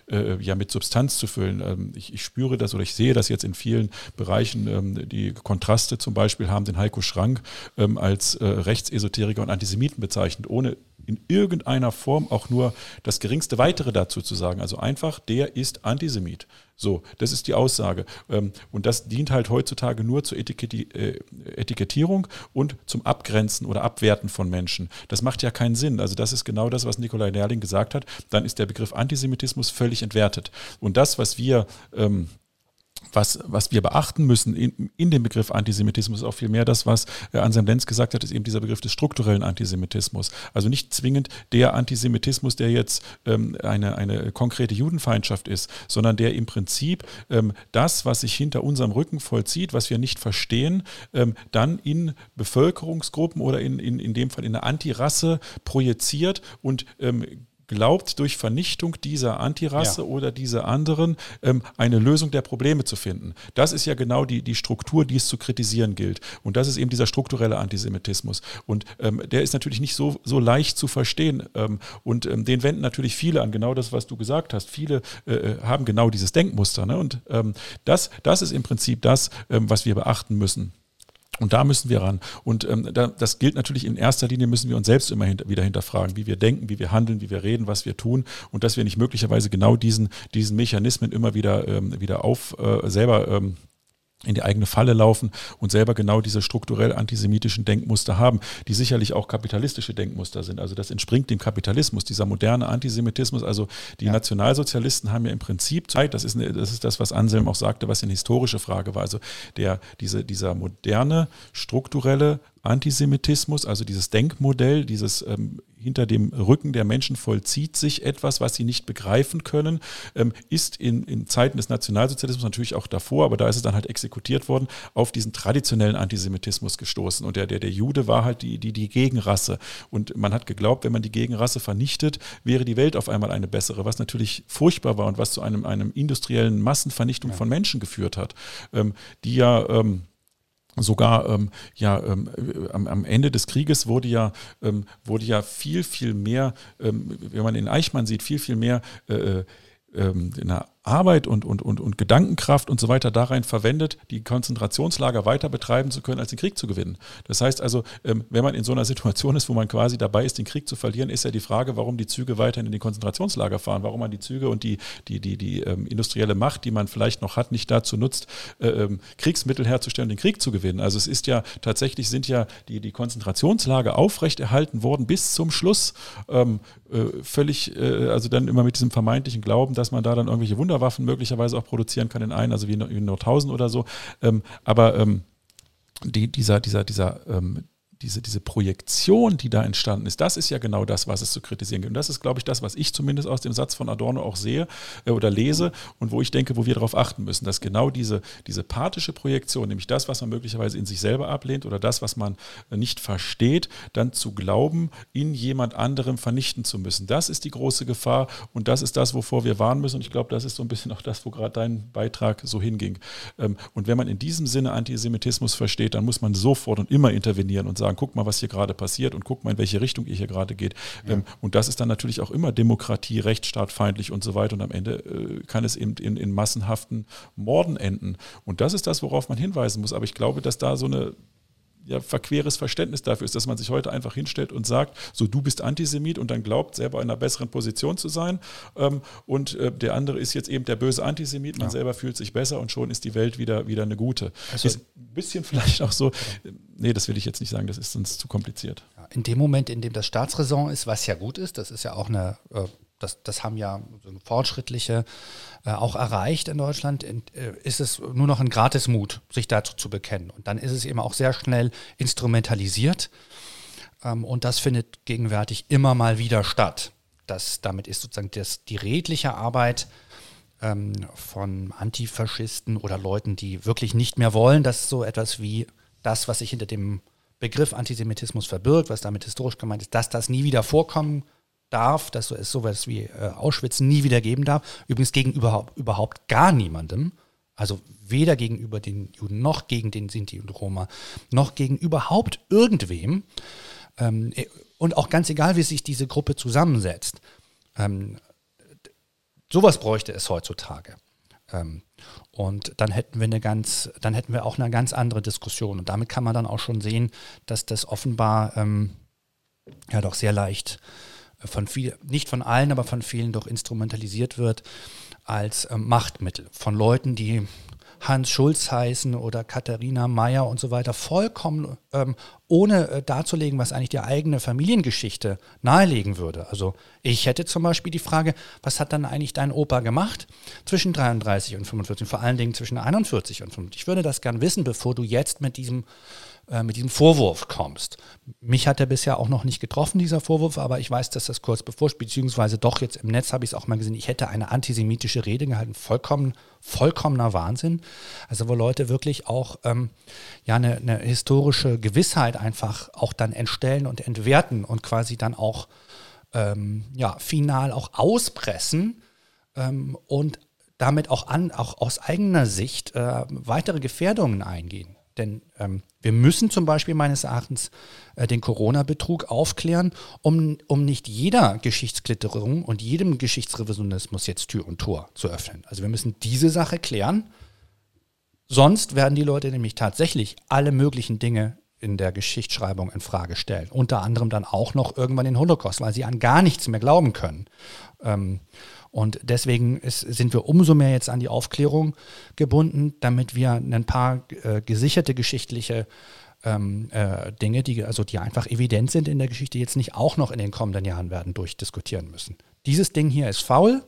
äh, ja mit Substanz zu füllen. Ähm, ich, ich, spüre das oder ich sehe das jetzt in vielen Bereichen. Ähm, die Kontraste zum Beispiel haben den Heiko Schrank ähm, als äh, Rechtsesoteriker und Antisemiten bezeichnet, ohne in irgendeiner Form auch nur das geringste weitere dazu zu sagen. Also einfach, der ist Antisemit. So, das ist die Aussage. Ähm, und das dient halt heutzutage nur zur äh, Etikettierung und zum Abgrenzen oder Abwerten von Menschen. Das macht ja keinen Sinn. Also das ist genau das, was Nikolai Nerling gesagt hat. Dann ist der Begriff Antisemitismus völlig entwertet. Und das, was wir ähm, was, was wir beachten müssen in, in dem Begriff Antisemitismus, auch vielmehr das, was äh, Anselm Lenz gesagt hat, ist eben dieser Begriff des strukturellen Antisemitismus. Also nicht zwingend der Antisemitismus, der jetzt ähm, eine, eine konkrete Judenfeindschaft ist, sondern der im Prinzip ähm, das, was sich hinter unserem Rücken vollzieht, was wir nicht verstehen, ähm, dann in Bevölkerungsgruppen oder in, in, in dem Fall in eine Antirasse projiziert und ähm, glaubt, durch Vernichtung dieser Antirasse ja. oder dieser anderen ähm, eine Lösung der Probleme zu finden. Das ist ja genau die, die Struktur, die es zu kritisieren gilt. Und das ist eben dieser strukturelle Antisemitismus. Und ähm, der ist natürlich nicht so, so leicht zu verstehen. Ähm, und ähm, den wenden natürlich viele an, genau das, was du gesagt hast. Viele äh, äh haben genau dieses Denkmuster. Ne? Und ähm, das, das ist im Prinzip das, ähm, was wir beachten müssen. Und da müssen wir ran. Und ähm, da, das gilt natürlich in erster Linie, müssen wir uns selbst immer hinter, wieder hinterfragen, wie wir denken, wie wir handeln, wie wir reden, was wir tun und dass wir nicht möglicherweise genau diesen, diesen Mechanismen immer wieder, ähm, wieder auf äh, selber ähm, in die eigene Falle laufen und selber genau diese strukturell antisemitischen Denkmuster haben, die sicherlich auch kapitalistische Denkmuster sind. Also das entspringt dem Kapitalismus, dieser moderne Antisemitismus. Also die ja. Nationalsozialisten haben ja im Prinzip Zeit, das ist, eine, das ist das, was Anselm auch sagte, was eine historische Frage war. Also der, diese, dieser moderne, strukturelle Antisemitismus, also dieses Denkmodell, dieses ähm, hinter dem Rücken der Menschen vollzieht sich etwas, was sie nicht begreifen können, ähm, ist in, in Zeiten des Nationalsozialismus natürlich auch davor, aber da ist es dann halt exekutiert worden, auf diesen traditionellen Antisemitismus gestoßen. Und der, der, der Jude war halt die, die, die Gegenrasse. Und man hat geglaubt, wenn man die Gegenrasse vernichtet, wäre die Welt auf einmal eine bessere, was natürlich furchtbar war und was zu einem, einem industriellen Massenvernichtung ja. von Menschen geführt hat, ähm, die ja ähm, sogar ähm, ja ähm, am, am, Ende des Krieges wurde ja ähm, wurde ja viel viel mehr ähm, wenn man in Eichmann sieht viel viel mehr äh, äh ähm, in der Arbeit und, und, und, und Gedankenkraft und so weiter darein verwendet, die Konzentrationslager weiter betreiben zu können, als den Krieg zu gewinnen. Das heißt also, ähm, wenn man in so einer Situation ist, wo man quasi dabei ist, den Krieg zu verlieren, ist ja die Frage, warum die Züge weiterhin in die Konzentrationslager fahren, warum man die Züge und die, die, die, die ähm, industrielle Macht, die man vielleicht noch hat, nicht dazu nutzt, äh, ähm, Kriegsmittel herzustellen, den Krieg zu gewinnen. Also es ist ja tatsächlich sind ja die, die Konzentrationslager aufrechterhalten worden bis zum Schluss. Äh, völlig, äh, also dann immer mit diesem vermeintlichen Glauben, dass man da dann irgendwelche Wunder Wunderwaffen möglicherweise auch produzieren kann in einen, also wie in, in Nordhausen oder so. Ähm, aber ähm, die, dieser, dieser, dieser ähm, diese, diese Projektion, die da entstanden ist, das ist ja genau das, was es zu kritisieren gibt. Und das ist, glaube ich, das, was ich zumindest aus dem Satz von Adorno auch sehe äh, oder lese und wo ich denke, wo wir darauf achten müssen, dass genau diese, diese pathische Projektion, nämlich das, was man möglicherweise in sich selber ablehnt oder das, was man nicht versteht, dann zu glauben, in jemand anderem vernichten zu müssen. Das ist die große Gefahr und das ist das, wovor wir warnen müssen. Und ich glaube, das ist so ein bisschen auch das, wo gerade dein Beitrag so hinging. Ähm, und wenn man in diesem Sinne Antisemitismus versteht, dann muss man sofort und immer intervenieren und sagen, sagen, guck mal, was hier gerade passiert und guck mal, in welche Richtung ihr hier gerade geht. Ja. Ähm, und das ist dann natürlich auch immer Demokratie, rechtsstaatfeindlich und so weiter. Und am Ende äh, kann es eben in, in massenhaften Morden enden. Und das ist das, worauf man hinweisen muss. Aber ich glaube, dass da so eine ja, verqueres Verständnis dafür ist, dass man sich heute einfach hinstellt und sagt, so du bist Antisemit und dann glaubt, selber in einer besseren Position zu sein. Ähm, und äh, der andere ist jetzt eben der böse Antisemit, man ja. selber fühlt sich besser und schon ist die Welt wieder, wieder eine gute. Also, ist ein bisschen vielleicht auch so, nee, das will ich jetzt nicht sagen, das ist sonst zu kompliziert. In dem Moment, in dem das Staatsräson ist, was ja gut ist, das ist ja auch eine äh, das, das haben ja fortschrittliche äh, auch erreicht in Deutschland, in, äh, ist es nur noch ein Gratismut, sich dazu zu bekennen. Und dann ist es eben auch sehr schnell instrumentalisiert. Ähm, und das findet gegenwärtig immer mal wieder statt. dass damit ist sozusagen das, die redliche Arbeit ähm, von Antifaschisten oder Leuten, die wirklich nicht mehr wollen, dass so etwas wie das, was sich hinter dem Begriff Antisemitismus verbirgt, was damit historisch gemeint ist, dass das nie wieder vorkommen darf, dass es sowas wie äh, Auschwitz nie wieder geben darf. Übrigens gegenüber überhaupt gar niemandem. Also weder gegenüber den Juden noch gegen den Sinti und Roma, noch gegen überhaupt irgendwem. Ähm, und auch ganz egal, wie sich diese Gruppe zusammensetzt. Ähm, sowas bräuchte es heutzutage. Ähm, und dann hätten wir eine ganz, dann hätten wir auch eine ganz andere Diskussion. Und damit kann man dann auch schon sehen, dass das offenbar ähm, ja doch sehr leicht von viel, nicht von allen, aber von vielen doch instrumentalisiert wird als ähm, Machtmittel von Leuten, die Hans Schulz heißen oder Katharina Meyer und so weiter, vollkommen ähm, ohne äh, darzulegen, was eigentlich die eigene Familiengeschichte nahelegen würde. Also ich hätte zum Beispiel die Frage, was hat dann eigentlich dein Opa gemacht zwischen 33 und 45, vor allen Dingen zwischen 41 und 50. Ich würde das gern wissen, bevor du jetzt mit diesem äh, mit diesem Vorwurf kommst. Mich hat er bisher auch noch nicht getroffen, dieser Vorwurf, aber ich weiß, dass das kurz bevor, beziehungsweise doch jetzt im Netz habe ich es auch mal gesehen, ich hätte eine antisemitische Rede gehalten, vollkommen, vollkommener Wahnsinn. Also wo Leute wirklich auch ähm, ja eine, eine historische Gewissheit einfach auch dann entstellen und entwerten und quasi dann auch ähm, ja, final auch auspressen ähm, und damit auch, an, auch aus eigener Sicht äh, weitere Gefährdungen eingehen. Denn ähm, wir müssen zum Beispiel meines Erachtens äh, den Corona-Betrug aufklären, um, um nicht jeder Geschichtsklitterung und jedem Geschichtsrevisionismus jetzt Tür und Tor zu öffnen. Also wir müssen diese Sache klären. Sonst werden die Leute nämlich tatsächlich alle möglichen Dinge in der Geschichtsschreibung in Frage stellen. Unter anderem dann auch noch irgendwann den Holocaust, weil sie an gar nichts mehr glauben können. Ähm, und deswegen ist, sind wir umso mehr jetzt an die Aufklärung gebunden, damit wir ein paar äh, gesicherte geschichtliche ähm, äh, Dinge, die also die einfach evident sind in der Geschichte, jetzt nicht auch noch in den kommenden Jahren werden durchdiskutieren müssen. Dieses Ding hier ist faul.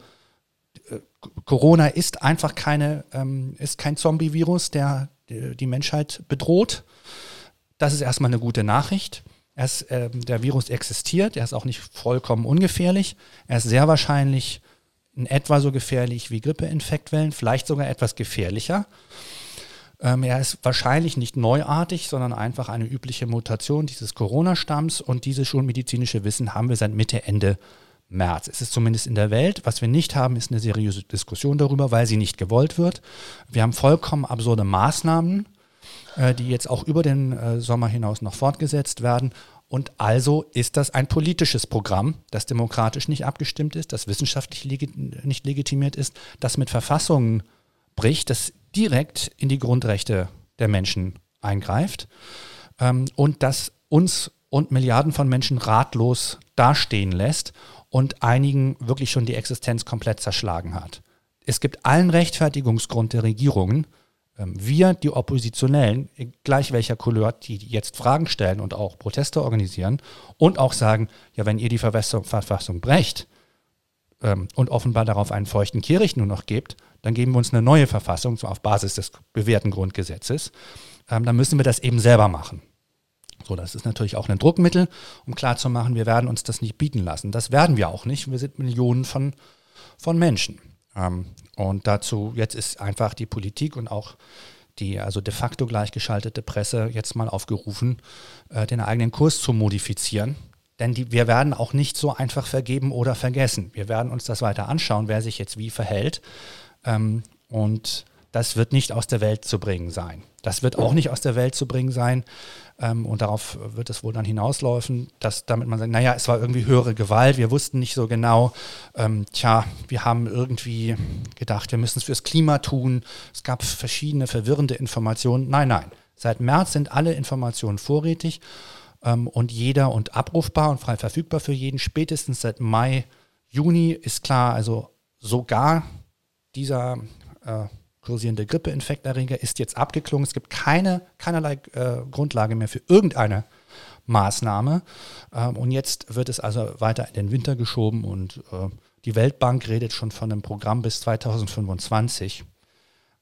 Äh, Corona ist einfach keine, ähm, ist kein Zombie-Virus, der die Menschheit bedroht. Das ist erstmal eine gute Nachricht. Ist, äh, der Virus existiert, er ist auch nicht vollkommen ungefährlich. Er ist sehr wahrscheinlich in etwa so gefährlich wie Grippeinfektwellen, vielleicht sogar etwas gefährlicher. Ähm, er ist wahrscheinlich nicht neuartig, sondern einfach eine übliche Mutation dieses Corona-Stamms und dieses schulmedizinische Wissen haben wir seit Mitte, Ende März. Es ist zumindest in der Welt. Was wir nicht haben, ist eine seriöse Diskussion darüber, weil sie nicht gewollt wird. Wir haben vollkommen absurde Maßnahmen, äh, die jetzt auch über den äh, Sommer hinaus noch fortgesetzt werden. Und also ist das ein politisches Programm, das demokratisch nicht abgestimmt ist, das wissenschaftlich legi nicht legitimiert ist, das mit Verfassungen bricht, das direkt in die Grundrechte der Menschen eingreift ähm, und das uns und Milliarden von Menschen ratlos dastehen lässt und einigen wirklich schon die Existenz komplett zerschlagen hat. Es gibt allen Rechtfertigungsgrund der Regierungen, wir, die Oppositionellen, gleich welcher Couleur, die jetzt Fragen stellen und auch Proteste organisieren und auch sagen, ja, wenn ihr die Verfassung brecht ähm, und offenbar darauf einen feuchten Kehricht nur noch gebt, dann geben wir uns eine neue Verfassung so auf Basis des bewährten Grundgesetzes. Ähm, dann müssen wir das eben selber machen. So, das ist natürlich auch ein Druckmittel, um klarzumachen, wir werden uns das nicht bieten lassen. Das werden wir auch nicht. Wir sind Millionen von, von Menschen. Ähm, und dazu, jetzt ist einfach die Politik und auch die also de facto gleichgeschaltete Presse jetzt mal aufgerufen, äh, den eigenen Kurs zu modifizieren. Denn die, wir werden auch nicht so einfach vergeben oder vergessen. Wir werden uns das weiter anschauen, wer sich jetzt wie verhält. Ähm, und das wird nicht aus der Welt zu bringen sein. Das wird auch nicht aus der Welt zu bringen sein. Ähm, und darauf wird es wohl dann hinauslaufen, dass damit man sagt, naja, es war irgendwie höhere Gewalt, wir wussten nicht so genau, ähm, tja, wir haben irgendwie gedacht, wir müssen es fürs Klima tun. Es gab verschiedene verwirrende Informationen. Nein, nein. Seit März sind alle Informationen vorrätig ähm, und jeder und abrufbar und frei verfügbar für jeden. Spätestens seit Mai, Juni ist klar, also sogar dieser äh, kursierende Grippeinfekterreger ist jetzt abgeklungen. Es gibt keine, keinerlei äh, Grundlage mehr für irgendeine Maßnahme. Ähm, und jetzt wird es also weiter in den Winter geschoben und äh, die Weltbank redet schon von einem Programm bis 2025.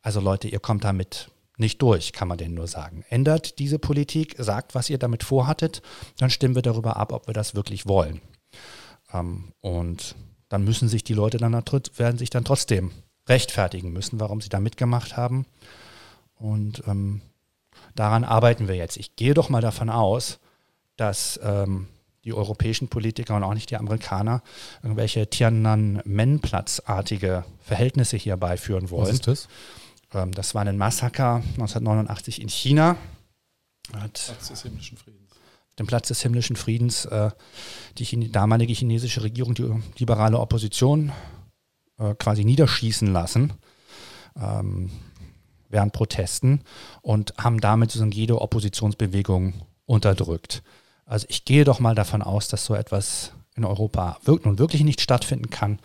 Also Leute, ihr kommt damit nicht durch, kann man denen nur sagen. Ändert diese Politik, sagt, was ihr damit vorhattet, dann stimmen wir darüber ab, ob wir das wirklich wollen. Ähm, und dann müssen sich die Leute dann werden sich dann trotzdem rechtfertigen müssen, warum sie da mitgemacht haben. Und ähm, daran arbeiten wir jetzt. Ich gehe doch mal davon aus, dass ähm, die europäischen Politiker und auch nicht die Amerikaner irgendwelche Tiananmen-Platzartige Verhältnisse hier beiführen wollen. Was ist das? Ähm, das war ein Massaker 1989 in China. Hat Platz des himmlischen Friedens. Den Platz des himmlischen Friedens äh, die Chine damalige chinesische Regierung, die liberale Opposition äh, quasi niederschießen lassen ähm, während Protesten und haben damit sozusagen jede Oppositionsbewegung unterdrückt. Also ich gehe doch mal davon aus, dass so etwas in Europa wirkt nun wirklich nicht stattfinden kann.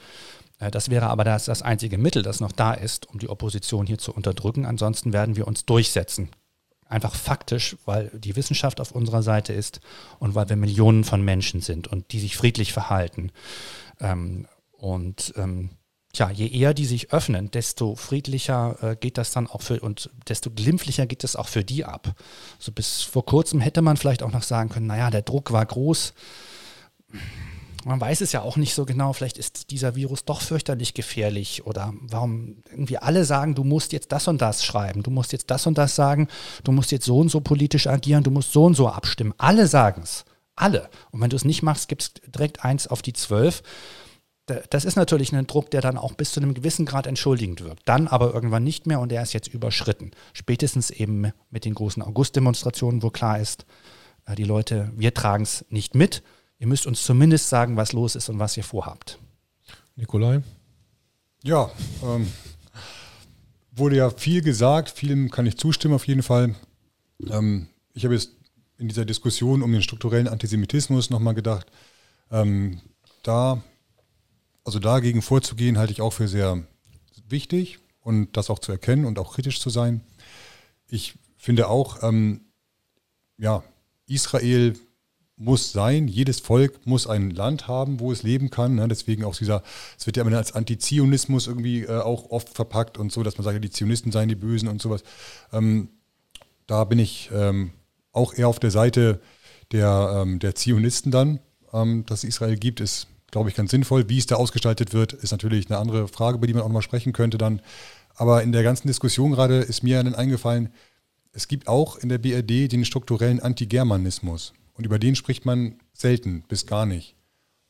Äh, das wäre aber das, das einzige Mittel, das noch da ist, um die Opposition hier zu unterdrücken. Ansonsten werden wir uns durchsetzen. Einfach faktisch, weil die Wissenschaft auf unserer Seite ist und weil wir Millionen von Menschen sind und die sich friedlich verhalten. Ähm, und Tja, je eher die sich öffnen, desto friedlicher äh, geht das dann auch für und desto glimpflicher geht es auch für die ab. So bis vor kurzem hätte man vielleicht auch noch sagen können, naja, der Druck war groß. Man weiß es ja auch nicht so genau, vielleicht ist dieser Virus doch fürchterlich gefährlich oder warum irgendwie alle sagen, du musst jetzt das und das schreiben, du musst jetzt das und das sagen, du musst jetzt so und so politisch agieren, du musst so und so abstimmen. Alle sagen es. Alle. Und wenn du es nicht machst, gibt es direkt eins auf die zwölf das ist natürlich ein Druck, der dann auch bis zu einem gewissen Grad entschuldigend wirkt. Dann aber irgendwann nicht mehr und der ist jetzt überschritten. Spätestens eben mit den großen August-Demonstrationen, wo klar ist, äh, die Leute, wir tragen es nicht mit. Ihr müsst uns zumindest sagen, was los ist und was ihr vorhabt. Nikolai? Ja, ähm, wurde ja viel gesagt, vielem kann ich zustimmen auf jeden Fall. Ähm, ich habe jetzt in dieser Diskussion um den strukturellen Antisemitismus nochmal gedacht, ähm, da also dagegen vorzugehen, halte ich auch für sehr wichtig und das auch zu erkennen und auch kritisch zu sein. Ich finde auch, ähm, ja, Israel muss sein, jedes Volk muss ein Land haben, wo es leben kann. Ne? Deswegen auch dieser, es wird ja immer als Antizionismus irgendwie äh, auch oft verpackt und so, dass man sagt, die Zionisten seien die Bösen und sowas. Ähm, da bin ich ähm, auch eher auf der Seite der, ähm, der Zionisten dann, ähm, dass es Israel gibt, ist glaube ich, ganz sinnvoll. Wie es da ausgestaltet wird, ist natürlich eine andere Frage, über die man auch nochmal sprechen könnte dann. Aber in der ganzen Diskussion gerade ist mir dann eingefallen, es gibt auch in der BRD den strukturellen Antigermanismus. Und über den spricht man selten bis gar nicht.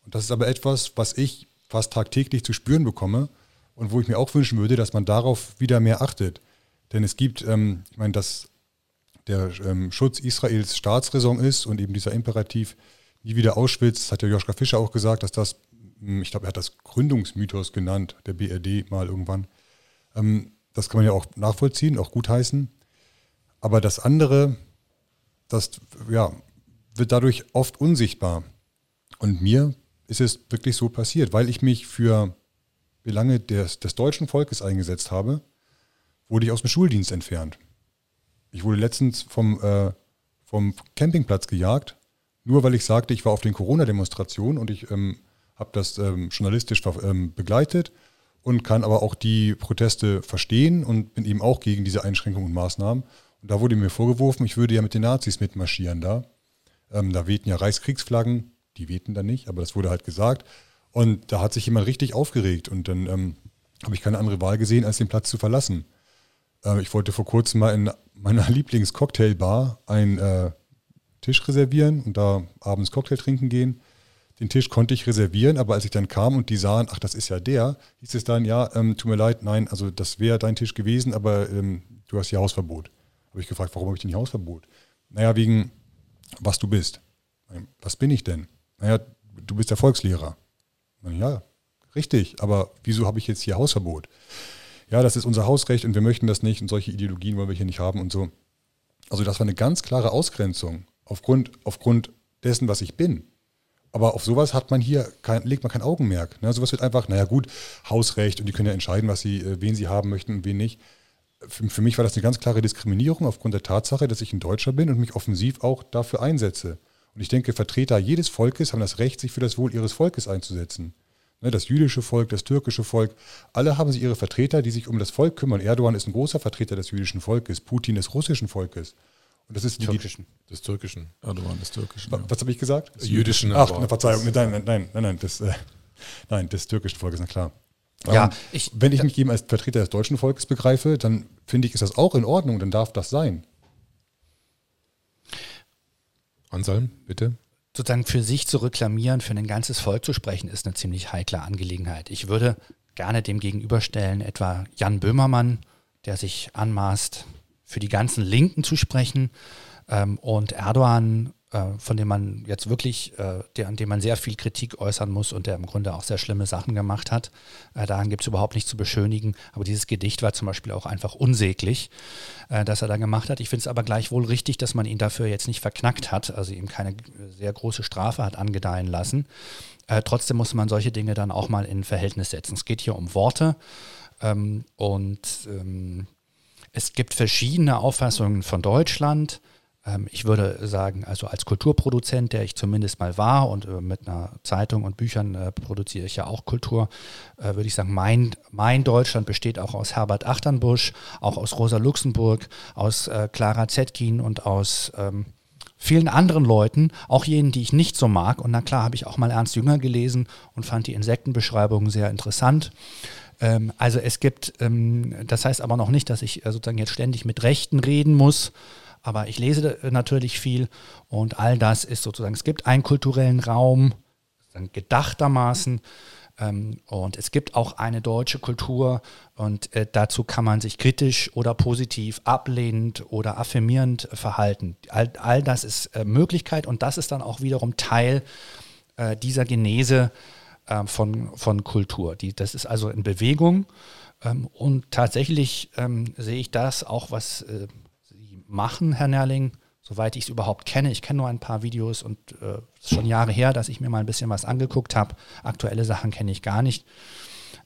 Und das ist aber etwas, was ich fast tagtäglich zu spüren bekomme und wo ich mir auch wünschen würde, dass man darauf wieder mehr achtet. Denn es gibt, ähm, ich meine, dass der ähm, Schutz Israels Staatsräson ist und eben dieser Imperativ, nie wieder Auschwitz, hat ja Joschka Fischer auch gesagt, dass das, hm, ich glaube, er hat das Gründungsmythos genannt, der BRD mal irgendwann. Ähm, das kann man ja auch nachvollziehen, auch gutheißen. Aber das andere, das ja, wird dadurch oft unsichtbar. Und mir ist es wirklich so passiert, weil ich mich für Belange des, des deutschen Volkes eingesetzt habe, wurde ich aus dem Schuldienst entfernt. Ich wurde letztens vom, äh, vom Campingplatz gejagt, nur weil ich sagte, ich war auf den Corona-Demonstrationen und ich ähm, habe das ähm, journalistisch ähm, begleitet und kann aber auch die Proteste verstehen und bin eben auch gegen diese Einschränkungen und Maßnahmen. Und da wurde mir vorgeworfen, ich würde ja mit den Nazis mitmarschieren da. Ähm, da wehten ja Reichskriegsflaggen, die wehten da nicht, aber das wurde halt gesagt. Und da hat sich jemand richtig aufgeregt und dann ähm, habe ich keine andere Wahl gesehen, als den Platz zu verlassen. Äh, ich wollte vor kurzem mal in meiner (laughs) Lieblingscocktailbar ein äh, Tisch reservieren und da abends Cocktail trinken gehen. Den Tisch konnte ich reservieren, aber als ich dann kam und die sahen, ach, das ist ja der, hieß es dann, ja, ähm, tut mir leid, nein, also das wäre dein Tisch gewesen, aber ähm, du hast hier Hausverbot. Habe ich gefragt, warum habe ich denn hier Hausverbot? Naja, wegen, was du bist. Was bin ich denn? Naja, du bist der Volkslehrer. Ja, richtig, aber wieso habe ich jetzt hier Hausverbot? Ja, das ist unser Hausrecht und wir möchten das nicht und solche Ideologien wollen wir hier nicht haben und so. Also das war eine ganz klare Ausgrenzung aufgrund, aufgrund dessen, was ich bin. Aber auf sowas hat man hier kein, legt man kein Augenmerk. Ne? Sowas wird einfach, naja gut, Hausrecht und die können ja entscheiden, was sie, äh, wen sie haben möchten und wen nicht. Für, für mich war das eine ganz klare Diskriminierung aufgrund der Tatsache, dass ich ein Deutscher bin und mich offensiv auch dafür einsetze. Und ich denke, Vertreter jedes Volkes haben das Recht, sich für das Wohl ihres Volkes einzusetzen. Ne, das jüdische Volk, das türkische Volk, alle haben sie ihre Vertreter, die sich um das Volk kümmern. Erdogan ist ein großer Vertreter des jüdischen Volkes, Putin des russischen Volkes. Und das ist die Türkischen. Des Türkischen. Erdogan des Türkischen. Wa- Ja. Was habe ich gesagt? Des Jüdischen. Ach, aber- ne, Verzeihung, nein, nein, nein, nein, nein, das, äh, nein, des türkischen Volkes, na klar. Ja, Ähm, ich- wenn ich mich eben als Vertreter des deutschen Volkes begreife, dann finde ich, ist das auch in Ordnung, dann darf das sein. Anselm, bitte. sozusagen für sich zu reklamieren, für ein ganzes Volk zu sprechen, ist eine ziemlich heikle Angelegenheit. Ich würde gerne dem gegenüberstellen, etwa Jan Böhmermann, der sich anmaßt, für die ganzen Linken zu sprechen, ähm, und Erdogan, äh, von dem man jetzt wirklich, äh, der, an dem man sehr viel Kritik äußern muss und der im Grunde auch sehr schlimme Sachen gemacht hat. Äh, daran gibt es überhaupt nichts zu beschönigen. Aber dieses Gedicht war zum Beispiel auch einfach unsäglich, äh, das er da gemacht hat. Ich finde es aber gleichwohl richtig, dass man ihn dafür jetzt nicht verknackt hat, also ihm keine sehr große Strafe hat angedeihen lassen. Äh, trotzdem muss man solche Dinge dann auch mal in Verhältnis setzen. Es geht hier um Worte ähm, und ähm, es gibt verschiedene Auffassungen von Deutschland. Ähm, ich würde sagen, also als Kulturproduzent, der ich zumindest mal war und äh, mit einer Zeitung und Büchern äh, produziere ich ja auch Kultur, äh, würde ich sagen, mein, mein Deutschland besteht auch aus Herbert Achternbusch, auch aus Rosa Luxemburg, aus Clara Zetkin und aus ähm, vielen anderen Leuten, auch jenen, die ich nicht so mag. Und na klar, habe ich auch mal Ernst Jünger gelesen und fand die Insektenbeschreibungen sehr interessant. Ähm, also es gibt, ähm, das heißt aber noch nicht, dass ich äh, sozusagen jetzt ständig mit Rechten reden muss. Aber ich lese äh, natürlich viel und all das ist sozusagen, es gibt einen kulturellen Raum, gedachtermaßen. Ähm, und es gibt auch eine deutsche Kultur und äh, dazu kann man sich kritisch oder positiv, ablehnend oder affirmierend verhalten. All, all das ist äh, Möglichkeit und das ist dann auch wiederum Teil äh, dieser Genese äh, von, von Kultur. Die, das ist also in Bewegung ähm, und tatsächlich ähm, sehe ich das auch, was äh, Sie machen, Herr Nerling, soweit ich es überhaupt kenne. Ich kenne nur ein paar Videos und äh, es ist schon Jahre her, dass ich mir mal ein bisschen was angeguckt habe. Aktuelle Sachen kenne ich gar nicht.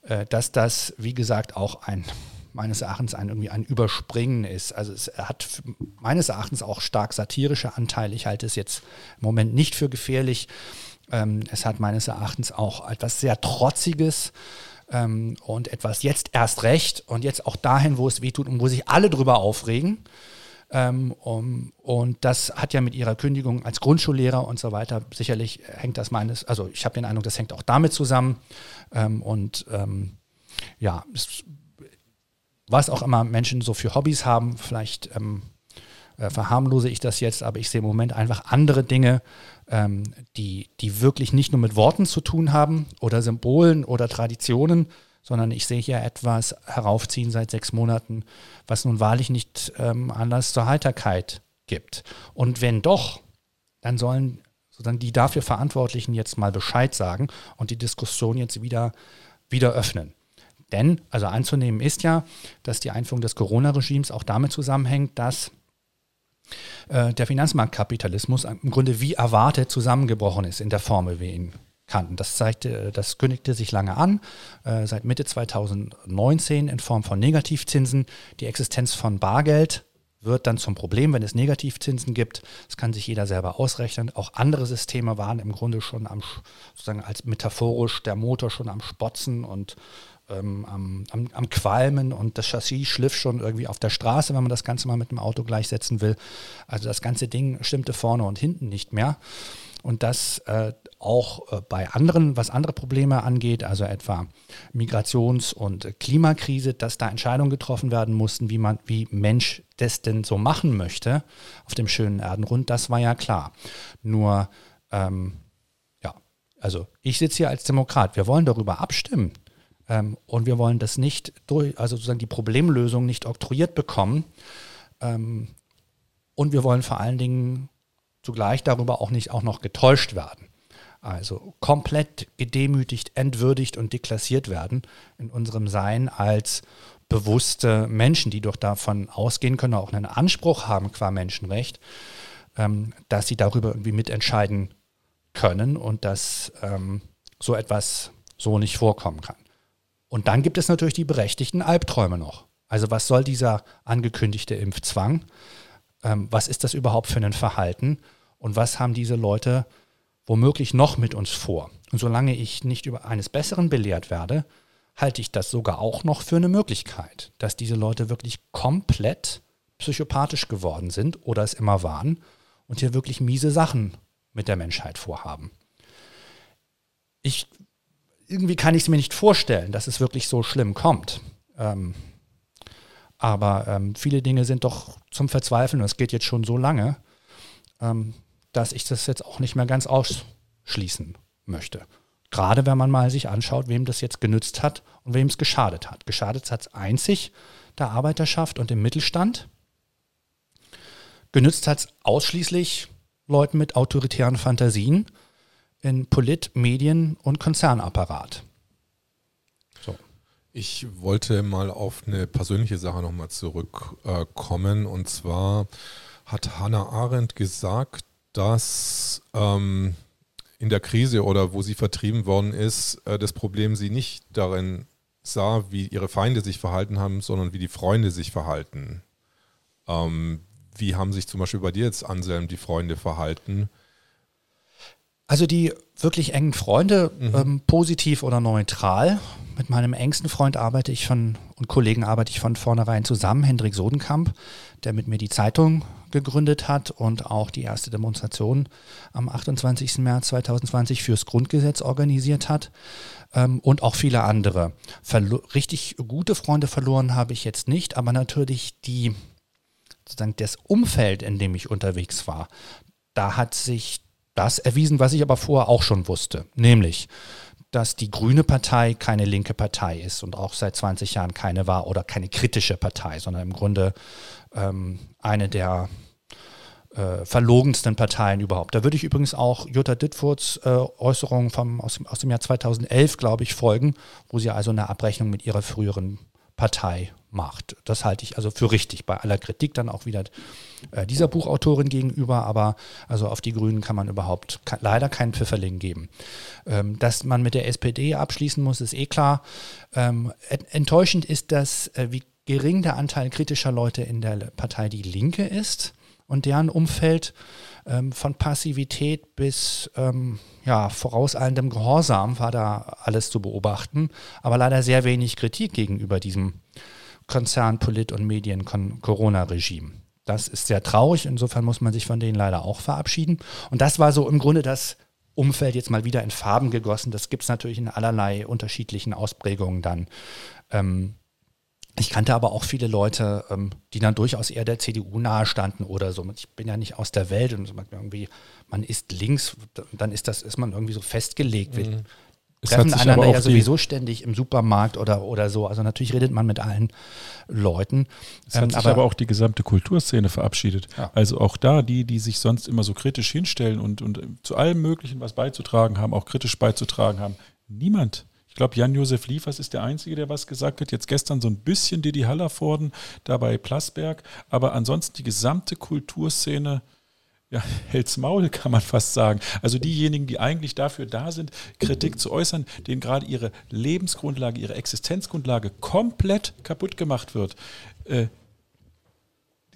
Äh, dass das, wie gesagt, auch ein meines Erachtens ein irgendwie ein Überspringen ist. Also es hat meines Erachtens auch stark satirische Anteile. Ich halte es jetzt im Moment nicht für gefährlich. Ähm, es hat meines Erachtens auch etwas sehr Trotziges ähm, und etwas jetzt erst recht und jetzt auch dahin, wo es weh tut und wo sich alle drüber aufregen. Ähm, um, und das hat ja mit ihrer Kündigung als Grundschullehrer und so weiter, sicherlich hängt das meines, also ich habe den Eindruck, das hängt auch damit zusammen. Ähm, und ähm, ja, es, was auch immer Menschen so für Hobbys haben, vielleicht ähm, äh, verharmlose ich das jetzt, aber ich sehe im Moment einfach andere Dinge, ähm, die, die wirklich nicht nur mit Worten zu tun haben oder Symbolen oder Traditionen, sondern ich sehe hier etwas heraufziehen seit sechs Monaten, was nun wahrlich nicht ähm, Anlass zur Heiterkeit gibt. Und wenn doch, dann sollen sozusagen die dafür Verantwortlichen jetzt mal Bescheid sagen und die Diskussion jetzt wieder, wieder öffnen. Denn, also anzunehmen ist ja, dass die Einführung des Corona-Regimes auch damit zusammenhängt, dass der Finanzmarktkapitalismus im Grunde wie erwartet zusammengebrochen ist in der Form, wie wir ihn kannten. Das, zeigte, das kündigte sich lange an, äh, seit Mitte 2019 in Form von Negativzinsen. Die Existenz von Bargeld wird dann zum Problem, wenn es Negativzinsen gibt. Das kann sich jeder selber ausrechnen. Auch andere Systeme waren im Grunde schon am, sozusagen als metaphorisch der Motor schon am Spotzen und ähm, am, am, am Qualmen und das Chassis schliff schon irgendwie auf der Straße, wenn man das Ganze mal mit dem Auto gleichsetzen will. Also das ganze Ding stimmte vorne und hinten nicht mehr. Und das äh, auch äh, bei anderen, was andere Probleme angeht, also etwa Migrations- und Klimakrise, dass da Entscheidungen getroffen werden mussten, wie man, wie Mensch das denn so machen möchte auf dem schönen Erdenrund, das war ja klar. Nur, ähm, ja, also ich sitze hier als Demokrat. Wir wollen darüber abstimmen. Ähm, und wir wollen das nicht durch, also sozusagen die Problemlösung nicht oktroyiert bekommen. Ähm, und wir wollen vor allen Dingen zugleich darüber auch nicht auch noch getäuscht werden. Also komplett gedemütigt, entwürdigt und deklassiert werden in unserem Sein als bewusste Menschen, die doch davon ausgehen können, auch einen Anspruch haben qua Menschenrecht, ähm, dass sie darüber irgendwie mitentscheiden können und dass ähm, so etwas so nicht vorkommen kann. Und dann gibt es natürlich die berechtigten Albträume noch. Also was soll dieser angekündigte Impfzwang? Ähm, was ist das überhaupt für ein Verhalten? Und was haben diese Leute womöglich noch mit uns vor? Und solange ich nicht über eines Besseren belehrt werde, halte ich das sogar auch noch für eine Möglichkeit, dass diese Leute wirklich komplett psychopathisch geworden sind oder es immer waren und hier wirklich miese Sachen mit der Menschheit vorhaben. Ich, irgendwie kann ich es mir nicht vorstellen, dass es wirklich so schlimm kommt. Ähm, aber ähm, viele Dinge sind doch zum Verzweifeln und es geht jetzt schon so lange, ähm, dass ich das jetzt auch nicht mehr ganz ausschließen möchte. Gerade wenn man mal sich anschaut, wem das jetzt genützt hat und wem es geschadet hat. Geschadet hat es einzig der Arbeiterschaft und dem Mittelstand. Genützt hat es ausschließlich Leuten mit autoritären Fantasien in Polit-, Medien- und Konzernapparat. So. Ich wollte mal auf eine persönliche Sache nochmal zurückkommen. und zwar hat Hannah Arendt gesagt, dass ähm, in der Krise oder wo sie vertrieben worden ist, äh, das Problem sie nicht darin sah, wie ihre Feinde sich verhalten haben, sondern wie die Freunde sich verhalten. Ähm, wie haben sich zum Beispiel bei dir jetzt, Anselm, die Freunde verhalten? Also die wirklich engen Freunde, mhm. ähm, positiv oder neutral. Mit meinem engsten Freund arbeite ich von und Kollegen arbeite ich von vornherein zusammen, Hendrik Sodenkamp, der mit mir die Zeitung gegründet hat und auch die erste Demonstration am 28. März 2020 fürs Grundgesetz organisiert hat ähm, und auch viele andere. Verlo richtig gute Freunde verloren habe ich jetzt nicht, aber natürlich die sozusagen das Umfeld, in dem ich unterwegs war, da hat sich das erwiesen, was ich aber vorher auch schon wusste, nämlich dass die Grüne Partei keine linke Partei ist und auch seit 20 Jahren keine war oder keine kritische Partei, sondern im Grunde ähm, eine der äh, verlogensten Parteien überhaupt. Da würde ich übrigens auch Jutta Dittfurts äh, Äußerungen vom, aus, aus dem Jahr 2011, glaube ich, folgen, wo sie also eine Abrechnung mit ihrer früheren Partei macht. Das halte ich also für richtig, bei aller Kritik dann auch wieder äh, dieser Buchautorin gegenüber, aber also auf die Grünen kann man überhaupt kann, leider keinen Pfifferling geben. Ähm, dass man mit der SPD abschließen muss, ist eh klar. Ähm, enttäuschend ist das, äh, wie gering der Anteil kritischer Leute in der Partei Die Linke ist und deren Umfeld ähm, von Passivität bis ähm, ja, vorauseilendem Gehorsam war da alles zu beobachten, aber leider sehr wenig Kritik gegenüber diesem Konzern, Polit- und Medien-Corona-Regime. Das ist sehr traurig, insofern muss man sich von denen leider auch verabschieden. Und das war so im Grunde das Umfeld jetzt mal wieder in Farben gegossen. Das gibt es natürlich in allerlei unterschiedlichen Ausprägungen dann. Ähm, ich kannte aber auch viele Leute, ähm, die dann durchaus eher der CDU nahestanden oder so. Ich bin ja nicht aus der Welt und irgendwie, man ist links, dann ist das, ist man irgendwie so festgelegt. Mhm. Treffen einander ja sowieso ständig im Supermarkt oder, oder so. Also natürlich redet man mit allen Leuten. Es hat ähm, sich aber, aber, auch die gesamte Kulturszene verabschiedet. Ja. Also auch da, die, die sich sonst immer so kritisch hinstellen und, und zu allem Möglichen was beizutragen haben, auch kritisch beizutragen haben. Niemand ich glaube, Jan-Josef Liefers ist der Einzige, der was gesagt hat. Jetzt gestern so ein bisschen Didi Hallervorden da bei Plasberg. Aber ansonsten die gesamte Kulturszene ja, (laughs) hält's Maul, kann man fast sagen. Also diejenigen, die eigentlich dafür da sind, Kritik zu äußern, denen gerade ihre Lebensgrundlage, ihre Existenzgrundlage komplett kaputt gemacht wird. Äh,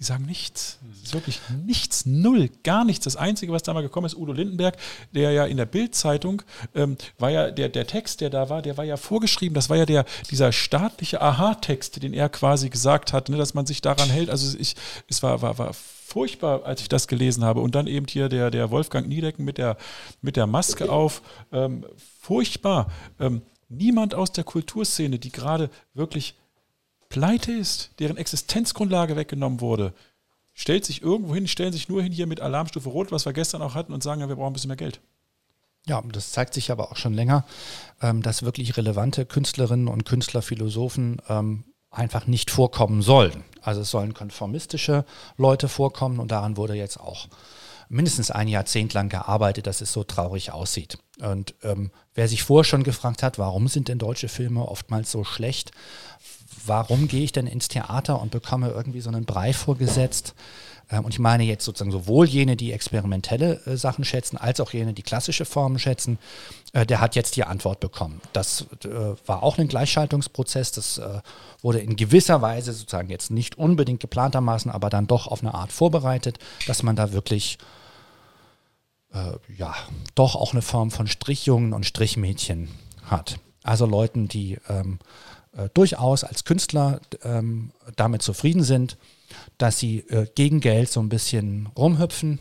die sagen nichts. Es ist wirklich nichts, null, gar nichts. Das Einzige, was da mal gekommen ist, Udo Lindenberg, der ja in der Bildzeitung ähm, war ja der, der Text, der da war, der war ja vorgeschrieben. Das war ja der, dieser staatliche Aha-Text, den er quasi gesagt hat, ne, dass man sich daran hält. Also ich, es war, war, war furchtbar, als ich das gelesen habe. Und dann eben hier der, der Wolfgang Niedecken mit der, mit der Maske auf. Ähm, furchtbar. Ähm, niemand aus der Kulturszene, die gerade wirklich pleite ist, deren Existenzgrundlage weggenommen wurde, stellt sich irgendwo hin, stellen sich nur hin hier mit Alarmstufe Rot, was wir gestern auch hatten, und sagen, ja, wir brauchen ein bisschen mehr Geld. Ja, das zeigt sich aber auch schon länger, ähm, dass wirklich relevante Künstlerinnen und Künstler, Philosophen ähm, einfach nicht vorkommen sollen. Also es sollen konformistische Leute vorkommen und daran wurde jetzt auch mindestens ein Jahrzehnt lang gearbeitet, dass es so traurig aussieht. Und ähm, wer sich vorher schon gefragt hat, warum sind denn deutsche Filme oftmals so schlecht, warum gehe ich denn ins Theater und bekomme irgendwie so einen Brei vorgesetzt? Ähm, und ich meine jetzt sozusagen sowohl jene, die experimentelle äh, Sachen schätzen, als auch jene, die klassische Formen schätzen, äh, der hat jetzt die Antwort bekommen. Das äh, war auch ein Gleichschaltungsprozess. Das wurde in gewisser Weise sozusagen jetzt nicht unbedingt geplantermaßen, aber dann doch auf eine Art vorbereitet, dass man da wirklich ja, doch auch eine Form von Strichjungen und Strichmädchen hat. Also Leuten, die ähm, äh, durchaus als Künstler ähm, damit zufrieden sind, dass sie äh, gegen Geld so ein bisschen rumhüpfen,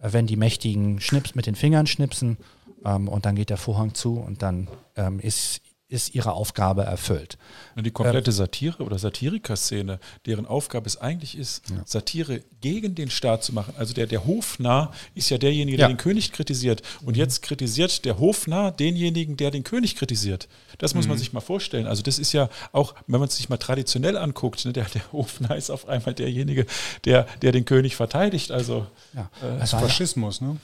äh, wenn die Mächtigen schnips mit den Fingern schnipsen ähm, und dann geht der Vorhang zu und dann ähm, ist ist ihre Aufgabe erfüllt. Und die komplette ähm, Satire oder Satiriker-Szene, deren Aufgabe es eigentlich ist, ja. Satire gegen den Staat zu machen. Also der, der Hofnarr ist ja derjenige, der ja. den König kritisiert. Und jetzt kritisiert der Hofnarr denjenigen, der den König kritisiert. Das muss mhm. man sich mal vorstellen. Also das ist ja auch, wenn man es sich mal traditionell anguckt, ne, der, der Hofnarr ist auf einmal derjenige, der, der den König verteidigt. Also, ja. äh, also Faschismus, ne?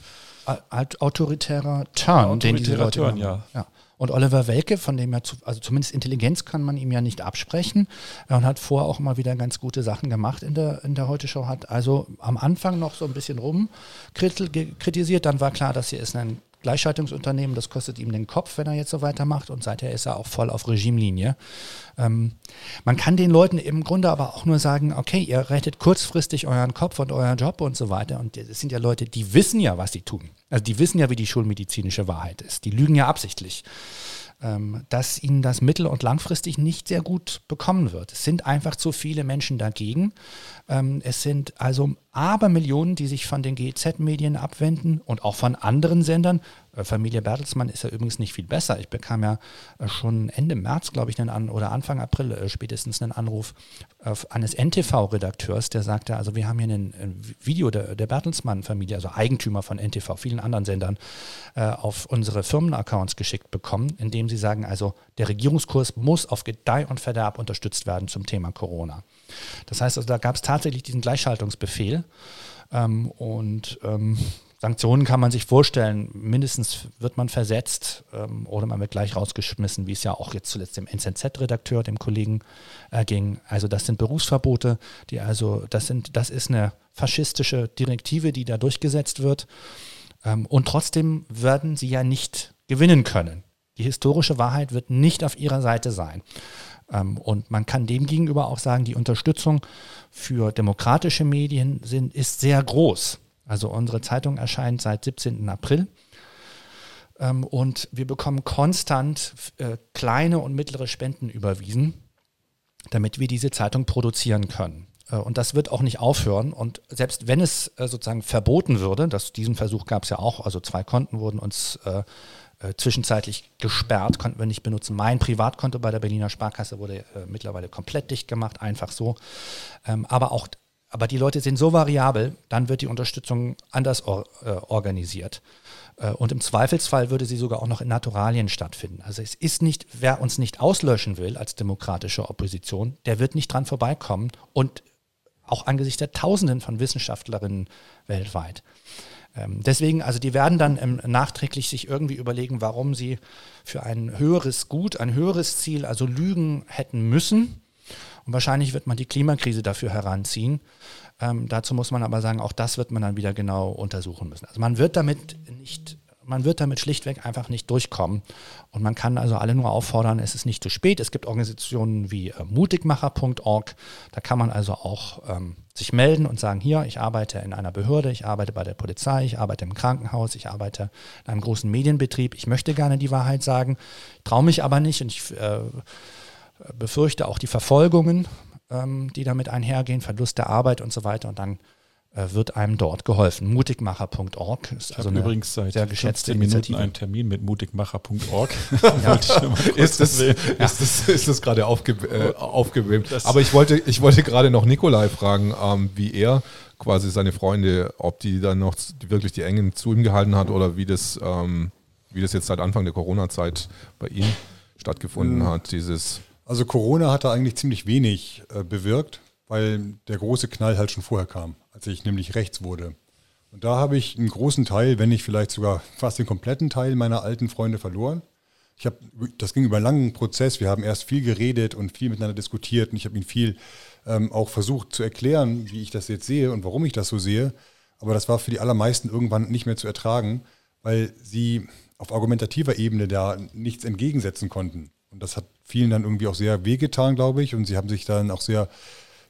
Autoritärer Turn, autoritärer den diese Leute Turn, ja. ja. Und Oliver Welke, von dem er, zu, also zumindest Intelligenz kann man ihm ja nicht absprechen. Und hat vorher auch immer wieder ganz gute Sachen gemacht in der, in der Heute-Show, hat also am Anfang noch so ein bisschen rum kritisiert, dann war klar, dass hier ist ein Gleichschaltungsunternehmen, das kostet ihm den Kopf, wenn er jetzt so weitermacht und seither ist er auch voll auf Regimelinie. Ähm, man kann den Leuten im Grunde aber auch nur sagen, okay, ihr rettet kurzfristig euren Kopf und euren Job und so weiter und das sind ja Leute, die wissen ja, was sie tun. Also die wissen ja, wie die schulmedizinische Wahrheit ist. Die lügen ja absichtlich ähm, dass ihnen das mittel- und langfristig nicht sehr gut bekommen wird. Es sind einfach zu viele Menschen dagegen. Ähm, es sind also Abermillionen, die sich von den GEZ-Medien abwenden und auch von anderen Sendern. Äh, Familie Bertelsmann ist ja übrigens nicht viel besser. Ich bekam ja äh, schon Ende März, glaube ich, einen An oder Anfang April äh, spätestens einen Anruf eines NTV-Redakteurs, der sagte, also wir haben hier ein, Video der, der Bertelsmann-Familie, also Eigentümer von NTV, vielen anderen Sendern, auf unsere Firmenaccounts geschickt bekommen, in dem sie sagen, also der Regierungskurs muss auf Gedeih und Verderb unterstützt werden zum Thema Corona. Das heißt, also da gab es tatsächlich diesen Gleichschaltungsbefehl ähm, und ähm, Sanktionen kann man sich vorstellen. Mindestens wird man versetzt ähm, oder man wird gleich rausgeschmissen, wie es ja auch jetzt zuletzt dem NZZ-Redakteur, dem Kollegen, äh, ging. Also das sind Berufsverbote, die also, das sind, das ist eine faschistische Direktive, die da durchgesetzt wird. Ähm, und trotzdem werden sie ja nicht gewinnen können. Die historische Wahrheit wird nicht auf ihrer Seite sein. Ähm, und man kann demgegenüber auch sagen, die Unterstützung für demokratische Medien sind, ist sehr groß. Also unsere Zeitung erscheint seit 17. April. Ähm, und wir bekommen konstant äh, kleine und mittlere Spenden überwiesen, damit wir diese Zeitung produzieren können. Äh, und das wird auch nicht aufhören. Und selbst wenn es äh, sozusagen verboten würde, das, diesen Versuch gab es ja auch, also zwei Konten wurden uns äh, zwischenzeitlich gesperrt, konnten wir nicht benutzen. Mein Privatkonto bei der Berliner Sparkasse wurde äh, mittlerweile komplett dicht gemacht, einfach so. Ähm, aber auch aber die Leute sind so variabel, dann wird die Unterstützung anders or, äh, organisiert. Äh, und im Zweifelsfall würde sie sogar auch noch in Naturalien stattfinden. Also es ist nicht, wer uns nicht auslöschen will als demokratische Opposition, der wird nicht dran vorbeikommen. Und auch angesichts der Tausenden von Wissenschaftlerinnen weltweit. Ähm, deswegen, also die werden dann ähm, nachträglich sich irgendwie überlegen, warum sie für ein höheres Gut, ein höheres Ziel, also Lügen hätten müssen und wahrscheinlich wird man die Klimakrise dafür heranziehen. Ähm, dazu muss man aber sagen, auch das wird man dann wieder genau untersuchen müssen. Also man wird damit nicht, man wird damit schlichtweg einfach nicht durchkommen. Und man kann also alle nur auffordern, es ist nicht zu spät. Es gibt Organisationen wie äh, mutigmacher.org. Da kann man also auch ähm, sich melden und sagen, hier, ich arbeite in einer Behörde, ich arbeite bei der Polizei, ich arbeite im Krankenhaus, ich arbeite in einem großen Medienbetrieb. Ich möchte gerne die Wahrheit sagen, traue mich aber nicht und ich äh, befürchte auch die Verfolgungen, ähm, die damit einhergehen, Verlust der Arbeit und so weiter. Und dann wird einem dort geholfen. Mutigmacher.org ist also eine übrigens seit sehr geschätzte Minuten einen Termin mit mutigmacher.org. (laughs) (laughs) ist, das, ja. ist, das, ist das gerade aufge, äh, aufgewärmt? Aber ich wollte, ich wollte gerade noch Nikolai fragen, ähm, wie er quasi seine Freunde, ob die dann noch wirklich die Engen zu ihm gehalten hat oder wie das, ähm, wie das jetzt seit Anfang der Corona-Zeit bei ihm stattgefunden mhm. hat, dieses also Corona hat da eigentlich ziemlich wenig äh, bewirkt, weil der große Knall halt schon vorher kam, als ich nämlich rechts wurde. Und da habe ich einen großen Teil, wenn nicht vielleicht sogar fast den kompletten Teil meiner alten Freunde verloren. Ich habe, das ging über einen langen Prozess. Wir haben erst viel geredet und viel miteinander diskutiert und ich habe ihnen viel ähm, auch versucht zu erklären, wie ich das jetzt sehe und warum ich das so sehe. Aber das war für die allermeisten irgendwann nicht mehr zu ertragen, weil sie auf argumentativer Ebene da nichts entgegensetzen konnten. Und das hat vielen dann irgendwie auch sehr wehgetan, glaube ich. Und sie haben sich dann auch sehr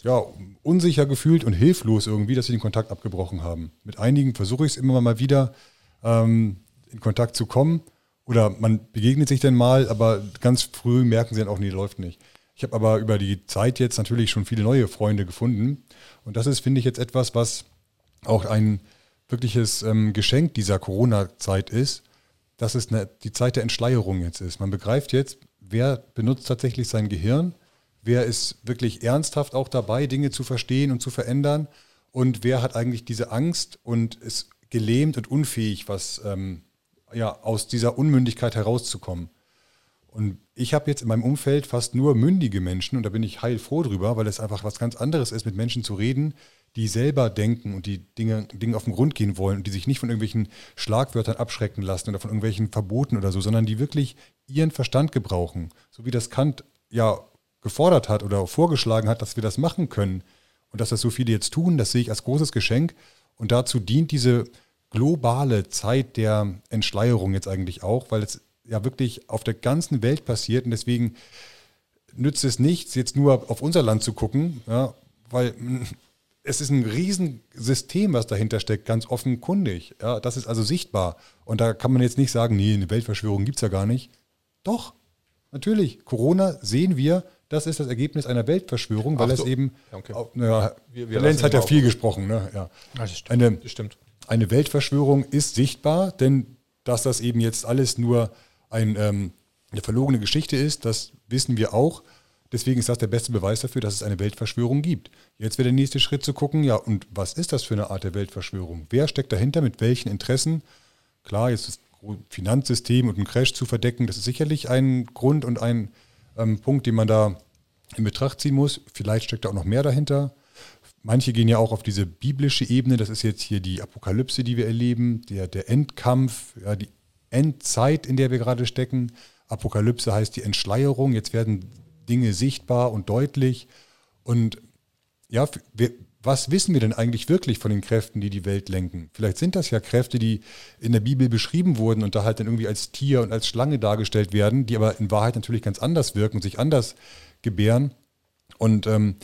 ja, unsicher gefühlt und hilflos irgendwie, dass sie den Kontakt abgebrochen haben. Mit einigen versuche ich es immer mal wieder, ähm, in Kontakt zu kommen. Oder man begegnet sich dann mal, aber ganz früh merken sie dann auch, nee, läuft nicht. Ich habe aber über die Zeit jetzt natürlich schon viele neue Freunde gefunden. Und das ist, finde ich, jetzt etwas, was auch ein wirkliches ähm, Geschenk dieser Corona-Zeit ist, dass es eine, die Zeit der Entschleierung jetzt ist. Man begreift jetzt, wer benutzt tatsächlich sein Gehirn, wer ist wirklich ernsthaft auch dabei, Dinge zu verstehen und zu verändern und wer hat eigentlich diese Angst und ist gelähmt und unfähig, was ähm, ja, aus dieser Unmündigkeit herauszukommen. Und ich habe jetzt in meinem Umfeld fast nur mündige Menschen und da bin ich heilfroh drüber, weil es einfach was ganz anderes ist, mit Menschen zu reden, die selber denken und die Dinge, Dinge auf den Grund gehen wollen und die sich nicht von irgendwelchen Schlagwörtern abschrecken lassen oder von irgendwelchen Verboten oder so, sondern die wirklich ihren Verstand gebrauchen. So wie das Kant ja gefordert hat oder vorgeschlagen hat, dass wir das machen können. Und dass das so viele jetzt tun, das sehe ich als großes Geschenk. Und dazu dient diese globale Zeit der Entschleierung jetzt eigentlich auch, weil es ja wirklich auf der ganzen Welt passiert und deswegen nützt es nichts, jetzt nur auf unser Land zu gucken, ja, weil es ist ein Riesensystem, was dahinter steckt, ganz offenkundig. Ja, das ist also sichtbar. Und da kann man jetzt nicht sagen, nee, eine Weltverschwörung gibt es ja gar nicht. Doch, natürlich. Corona sehen wir, das ist das Ergebnis einer Weltverschwörung, weil so. es eben, okay. auf, naja, Lenz hat ja viel gesprochen. Ne? Ja. Das stimmt. Eine, das stimmt. eine Weltverschwörung ist sichtbar, denn dass das eben jetzt alles nur ein, ähm, eine verlogene Geschichte ist, das wissen wir auch. Deswegen ist das der beste Beweis dafür, dass es eine Weltverschwörung gibt. Jetzt wäre der nächste Schritt zu gucken, ja, und was ist das für eine Art der Weltverschwörung? Wer steckt dahinter, mit welchen Interessen? Klar, jetzt das Finanzsystem und ein Crash zu verdecken, das ist sicherlich ein Grund und ein ähm, Punkt, den man da in Betracht ziehen muss. Vielleicht steckt da auch noch mehr dahinter. Manche gehen ja auch auf diese biblische Ebene, das ist jetzt hier die Apokalypse, die wir erleben, der, der Endkampf, ja, die Endzeit, in der wir gerade stecken. Apokalypse heißt die Entschleierung, jetzt werden Dinge sichtbar und deutlich. Und ja, wir, was wissen wir denn eigentlich wirklich von den Kräften, die die Welt lenken? Vielleicht sind das ja Kräfte, die in der Bibel beschrieben wurden und da halt dann irgendwie als Tier und als Schlange dargestellt werden, die aber in Wahrheit natürlich ganz anders wirken und sich anders gebären. Und ähm,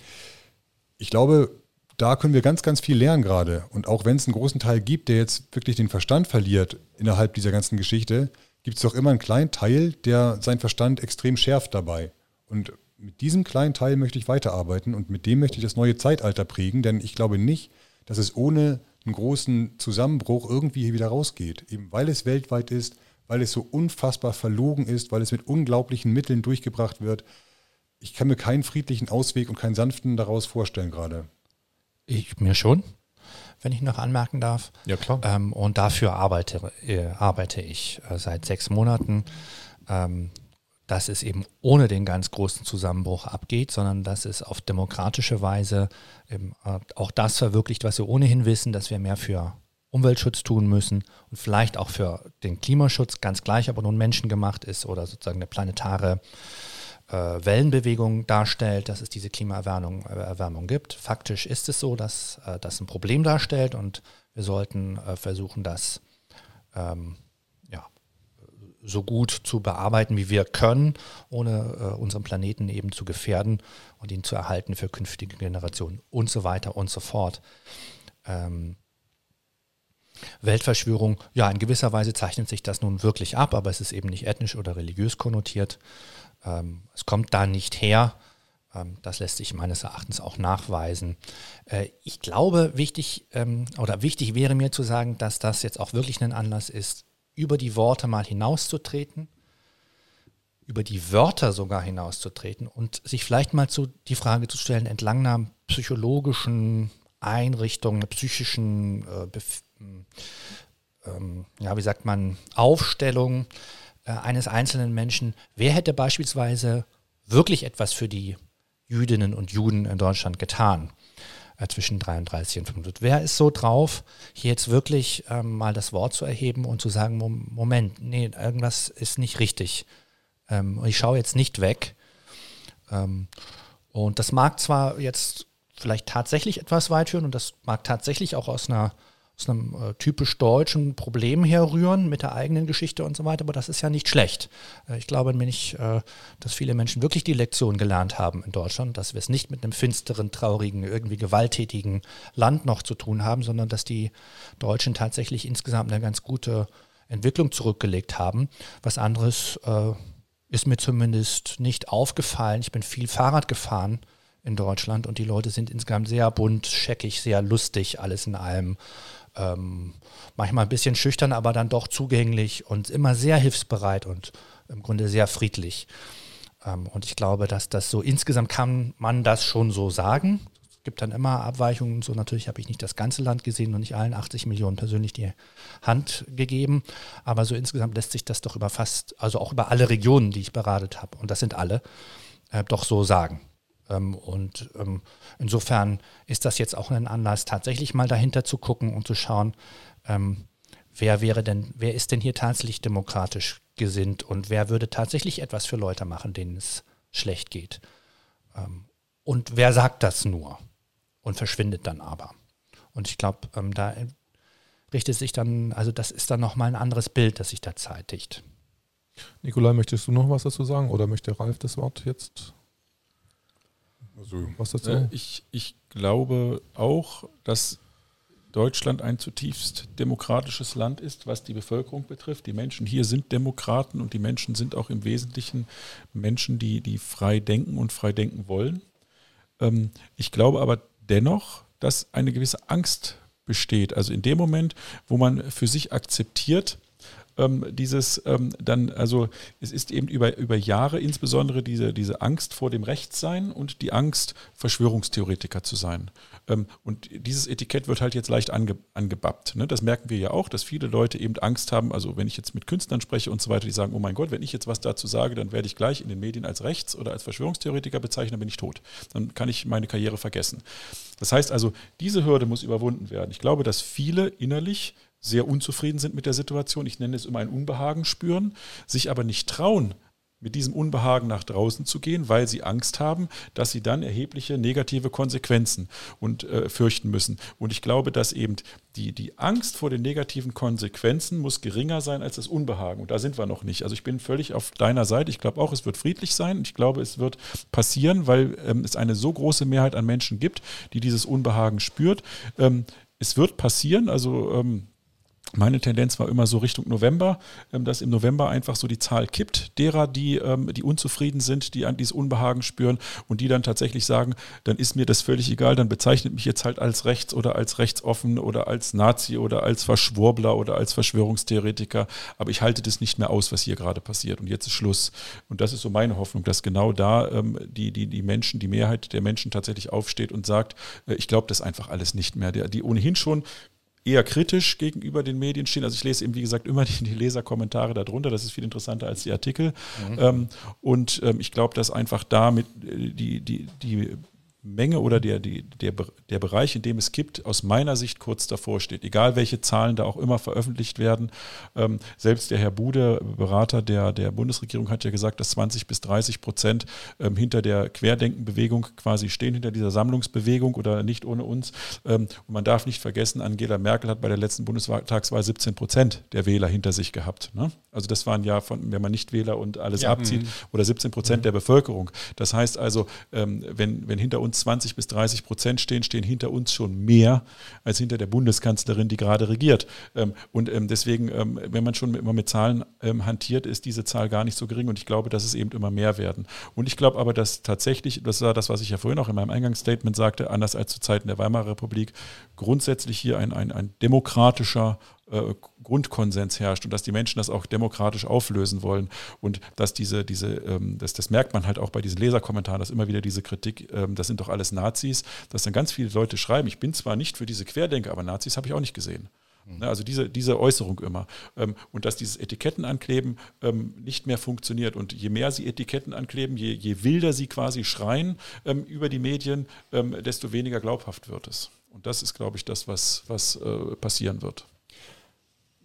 ich glaube, da können wir ganz, ganz viel lernen gerade. Und auch wenn es einen großen Teil gibt, der jetzt wirklich den Verstand verliert innerhalb dieser ganzen Geschichte, gibt es doch immer einen kleinen Teil, der seinen Verstand extrem schärft dabei. Und mit diesem kleinen Teil möchte ich weiterarbeiten und mit dem möchte ich das neue Zeitalter prägen, denn ich glaube nicht, dass es ohne einen großen Zusammenbruch irgendwie hier wieder rausgeht. Eben weil es weltweit ist, weil es so unfassbar verlogen ist, weil es mit unglaublichen Mitteln durchgebracht wird. Ich kann mir keinen friedlichen Ausweg und keinen sanften daraus vorstellen gerade. Ich mir schon, wenn ich noch anmerken darf. Ja, klar. Ähm, und dafür arbeite, äh, arbeite ich äh, seit sechs Monaten. Ähm, dass es eben ohne den ganz großen Zusammenbruch abgeht, sondern dass es auf demokratische Weise eben äh, auch das verwirklicht, was wir ohnehin wissen, dass wir mehr für Umweltschutz tun müssen und vielleicht auch für den Klimaschutz, ganz gleich, ob er nun menschengemacht ist oder sozusagen eine planetare äh, Wellenbewegung darstellt, dass es diese Klimaerwärmung äh, Erwärmung gibt. Faktisch ist es so, dass äh, das ein Problem darstellt und wir sollten äh, versuchen, das ähm, so gut zu bearbeiten, wie wir können, ohne äh, unseren Planeten eben zu gefährden und ihn zu erhalten für künftige Generationen und so weiter und so fort. Ähm, Weltverschwörung, ja, in gewisser Weise zeichnet sich das nun wirklich ab, aber es ist eben nicht ethnisch oder religiös konnotiert. Ähm, es kommt da nicht her. Ähm, das lässt sich meines Erachtens auch nachweisen. Äh, ich glaube, wichtig ähm, oder wichtig wäre mir zu sagen, dass das jetzt auch wirklich ein Anlass ist, über die Worte mal hinauszutreten, über die Wörter sogar hinauszutreten und sich vielleicht mal zu, die Frage zu stellen, entlang einer psychologischen Einrichtung, einer psychischen, äh, ähm, ja, wie sagt man, Aufstellung äh, eines einzelnen Menschen, wer hätte beispielsweise wirklich etwas für die Jüdinnen und Juden in Deutschland getan? Äh, zwischen 33 und 35. Wer ist so drauf, hier jetzt wirklich ähm, mal das Wort zu erheben und zu sagen, Moment, nee, irgendwas ist nicht richtig. Ähm, ich schaue jetzt nicht weg. Ähm, und das mag zwar jetzt vielleicht tatsächlich etwas weit führen und das mag tatsächlich auch aus einer aus einem äh, typisch deutschen Problem herrühren mit der eigenen Geschichte und so weiter, aber das ist ja nicht schlecht. Äh, ich glaube nämlich, äh, dass viele Menschen wirklich die Lektion gelernt haben in Deutschland, dass wir es nicht mit einem finsteren, traurigen, irgendwie gewalttätigen Land noch zu tun haben, sondern dass die Deutschen tatsächlich insgesamt eine ganz gute Entwicklung zurückgelegt haben. Was anderes äh, ist mir zumindest nicht aufgefallen. Ich bin viel Fahrrad gefahren in Deutschland und die Leute sind insgesamt sehr bunt, scheckig, sehr lustig, alles in allem. Ähm, manchmal ein bisschen schüchtern, aber dann doch zugänglich und immer sehr hilfsbereit und im Grunde sehr friedlich. Ähm, und ich glaube, dass das so insgesamt kann man das schon so sagen. Es gibt dann immer Abweichungen und so. Natürlich habe ich nicht das ganze Land gesehen und nicht allen 80 Millionen persönlich die Hand gegeben. Aber so insgesamt lässt sich das doch über fast, also auch über alle Regionen, die ich beratet habe, und das sind alle, äh, doch so sagen. Ähm, und ähm, insofern ist das jetzt auch ein Anlass, tatsächlich mal dahinter zu gucken und zu schauen, ähm, wer wäre denn, wer ist denn hier tatsächlich demokratisch gesinnt und wer würde tatsächlich etwas für Leute machen, denen es schlecht geht. Und wer sagt das nur und verschwindet dann aber. Und ich glaube, da richtet sich dann, also das ist dann nochmal ein anderes Bild, das sich da zeitigt. Nikolai, möchtest du noch was dazu sagen oder möchte Ralf das Wort jetzt? Also, was dazu? Äh, ich, ich glaube auch, dass Deutschland ein zutiefst demokratisches Land ist, was die Bevölkerung betrifft. Die Menschen hier sind Demokraten und die Menschen sind auch im Wesentlichen Menschen, die, die frei denken und frei denken wollen. Ähm, ich glaube aber dennoch, dass eine gewisse Angst besteht. Also in dem Moment, wo man für sich akzeptiert, ähm, dieses ähm, dann, also es ist eben über, über Jahre insbesondere diese, diese Angst vor dem Rechtssein und die Angst, Verschwörungstheoretiker zu sein. Ähm, und dieses Etikett wird halt jetzt leicht ange, angebappt. Ne? Das merken wir ja auch, dass viele Leute eben Angst haben, also wenn ich jetzt mit Künstlern spreche und so weiter, die sagen, oh mein Gott, wenn ich jetzt was dazu sage, dann werde ich gleich in den Medien als Rechts- oder als Verschwörungstheoretiker bezeichnet, dann bin ich tot. Dann kann ich meine Karriere vergessen. Das heißt also, diese Hürde muss überwunden werden. Ich glaube, dass viele innerlich sehr unzufrieden sind mit der Situation, ich nenne es immer ein Unbehagen spüren, sich aber nicht trauen, mit diesem Unbehagen nach draußen zu gehen, weil sie Angst haben, dass sie dann erhebliche negative Konsequenzen und äh, fürchten müssen. Und ich glaube, dass eben die, die Angst vor den negativen Konsequenzen muss geringer sein als das Unbehagen. Und da sind wir noch nicht. Also ich bin völlig auf deiner Seite. Ich glaube auch, es wird friedlich sein. Ich glaube, es wird passieren, weil ähm, es eine so große Mehrheit an Menschen gibt, die dieses Unbehagen spürt. Ähm, es wird passieren. Also ähm, meine Tendenz war immer so Richtung November, ähm, dass im November einfach so die Zahl kippt, derer, die, ähm, die unzufrieden sind, die an dieses Unbehagen spüren und die dann tatsächlich sagen, dann ist mir das völlig egal, dann bezeichnet mich jetzt halt als rechts oder als rechtsoffen oder als Nazi oder als Verschwurbler oder als Verschwörungstheoretiker, aber ich halte das nicht mehr aus, was hier gerade passiert und jetzt ist Schluss. Und das ist so meine Hoffnung, dass genau da ähm, die, die, die Menschen, die Mehrheit der Menschen tatsächlich aufsteht und sagt, äh, ich glaube das einfach alles nicht mehr. Die ohnehin schon eher kritisch gegenüber den Medien stehen. Also ich lese eben, wie gesagt, immer (laughs) die, die Leserkommentare darunter. Das ist viel interessanter als die Artikel. Mhm. Ähm, und ähm, ich glaube, dass einfach damit äh, die, die, die Menge oder der, die, der, der Bereich, in dem es kippt, aus meiner Sicht kurz davor steht. Egal welche Zahlen da auch immer veröffentlicht werden. Ähm, selbst der Herr Bude, Berater der, der Bundesregierung, hat ja gesagt, dass 20 bis 30 Prozent ähm, hinter der Querdenkenbewegung quasi stehen, hinter dieser Sammlungsbewegung oder nicht ohne uns. Ähm, und man darf nicht vergessen, Angela Merkel hat bei der letzten Bundestagswahl 17 Prozent der Wähler hinter sich gehabt. Ne? Also das waren ja von, wenn man nicht Wähler und alles ja, abzieht, mh. oder 17 Prozent mhm. der Bevölkerung. Das heißt also, ähm, wenn, wenn hinter uns 20 bis 30 Prozent stehen, stehen hinter uns schon mehr als hinter der Bundeskanzlerin, die gerade regiert. Ähm, und ähm, deswegen, ähm, wenn man schon immer mit Zahlen hantiert, ist diese Zahl gar nicht so gering. Und ich glaube, dass es eben immer mehr werden. Und ich glaube aber, dass tatsächlich, das war das, was ich ja vorhin auch in meinem Eingangsstatement sagte, anders als zu Zeiten der Weimarer Republik, grundsätzlich hier ein, ein, ein demokratischer äh, Grundkonsens herrscht und dass die Menschen das auch demokratisch auflösen wollen und dass diese, diese, ähm, das, das merkt man halt auch bei diesen Leserkommentaren, dass immer wieder diese Kritik, ähm, das sind doch alles Nazis, dass dann ganz viele Leute schreiben, ich bin zwar nicht für diese Querdenker, aber Nazis habe ich auch nicht gesehen. Mhm. Ne, also diese, diese Äußerung immer. Ähm, und dass dieses Etikettenankleben nicht mehr funktioniert. Und je mehr sie Etiketten ankleben, je, je wilder sie quasi schreien über die Medien, desto weniger glaubhaft wird es. Und das ist, glaube ich, das, was, was äh, passieren wird.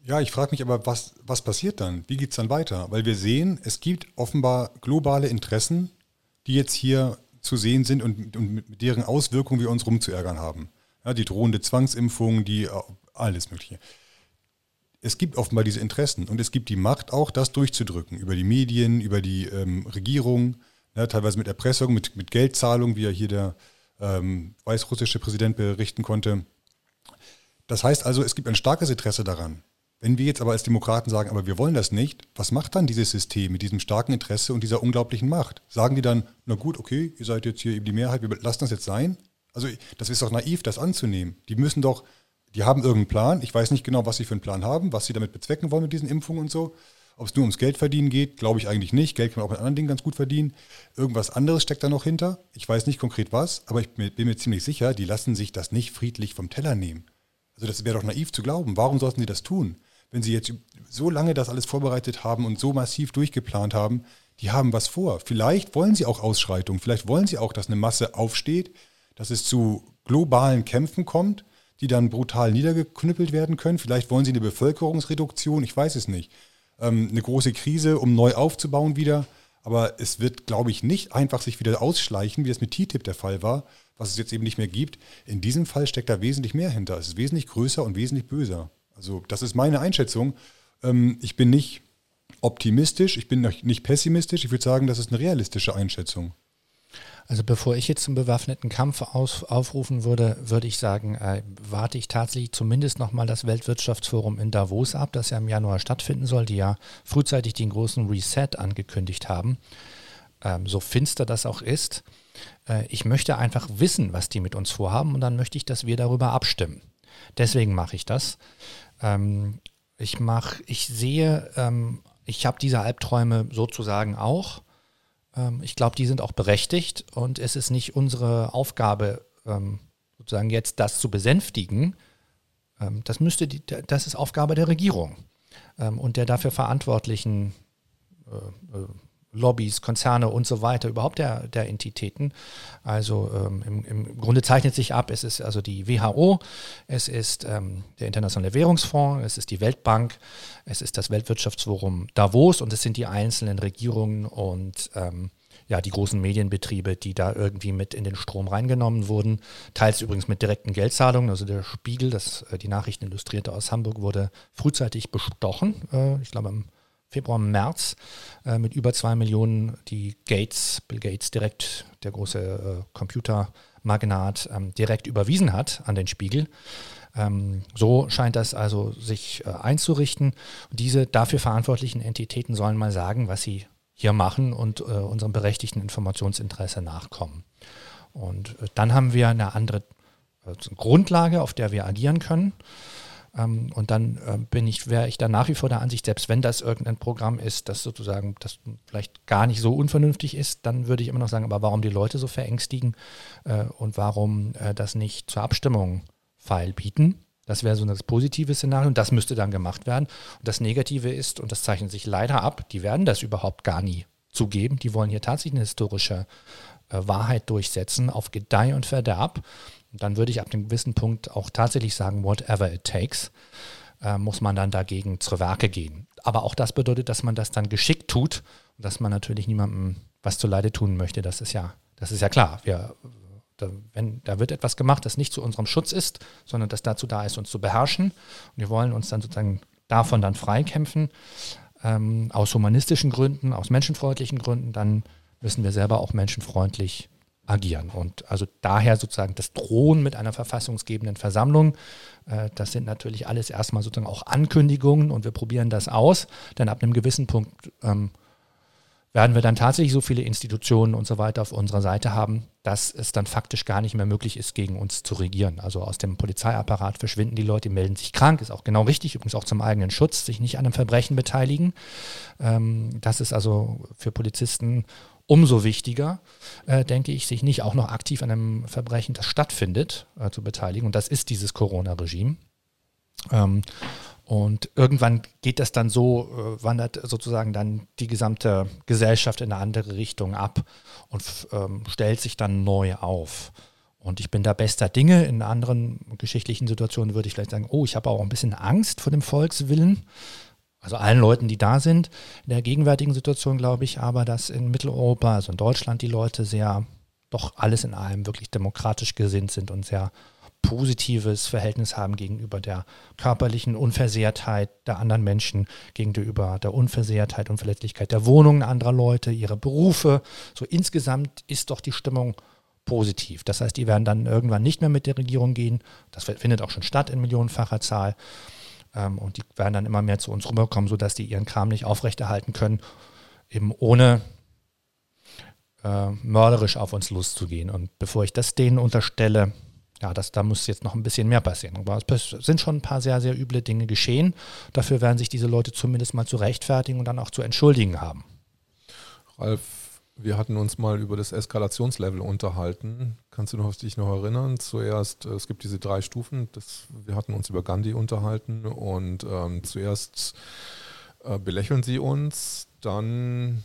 Ja, ich frage mich aber, was, was passiert dann? Wie geht es dann weiter? Weil wir sehen, es gibt offenbar globale Interessen, die jetzt hier zu sehen sind und, und mit deren Auswirkungen wir uns rumzuärgern haben. Ja, die drohende Zwangsimpfung, die alles Mögliche. Es gibt offenbar diese Interessen und es gibt die Macht auch, das durchzudrücken. Über die Medien, über die ähm, Regierung, ja, teilweise mit Erpressung, mit, mit Geldzahlung, wie ja hier der ähm, weißrussische Präsident berichten konnte. Das heißt also, es gibt ein starkes Interesse daran, Wenn wir jetzt aber als Demokraten sagen, aber wir wollen das nicht, was macht dann dieses System mit diesem starken Interesse und dieser unglaublichen Macht? Sagen die dann, na gut, okay, ihr seid jetzt hier eben die Mehrheit, wir lassen das jetzt sein? Also das ist doch naiv, das anzunehmen. Die müssen doch, die haben irgendeinen Plan. Ich weiß nicht genau, was sie für einen Plan haben, was sie damit bezwecken wollen mit diesen Impfungen und so. Ob es nur ums Geld verdienen geht, glaube ich eigentlich nicht. Geld kann man auch mit anderen Dingen ganz gut verdienen. Irgendwas anderes steckt da noch hinter. Ich weiß nicht konkret was, aber ich bin mir ziemlich sicher, die lassen sich das nicht friedlich vom Teller nehmen. Also das wäre doch naiv zu glauben. Warum sollten sie das tun? Wenn sie jetzt so lange das alles vorbereitet haben und so massiv durchgeplant haben, die haben was vor. Vielleicht wollen sie auch Ausschreitungen, vielleicht wollen sie auch, dass eine Masse aufsteht, dass es zu globalen Kämpfen kommt, die dann brutal niedergeknüppelt werden können. Vielleicht wollen sie eine Bevölkerungsreduktion, ich weiß es nicht ähm, eine große Krise, um neu aufzubauen wieder. Aber es wird, glaube ich, nicht einfach sich wieder ausschleichen, wie das mit TTIP der Fall war, was es jetzt eben nicht mehr gibt. In diesem Fall steckt da wesentlich mehr hinter. Es ist wesentlich größer und wesentlich böser. Also das ist meine Einschätzung. Ähm, ich bin nicht optimistisch, ich bin nicht pessimistisch. Ich würde sagen, das ist eine realistische Einschätzung. Also bevor ich jetzt zum bewaffneten Kampf aus, aufrufen würde, würde ich sagen, äh, warte ich tatsächlich zumindest nochmal das Weltwirtschaftsforum in Davos ab, das ja im Januar stattfinden soll, die ja frühzeitig den großen Reset angekündigt haben. Ähm, so finster das auch ist. Äh, ich möchte einfach wissen, was die mit uns vorhaben und dann möchte ich, dass wir darüber abstimmen. Deswegen mache ich das. Ähm, ich mache, ich sehe, ähm, ich habe diese Albträume sozusagen auch ähm, ich glaube, die sind auch berechtigt und es ist nicht unsere Aufgabe, ähm, sozusagen jetzt das zu besänftigen. Ähm, das müsste die, das ist Aufgabe der Regierung und der dafür verantwortlichen äh, äh, Lobbys, Konzerne und so weiter, überhaupt der, der Entitäten. Also ähm, im, im, Grunde zeichnet sich ab, es ist also die WHO, es ist ähm, der Internationale Währungsfonds, es ist die Weltbank, es ist das Weltwirtschaftsforum Davos und es sind die einzelnen Regierungen und ähm, ja, die großen Medienbetriebe, die da irgendwie mit in den Strom reingenommen wurden. Teils übrigens mit direkten Geldzahlungen. Also der Spiegel, das, äh, die Nachrichtenillustrierte aus Hamburg, wurde frühzeitig bestochen. Äh, ich glaube, am Februar, März äh, mit über zwei Millionen, die Gates, Bill Gates direkt, der große äh, Computermagnat, ähm, direkt überwiesen hat an den Spiegel. Ähm, so scheint das also sich äh, einzurichten. Diese dafür verantwortlichen Entitäten sollen mal sagen, was sie hier machen und äh, unserem berechtigten Informationsinteresse nachkommen. Und äh, dann haben wir eine andere äh, Grundlage, auf der wir agieren können. Ähm, und dann äh, bin ich, wäre ich dann nach wie vor der Ansicht, selbst wenn das irgendein Programm ist, das sozusagen, das vielleicht gar nicht so unvernünftig ist, dann würde ich immer noch sagen, aber warum die Leute so verängstigen äh, und warum äh, das nicht zur Abstimmung feilbieten? Das wäre so das positive Szenario und das müsste dann gemacht werden. Und das Negative ist, und das zeichnet sich leider ab, die werden das überhaupt gar nie zugeben. Die wollen hier tatsächlich eine historische äh, Wahrheit durchsetzen auf Gedeih und Verderb. Dann würde ich ab einem gewissen Punkt auch tatsächlich sagen, whatever it takes, äh, muss man dann dagegen zur Werke gehen. Aber auch das bedeutet, dass man das dann geschickt tut und dass man natürlich niemandem was zuleide tun möchte. Das ist ja, das ist ja klar. Wir, da, wenn, da wird etwas gemacht, das nicht zu unserem Schutz ist, sondern das dazu da ist, uns zu beherrschen. Und wir wollen uns dann sozusagen davon dann freikämpfen, ähm, aus humanistischen Gründen, aus menschenfreundlichen Gründen, dann müssen wir selber auch menschenfreundlich agieren. Und also daher sozusagen das Drohen mit einer verfassungsgebenden Versammlung, äh, das sind natürlich alles erstmal sozusagen auch Ankündigungen und wir probieren das aus, denn ab einem gewissen Punkt ähm, werden wir dann tatsächlich so viele Institutionen und so weiter auf unserer Seite haben, dass es dann faktisch gar nicht mehr möglich ist, gegen uns zu regieren. Also aus dem Polizeiapparat verschwinden die Leute, melden sich krank, ist auch genau richtig, übrigens auch zum eigenen Schutz, sich nicht an einem Verbrechen beteiligen. Ähm, das ist also für Polizisten umso wichtiger, äh, denke ich, sich nicht auch noch aktiv an einem Verbrechen, das stattfindet, äh, zu beteiligen. Und das ist dieses Corona-Regime. Ähm, und irgendwann geht das dann so, äh, wandert sozusagen dann die gesamte Gesellschaft in eine andere Richtung ab und ähm, stellt sich dann neu auf. Und ich bin da bester Dinge. In anderen geschichtlichen Situationen würde ich vielleicht sagen, oh, ich habe auch ein bisschen Angst vor dem Volkswillen also allen Leuten, die da sind. In der gegenwärtigen Situation glaube ich aber, dass in Mitteleuropa, also in Deutschland, die Leute sehr, doch alles in allem wirklich demokratisch gesinnt sind und sehr positives Verhältnis haben gegenüber der körperlichen Unversehrtheit der anderen Menschen, gegenüber der Unversehrtheit und Verletzlichkeit der Wohnungen anderer Leute, ihre Berufe. So insgesamt ist doch die Stimmung positiv. Das heißt, die werden dann irgendwann nicht mehr mit der Regierung gehen. Das findet auch schon statt in millionenfacher Zahl. Ähm, und die werden dann immer mehr zu uns rüberkommen, sodass die ihren Kram nicht aufrechterhalten können, eben ohne äh, mörderisch auf uns loszugehen. Und bevor ich das denen unterstelle, ja, das, da muss jetzt noch ein bisschen mehr passieren. Aber es sind schon ein paar sehr, sehr üble Dinge geschehen. Dafür werden sich diese Leute zumindest mal zu rechtfertigen und dann auch zu entschuldigen haben. Ralf, wir hatten uns mal über das Eskalationslevel unterhalten. Kannst du noch, dich noch erinnern? Zuerst, äh, es gibt diese drei Stufen. Das, wir hatten uns über Gandhi unterhalten und ähm, zuerst äh, belächeln sie uns, dann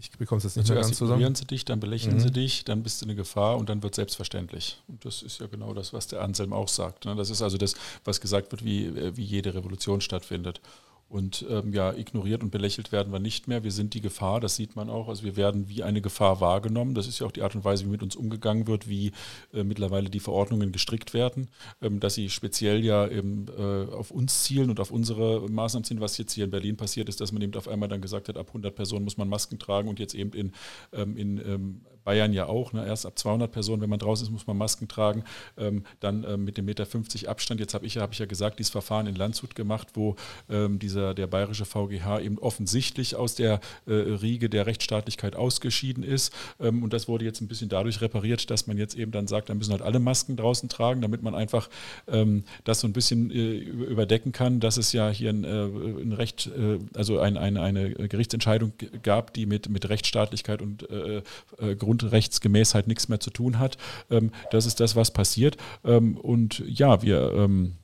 ich bekomme es jetzt nicht mehr ganz zusammen. Ignorieren sie dich, dann belächeln mhm. sie dich, dann bist du eine Gefahr und dann wird selbstverständlich. Und das ist ja genau das, was der Anselm auch sagt. Ne? Das ist also das, was gesagt wird, wie, äh, wie jede Revolution stattfindet. Und ähm, ja, ignoriert und belächelt werden wir nicht mehr. Wir sind die Gefahr, das sieht man auch. Also wir werden wie eine Gefahr wahrgenommen. Das ist ja auch die Art und Weise, wie mit uns umgegangen wird, wie äh, mittlerweile die Verordnungen gestrickt werden, ähm, dass sie speziell ja eben, äh, auf uns zielen und auf unsere Maßnahmen zielen. Was jetzt hier in Berlin passiert ist, dass man eben auf einmal dann gesagt hat, ab 100 Personen muss man Masken tragen und jetzt eben in, ähm, in ähm, Bayern ja auch. Ne? Erst ab 200 Personen, wenn man draußen ist, muss man Masken tragen. Ähm, dann ähm, mit dem Meter 50 Abstand. Jetzt habe ich, hab ich ja gesagt, dieses Verfahren in Landshut gemacht, wo ähm, dieser, der bayerische VGH eben offensichtlich aus der äh, Riege der Rechtsstaatlichkeit ausgeschieden ist. Ähm, und das wurde jetzt ein bisschen dadurch repariert, dass man jetzt eben dann sagt, da müssen halt alle Masken draußen tragen, damit man einfach ähm, das so ein bisschen äh, überdecken kann, dass es ja hier ein, äh, ein Recht, äh, also ein, eine, eine Gerichtsentscheidung gab, die mit, mit Rechtsstaatlichkeit und äh, äh, Grund Grundrechtsgemäßheit nichts mehr zu tun hat. Ähm, das ist das, was passiert. Ähm, und ja, wir ähm,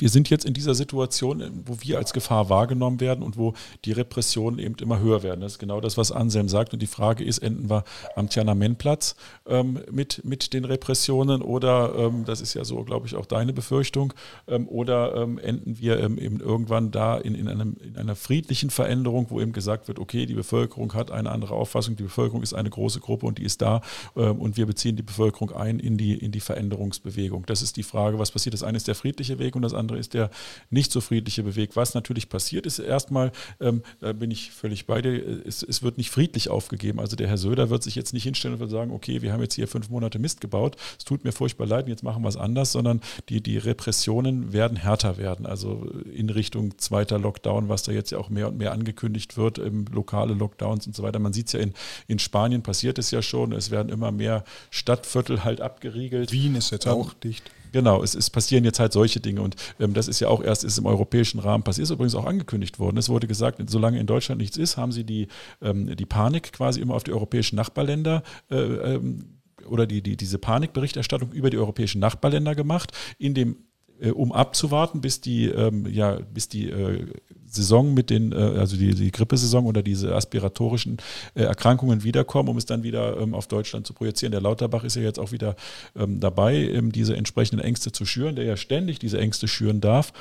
wir sind jetzt in dieser Situation, wo wir als Gefahr wahrgenommen werden und wo die Repressionen eben immer höher werden. Das ist genau das, was Anselm sagt. Und die Frage ist, enden wir am Tiananmen-Platz ähm, mit, mit den Repressionen oder, ähm, das ist ja so, glaube ich, auch deine Befürchtung, ähm, oder ähm, enden wir ähm, eben irgendwann da in, in, einem, in einer friedlichen Veränderung, wo eben gesagt wird, okay, die Bevölkerung hat eine andere Auffassung, die Bevölkerung ist eine große Gruppe und die ist da ähm, und wir beziehen die Bevölkerung ein in die, in die Veränderungsbewegung. Das ist die Frage, was passiert. Das eine ist der friedliche Weg und das andere andere ist der nicht so friedliche Beweg. Was natürlich passiert ist, erstmal, ähm, da bin ich völlig bei dir, es, es, wird nicht friedlich aufgegeben. Also der Herr Söder wird sich jetzt nicht hinstellen und wird sagen, okay, wir haben jetzt hier fünf Monate Mist gebaut, es tut mir furchtbar leid, jetzt machen wir es anders, sondern die, die Repressionen werden härter werden. Also in Richtung zweiter Lockdown, was da jetzt ja auch mehr und mehr angekündigt wird, im lokale Lockdowns und so weiter. Man sieht es ja in, in Spanien passiert es ja schon, es werden immer mehr Stadtviertel halt abgeriegelt. Wien ist jetzt ähm, auch dicht. Genau, es, es, passieren jetzt halt solche Dinge und ähm, das ist ja auch erst ist im europäischen Rahmen passiert, ist übrigens auch angekündigt worden. Es wurde gesagt, solange in Deutschland nichts ist, haben sie die, ähm, die Panik quasi immer auf die europäischen Nachbarländer äh, ähm, oder die, die, diese Panikberichterstattung über die europäischen Nachbarländer gemacht, in dem äh, um abzuwarten, bis die, ähm, ja, bis die äh, Saison mit den, äh, also die, die Grippesaison oder diese aspiratorischen äh, Erkrankungen wiederkommen, um es dann wieder ähm, auf Deutschland zu projizieren. Der Lauterbach ist ja jetzt auch wieder ähm, dabei, ähm, diese entsprechenden Ängste zu schüren, der ja ständig diese Ängste schüren darf.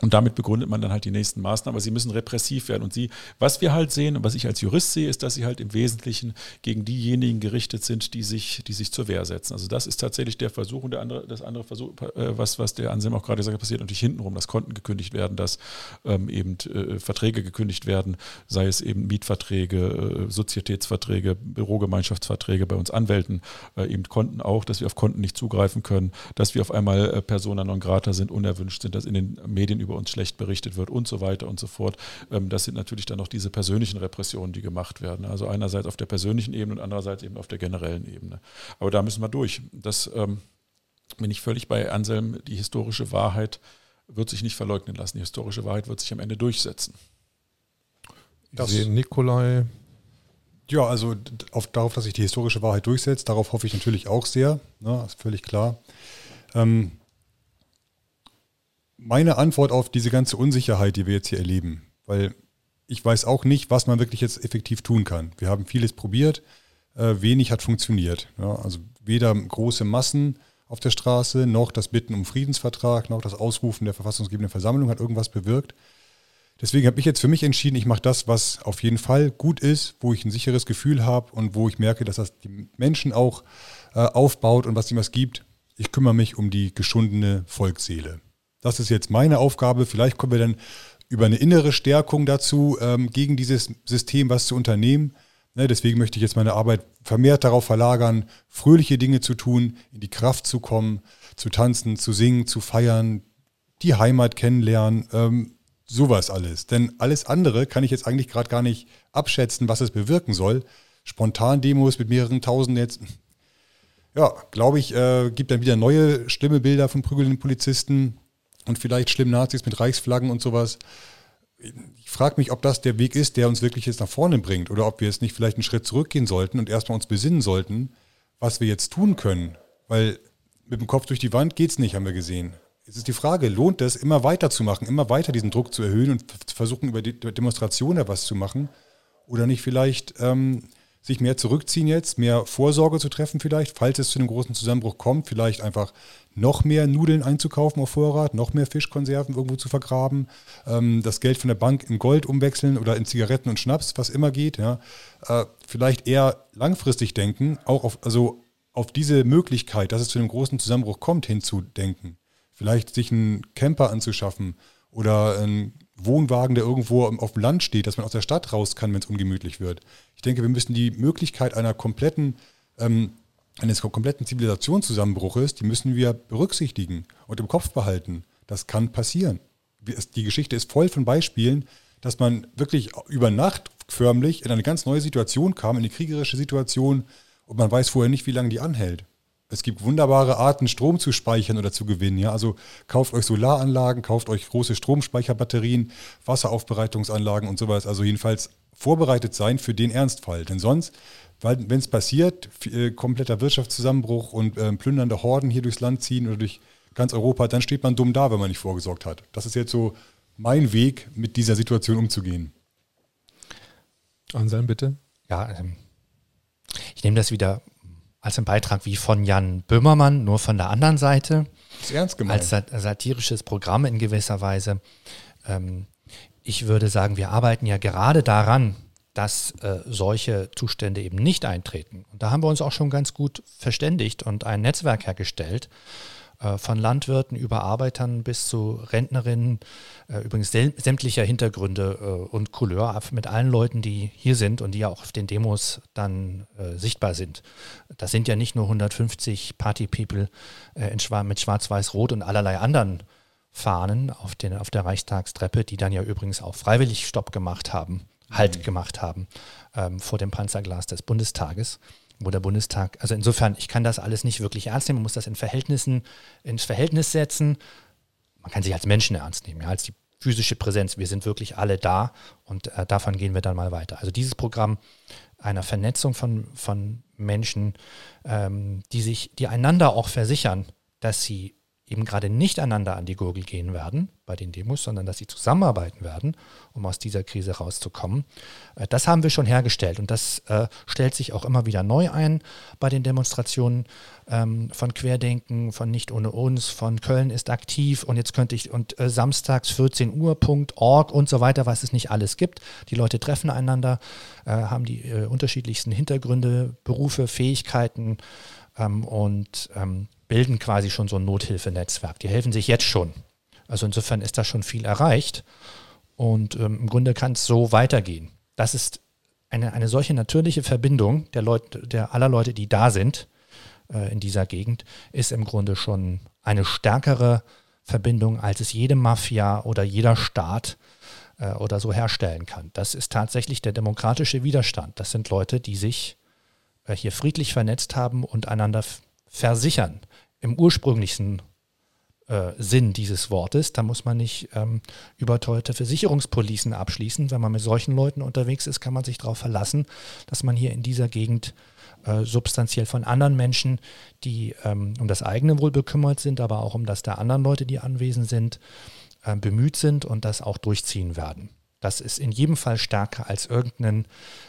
Und damit begründet man dann halt die nächsten Maßnahmen. Aber sie müssen repressiv werden. Und sie, was wir halt sehen und was ich als Jurist sehe, ist, dass sie halt im Wesentlichen gegen diejenigen gerichtet sind, die sich, die sich zur Wehr setzen. Also das ist tatsächlich der Versuch und der andere, das andere Versuch, äh, was, was der Anselm auch gerade gesagt hat, passiert natürlich hintenrum, dass Konten gekündigt werden, dass ähm, eben äh, Verträge gekündigt werden, sei es eben Mietverträge, äh, Sozietätsverträge, Bürogemeinschaftsverträge bei uns Anwälten, äh, eben Konten auch, dass wir auf Konten nicht zugreifen können, dass wir auf einmal äh, Persona non grata sind, unerwünscht sind, dass in den Medien über uns schlecht berichtet wird und so weiter und so fort. Ähm, das sind natürlich dann noch diese persönlichen Repressionen, die gemacht werden. Also einerseits auf der persönlichen Ebene und andererseits eben auf der generellen Ebene. Aber da müssen wir durch. Das ähm, bin ich völlig bei Anselm. Die historische Wahrheit wird sich nicht verleugnen lassen. Die historische Wahrheit wird sich am Ende durchsetzen. Das sehe Nikolai. Ja, also auf, darauf, dass sich die historische Wahrheit durchsetzt, darauf hoffe ich natürlich auch sehr. Ne, ist völlig klar. Ähm, meine Antwort auf diese ganze Unsicherheit, die wir jetzt hier erleben, weil ich weiß auch nicht, was man wirklich jetzt effektiv tun kann. Wir haben vieles probiert, äh, wenig hat funktioniert. Also weder große Massen auf der Straße, noch das Bitten um Friedensvertrag, noch das Ausrufen der verfassungsgebenden Versammlung hat irgendwas bewirkt. Deswegen habe ich jetzt für mich entschieden, ich mache das, was auf jeden Fall gut ist, wo ich ein sicheres Gefühl habe und wo ich merke, dass das die Menschen auch äh, aufbaut und was ihm was gibt. Ich kümmere mich um die geschundene Volksseele. Das ist jetzt meine Aufgabe. Vielleicht kommen wir dann über eine innere Stärkung dazu, ähm, gegen dieses System was zu unternehmen. Ne, deswegen möchte ich jetzt meine Arbeit vermehrt darauf verlagern, fröhliche Dinge zu tun, in die Kraft zu kommen, zu tanzen, zu singen, zu feiern, die Heimat kennenlernen, ähm, sowas alles. Denn alles andere kann ich jetzt eigentlich gerade gar nicht abschätzen, was es bewirken soll. Spontan-Demos mit mehreren Tausend jetzt, ja, glaube ich, äh, gibt dann wieder neue schlimme Bilder von prügelnden Polizisten und vielleicht schlimm Nazis mit Reichsflaggen und sowas. Ich frage mich, ob das der Weg ist, der uns wirklich jetzt nach vorne bringt oder ob wir jetzt nicht vielleicht einen Schritt zurückgehen sollten und erstmal uns besinnen sollten, was wir jetzt tun können. Weil mit dem Kopf durch die Wand geht es nicht, haben wir gesehen. Es ist die Frage, lohnt es, immer weiterzumachen, immer weiter diesen Druck zu erhöhen und versuchen, über die Demonstrationen was zu machen? Oder nicht vielleicht ähm, sich mehr zurückziehen jetzt, mehr Vorsorge zu treffen vielleicht, falls es zu einem großen Zusammenbruch kommt, vielleicht einfach noch mehr Nudeln einzukaufen auf Vorrat, noch mehr Fischkonserven irgendwo zu vergraben, ähm, das Geld von der Bank in Gold umwechseln oder in Zigaretten und Schnaps, was immer geht. Ja. Äh, vielleicht eher langfristig denken, auch auf, also auf diese Möglichkeit, dass es zu einem großen Zusammenbruch kommt, hinzudenken vielleicht sich einen Camper anzuschaffen oder einen Wohnwagen, der irgendwo auf dem Land steht, dass man aus der Stadt raus kann, wenn es ungemütlich wird. Ich denke, wir müssen die Möglichkeit einer kompletten, ähm, eines kompletten Zivilisationszusammenbruches, die müssen wir berücksichtigen und im Kopf behalten. Das kann passieren. Die Geschichte ist voll von Beispielen, dass man wirklich über Nacht förmlich in eine ganz neue Situation kam, in eine kriegerische Situation und man weiß vorher nicht, wie lange die anhält. Es gibt wunderbare Arten, Strom zu speichern oder zu gewinnen. Ja? Also kauft euch Solaranlagen, kauft euch große Stromspeicherbatterien, Wasseraufbereitungsanlagen und sowas. Also jedenfalls vorbereitet sein für den Ernstfall. Denn sonst, wenn es passiert, äh, kompletter Wirtschaftszusammenbruch und äh, plündernde Horden hier durchs Land ziehen oder durch ganz Europa, dann steht man dumm da, wenn man nicht vorgesorgt hat. Das ist jetzt so mein Weg, mit dieser Situation umzugehen. Anselm, bitte. Ja, ähm, ich nehme das wieder als ein Beitrag wie von Jan Böhmermann, nur von der anderen Seite. Das ist ernst gemeint. Als satirisches Programm in gewisser Weise. Ähm, ich würde sagen, wir arbeiten ja gerade daran, dass äh, solche Zustände eben nicht eintreten. Und da haben wir uns auch schon ganz gut verständigt und ein Netzwerk hergestellt, von Landwirten über Arbeitern bis zu Rentnerinnen, äh, übrigens sämtlicher Hintergründe äh, und Couleur, mit allen Leuten, die hier sind und die ja auch auf den Demos dann sichtbar sind. Das sind ja nicht nur 150 Party-People mit Schwarz-Weiß-Rot und allerlei anderen Fahnen auf, den, auf der Reichstagstreppe, die dann ja übrigens auch freiwillig Stopp gemacht haben, Halt mhm. gemacht haben ähm, vor dem Panzerglas des Bundestages wo der Bundestag, also insofern, ich kann das alles nicht wirklich ernst nehmen, man muss das in Verhältnissen, ins Verhältnis setzen. Man kann sich als Menschen ernst nehmen, ja, als die physische Präsenz. Wir sind wirklich alle da und äh, davon gehen wir dann mal weiter. Also dieses Programm einer Vernetzung von, von Menschen, ähm, die sich, die einander auch versichern, dass sie eben gerade nicht einander an die Gurgel gehen werden bei den Demos, sondern dass sie zusammenarbeiten werden, um aus dieser Krise rauszukommen. Äh, das haben wir schon hergestellt und das äh, stellt sich auch immer wieder neu ein bei den Demonstrationen ähm, von Querdenken, von Nicht ohne uns, von Köln ist aktiv und jetzt könnte ich und äh, samstags 14 Uhr.org und so weiter, was es nicht alles gibt. Die Leute treffen einander, äh, haben die äh, unterschiedlichsten Hintergründe, Berufe, Fähigkeiten ähm, und ähm, bilden quasi schon so ein Nothilfenetzwerk. Die helfen sich jetzt schon. Also insofern ist da schon viel erreicht. Und ähm, im Grunde kann es so weitergehen. Das ist eine, eine solche natürliche Verbindung der Leute, der aller Leute, die da sind äh, in dieser Gegend, ist im Grunde schon eine stärkere Verbindung, als es jede Mafia oder jeder Staat äh, oder so herstellen kann. Das ist tatsächlich der demokratische Widerstand. Das sind Leute, die sich äh, hier friedlich vernetzt haben und einander versichern im ursprünglichsten äh, Sinn dieses Wortes. Da muss man nicht ähm, überteuerte Versicherungspolicen abschließen. Wenn man mit solchen Leuten unterwegs ist, kann man sich darauf verlassen, dass man hier in dieser Gegend äh, substanziell von anderen Menschen, die ähm, um das eigene Wohl bekümmert sind, aber auch um das der anderen Leute, die anwesend sind, äh, bemüht sind und das auch durchziehen werden. Das ist in jedem Fall stärker als irgendein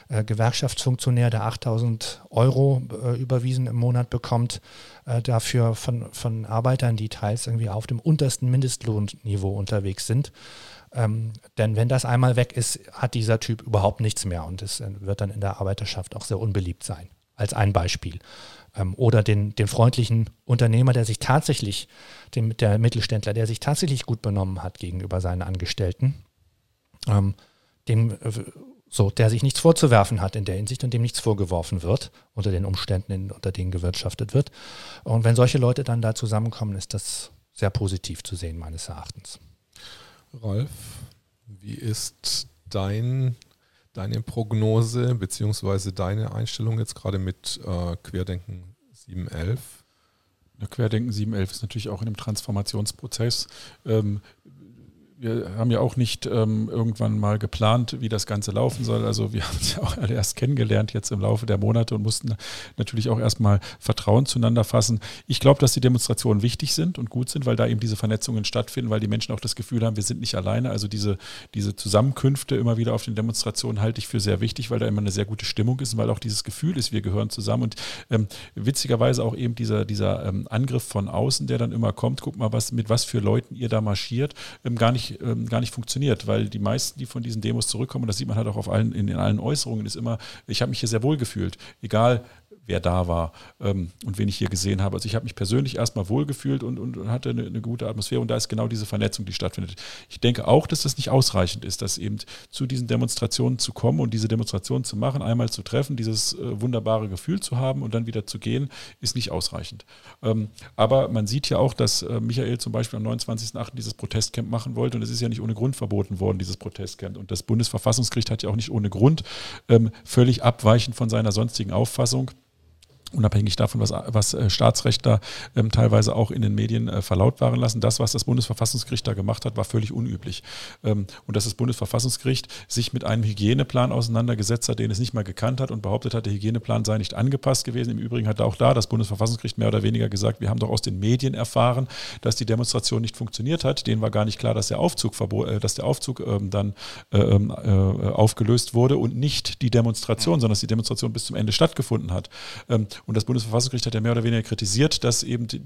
äh, Gewerkschaftsfunktionär, der 8000 Euro äh, überwiesen im Monat bekommt, äh, dafür von, von Arbeitern, die teils irgendwie auf dem untersten Mindestlohnniveau unterwegs sind. Ähm, denn wenn das einmal weg ist, hat dieser Typ überhaupt nichts mehr und es äh, wird dann in der Arbeiterschaft auch sehr unbeliebt sein. Als ein Beispiel. Ähm, oder den, den freundlichen Unternehmer, der sich tatsächlich, den, der Mittelständler, der sich tatsächlich gut benommen hat gegenüber seinen Angestellten ähm, dem, äh, so, der sich nichts vorzuwerfen hat in der Hinsicht und dem nichts vorgeworfen wird unter den Umständen, in, unter denen gewirtschaftet wird. Und wenn solche Leute dann da zusammenkommen, ist das sehr positiv zu sehen, meines Erachtens. Ralf, wie ist dein, deine Prognose bzw. deine Einstellung jetzt gerade mit äh, Querdenken 711? Querdenken 711 ist natürlich auch in einem Transformationsprozess. Ähm, wir haben ja auch nicht ähm, irgendwann mal geplant, wie das Ganze laufen soll. Also wir (laughs) haben es ja auch alle erst kennengelernt jetzt im Laufe der Monate und mussten natürlich auch erstmal Vertrauen zueinander fassen. Ich glaube, dass die Demonstrationen wichtig sind und gut sind, weil da eben diese Vernetzungen stattfinden, weil die Menschen auch das Gefühl haben, wir sind nicht alleine. Also diese, diese Zusammenkünfte immer wieder auf den Demonstrationen halte ich für sehr wichtig, weil da immer eine sehr gute Stimmung ist und weil auch dieses Gefühl ist, wir gehören zusammen. Und ähm, witzigerweise auch eben dieser, dieser ähm, Angriff von außen, der dann immer kommt, guck mal, was, mit was für Leuten ihr da marschiert, ähm, gar nicht nicht, ähm, gar nicht funktioniert, weil die meisten, die von diesen Demos zurückkommen, und das sieht man halt auch auf allen, in, in allen Äußerungen, ist immer, ich habe mich hier sehr wohl gefühlt, egal wer da war ähm, und wen ich hier gesehen habe. Also ich habe mich persönlich erstmal wohlgefühlt und, und, hatte eine, eine, gute Atmosphäre und da ist genau diese Vernetzung, die stattfindet. Ich denke auch, dass das nicht ausreichend ist, dass eben zu diesen Demonstrationen zu kommen und diese Demonstrationen zu machen, einmal zu treffen, dieses äh, wunderbare Gefühl zu haben und dann wieder zu gehen, ist nicht ausreichend. Ähm, aber man sieht ja auch, dass äh, Michael zum Beispiel am 29.08. dieses Protestcamp machen wollte und es ist ja nicht ohne Grund verboten worden, dieses Protestcamp. Und das Bundesverfassungsgericht hat ja auch nicht ohne Grund ähm, völlig abweichend von seiner sonstigen Auffassung unabhängig davon, was, was äh, Staatsrechtler ähm, teilweise auch in den Medien äh, verlautbaren lassen. Das, was das Bundesverfassungsgericht da gemacht hat, war völlig unüblich. Ähm, und dass das Bundesverfassungsgericht sich mit einem Hygieneplan auseinandergesetzt hat, den es nicht mal gekannt hat und behauptet hat, der Hygieneplan sei nicht angepasst gewesen. Im Übrigen hat auch da das Bundesverfassungsgericht mehr oder weniger gesagt, wir haben doch aus den Medien erfahren, dass die Demonstration nicht funktioniert hat. Denen war gar nicht klar, dass der Aufzug, äh, dass der Aufzug ähm, dann äh, ähm, äh, aufgelöst wurde und nicht die Demonstration, sondern dass die Demonstration bis zum Ende stattgefunden hat. Und das Bundesverfassungsgericht hat ja mehr oder weniger kritisiert, dass eben die,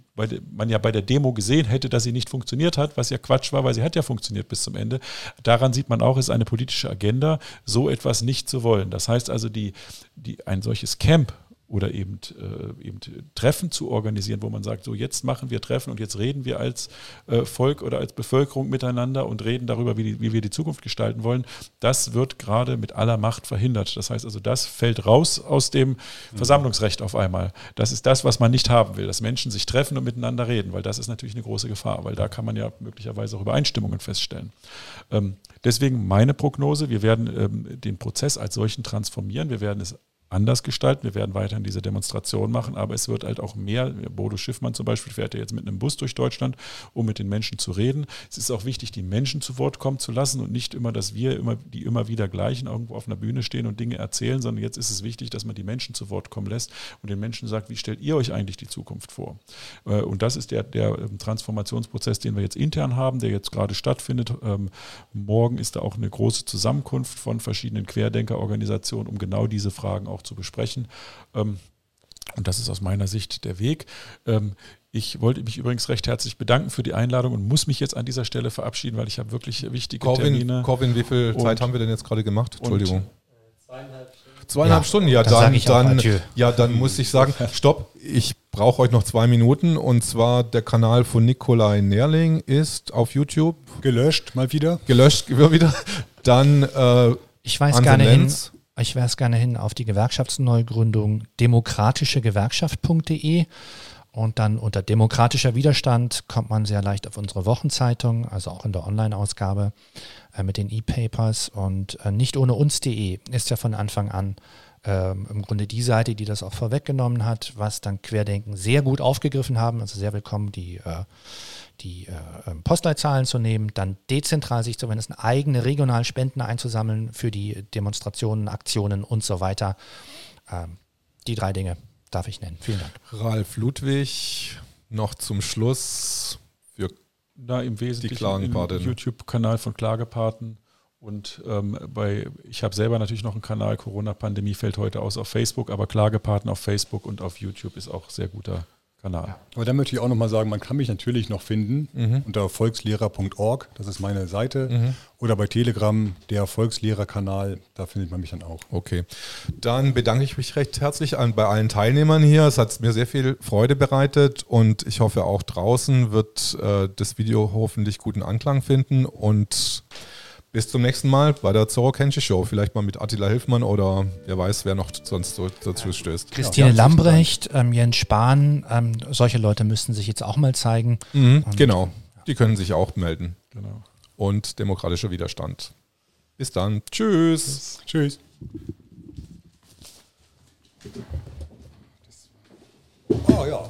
man ja bei der Demo gesehen hätte, dass sie nicht funktioniert hat, was ja Quatsch war, weil sie hat ja funktioniert bis zum Ende. Daran sieht man auch, es ist eine politische Agenda, so etwas nicht zu wollen. Das heißt also, die, die, ein solches Camp, oder eben, äh, eben Treffen zu organisieren, wo man sagt, so jetzt machen wir Treffen und jetzt reden wir als äh, Volk oder als Bevölkerung miteinander und reden darüber, wie, die, wie wir die Zukunft gestalten wollen, das wird gerade mit aller Macht verhindert. Das heißt also, das fällt raus aus dem mhm. Versammlungsrecht auf einmal. Das ist das, was man nicht haben will, dass Menschen sich treffen und miteinander reden, weil das ist natürlich eine große Gefahr, weil da kann man ja möglicherweise auch Übereinstimmungen feststellen. Ähm, deswegen meine Prognose, wir werden ähm, den Prozess als solchen transformieren, wir werden es anders gestalten. Wir werden weiterhin diese Demonstration machen, aber es wird halt auch mehr. Bodo Schiffmann zum Beispiel fährt ja jetzt mit einem Bus durch Deutschland, um mit den Menschen zu reden. Es ist auch wichtig, die Menschen zu Wort kommen zu lassen und nicht immer, dass wir immer, die immer wieder gleichen irgendwo auf einer Bühne stehen und Dinge erzählen, sondern jetzt ist es wichtig, dass man die Menschen zu Wort kommen lässt und den Menschen sagt, wie stellt ihr euch eigentlich die Zukunft vor? Äh, und das ist der, der ähm, Transformationsprozess, den wir jetzt intern haben, der jetzt gerade stattfindet. Ähm, morgen ist da auch eine große Zusammenkunft von verschiedenen Querdenkerorganisationen, um genau diese Fragen auch auch zu besprechen. Ähm, und das ist aus meiner Sicht der Weg. Ähm, ich wollte mich übrigens recht herzlich bedanken für die Einladung und muss mich jetzt an dieser Stelle verabschieden, weil ich habe wirklich wichtige Corvin, Termine. Corvin, wie viel Zeit haben wir denn jetzt gerade gemacht? Entschuldigung. Zweieinhalb Stunden. Zweieinhalb ja, Stunden, ja dann, dann, ja, dann muss ich sagen, (laughs) stopp, ich brauche euch noch zwei Minuten und zwar der Kanal von Nikolai Nerling ist auf YouTube. Gelöscht, mal wieder. Gelöscht, (laughs) immer wieder. Dann äh, ich weiß gerne hin, ich weise gerne hin auf die Gewerkschaftsneugründung demokratischegewerkschaft.de und dann unter demokratischer Widerstand kommt man sehr leicht auf unsere Wochenzeitung, also auch in der Online-Ausgabe äh, mit den E-Papers. Und äh, nicht ohne uns.de ist ja von Anfang an äh, im Grunde die Seite, die das auch vorweggenommen hat, was dann Querdenken sehr gut aufgegriffen haben, also sehr willkommen die äh, die äh, ähm, Postleitzahlen zu nehmen, dann dezentral sich zu wenden, eigene regional Spenden einzusammeln für die Demonstrationen, Aktionen und so weiter. Ähm, die drei Dinge darf ich nennen. Vielen Dank. Ralf Ludwig, noch zum Schluss für da im Wesentlichen die YouTube-Kanal von Klagepaten. Und ähm, bei, ich habe selber natürlich noch einen Kanal, Corona-Pandemie fällt heute aus auf Facebook, aber Klagepaten auf Facebook und auf YouTube ist auch sehr guter Kanal. Aber da möchte ich auch nochmal sagen, man kann mich natürlich noch finden mhm. unter volkslehrer.org, das ist meine Seite, mhm. oder bei Telegram, der Volkslehrerkanal, da findet man mich dann auch. Okay, dann bedanke ich mich recht herzlich an, bei allen Teilnehmern hier. Es hat mir sehr viel Freude bereitet und ich hoffe auch draußen wird äh, das Video hoffentlich guten Anklang finden und bis zum nächsten Mal bei der Zorro Kenshi Show. Vielleicht mal mit Attila Hilfmann oder wer weiß, wer noch sonst so dazu stößt. Christine Lambrecht, ähm, Jens Spahn, ähm, solche Leute müssten sich jetzt auch mal zeigen. Mhm, genau, die können sich auch melden. Genau. Und demokratischer Widerstand. Bis dann. Tschüss. Tschüss. Oh ja.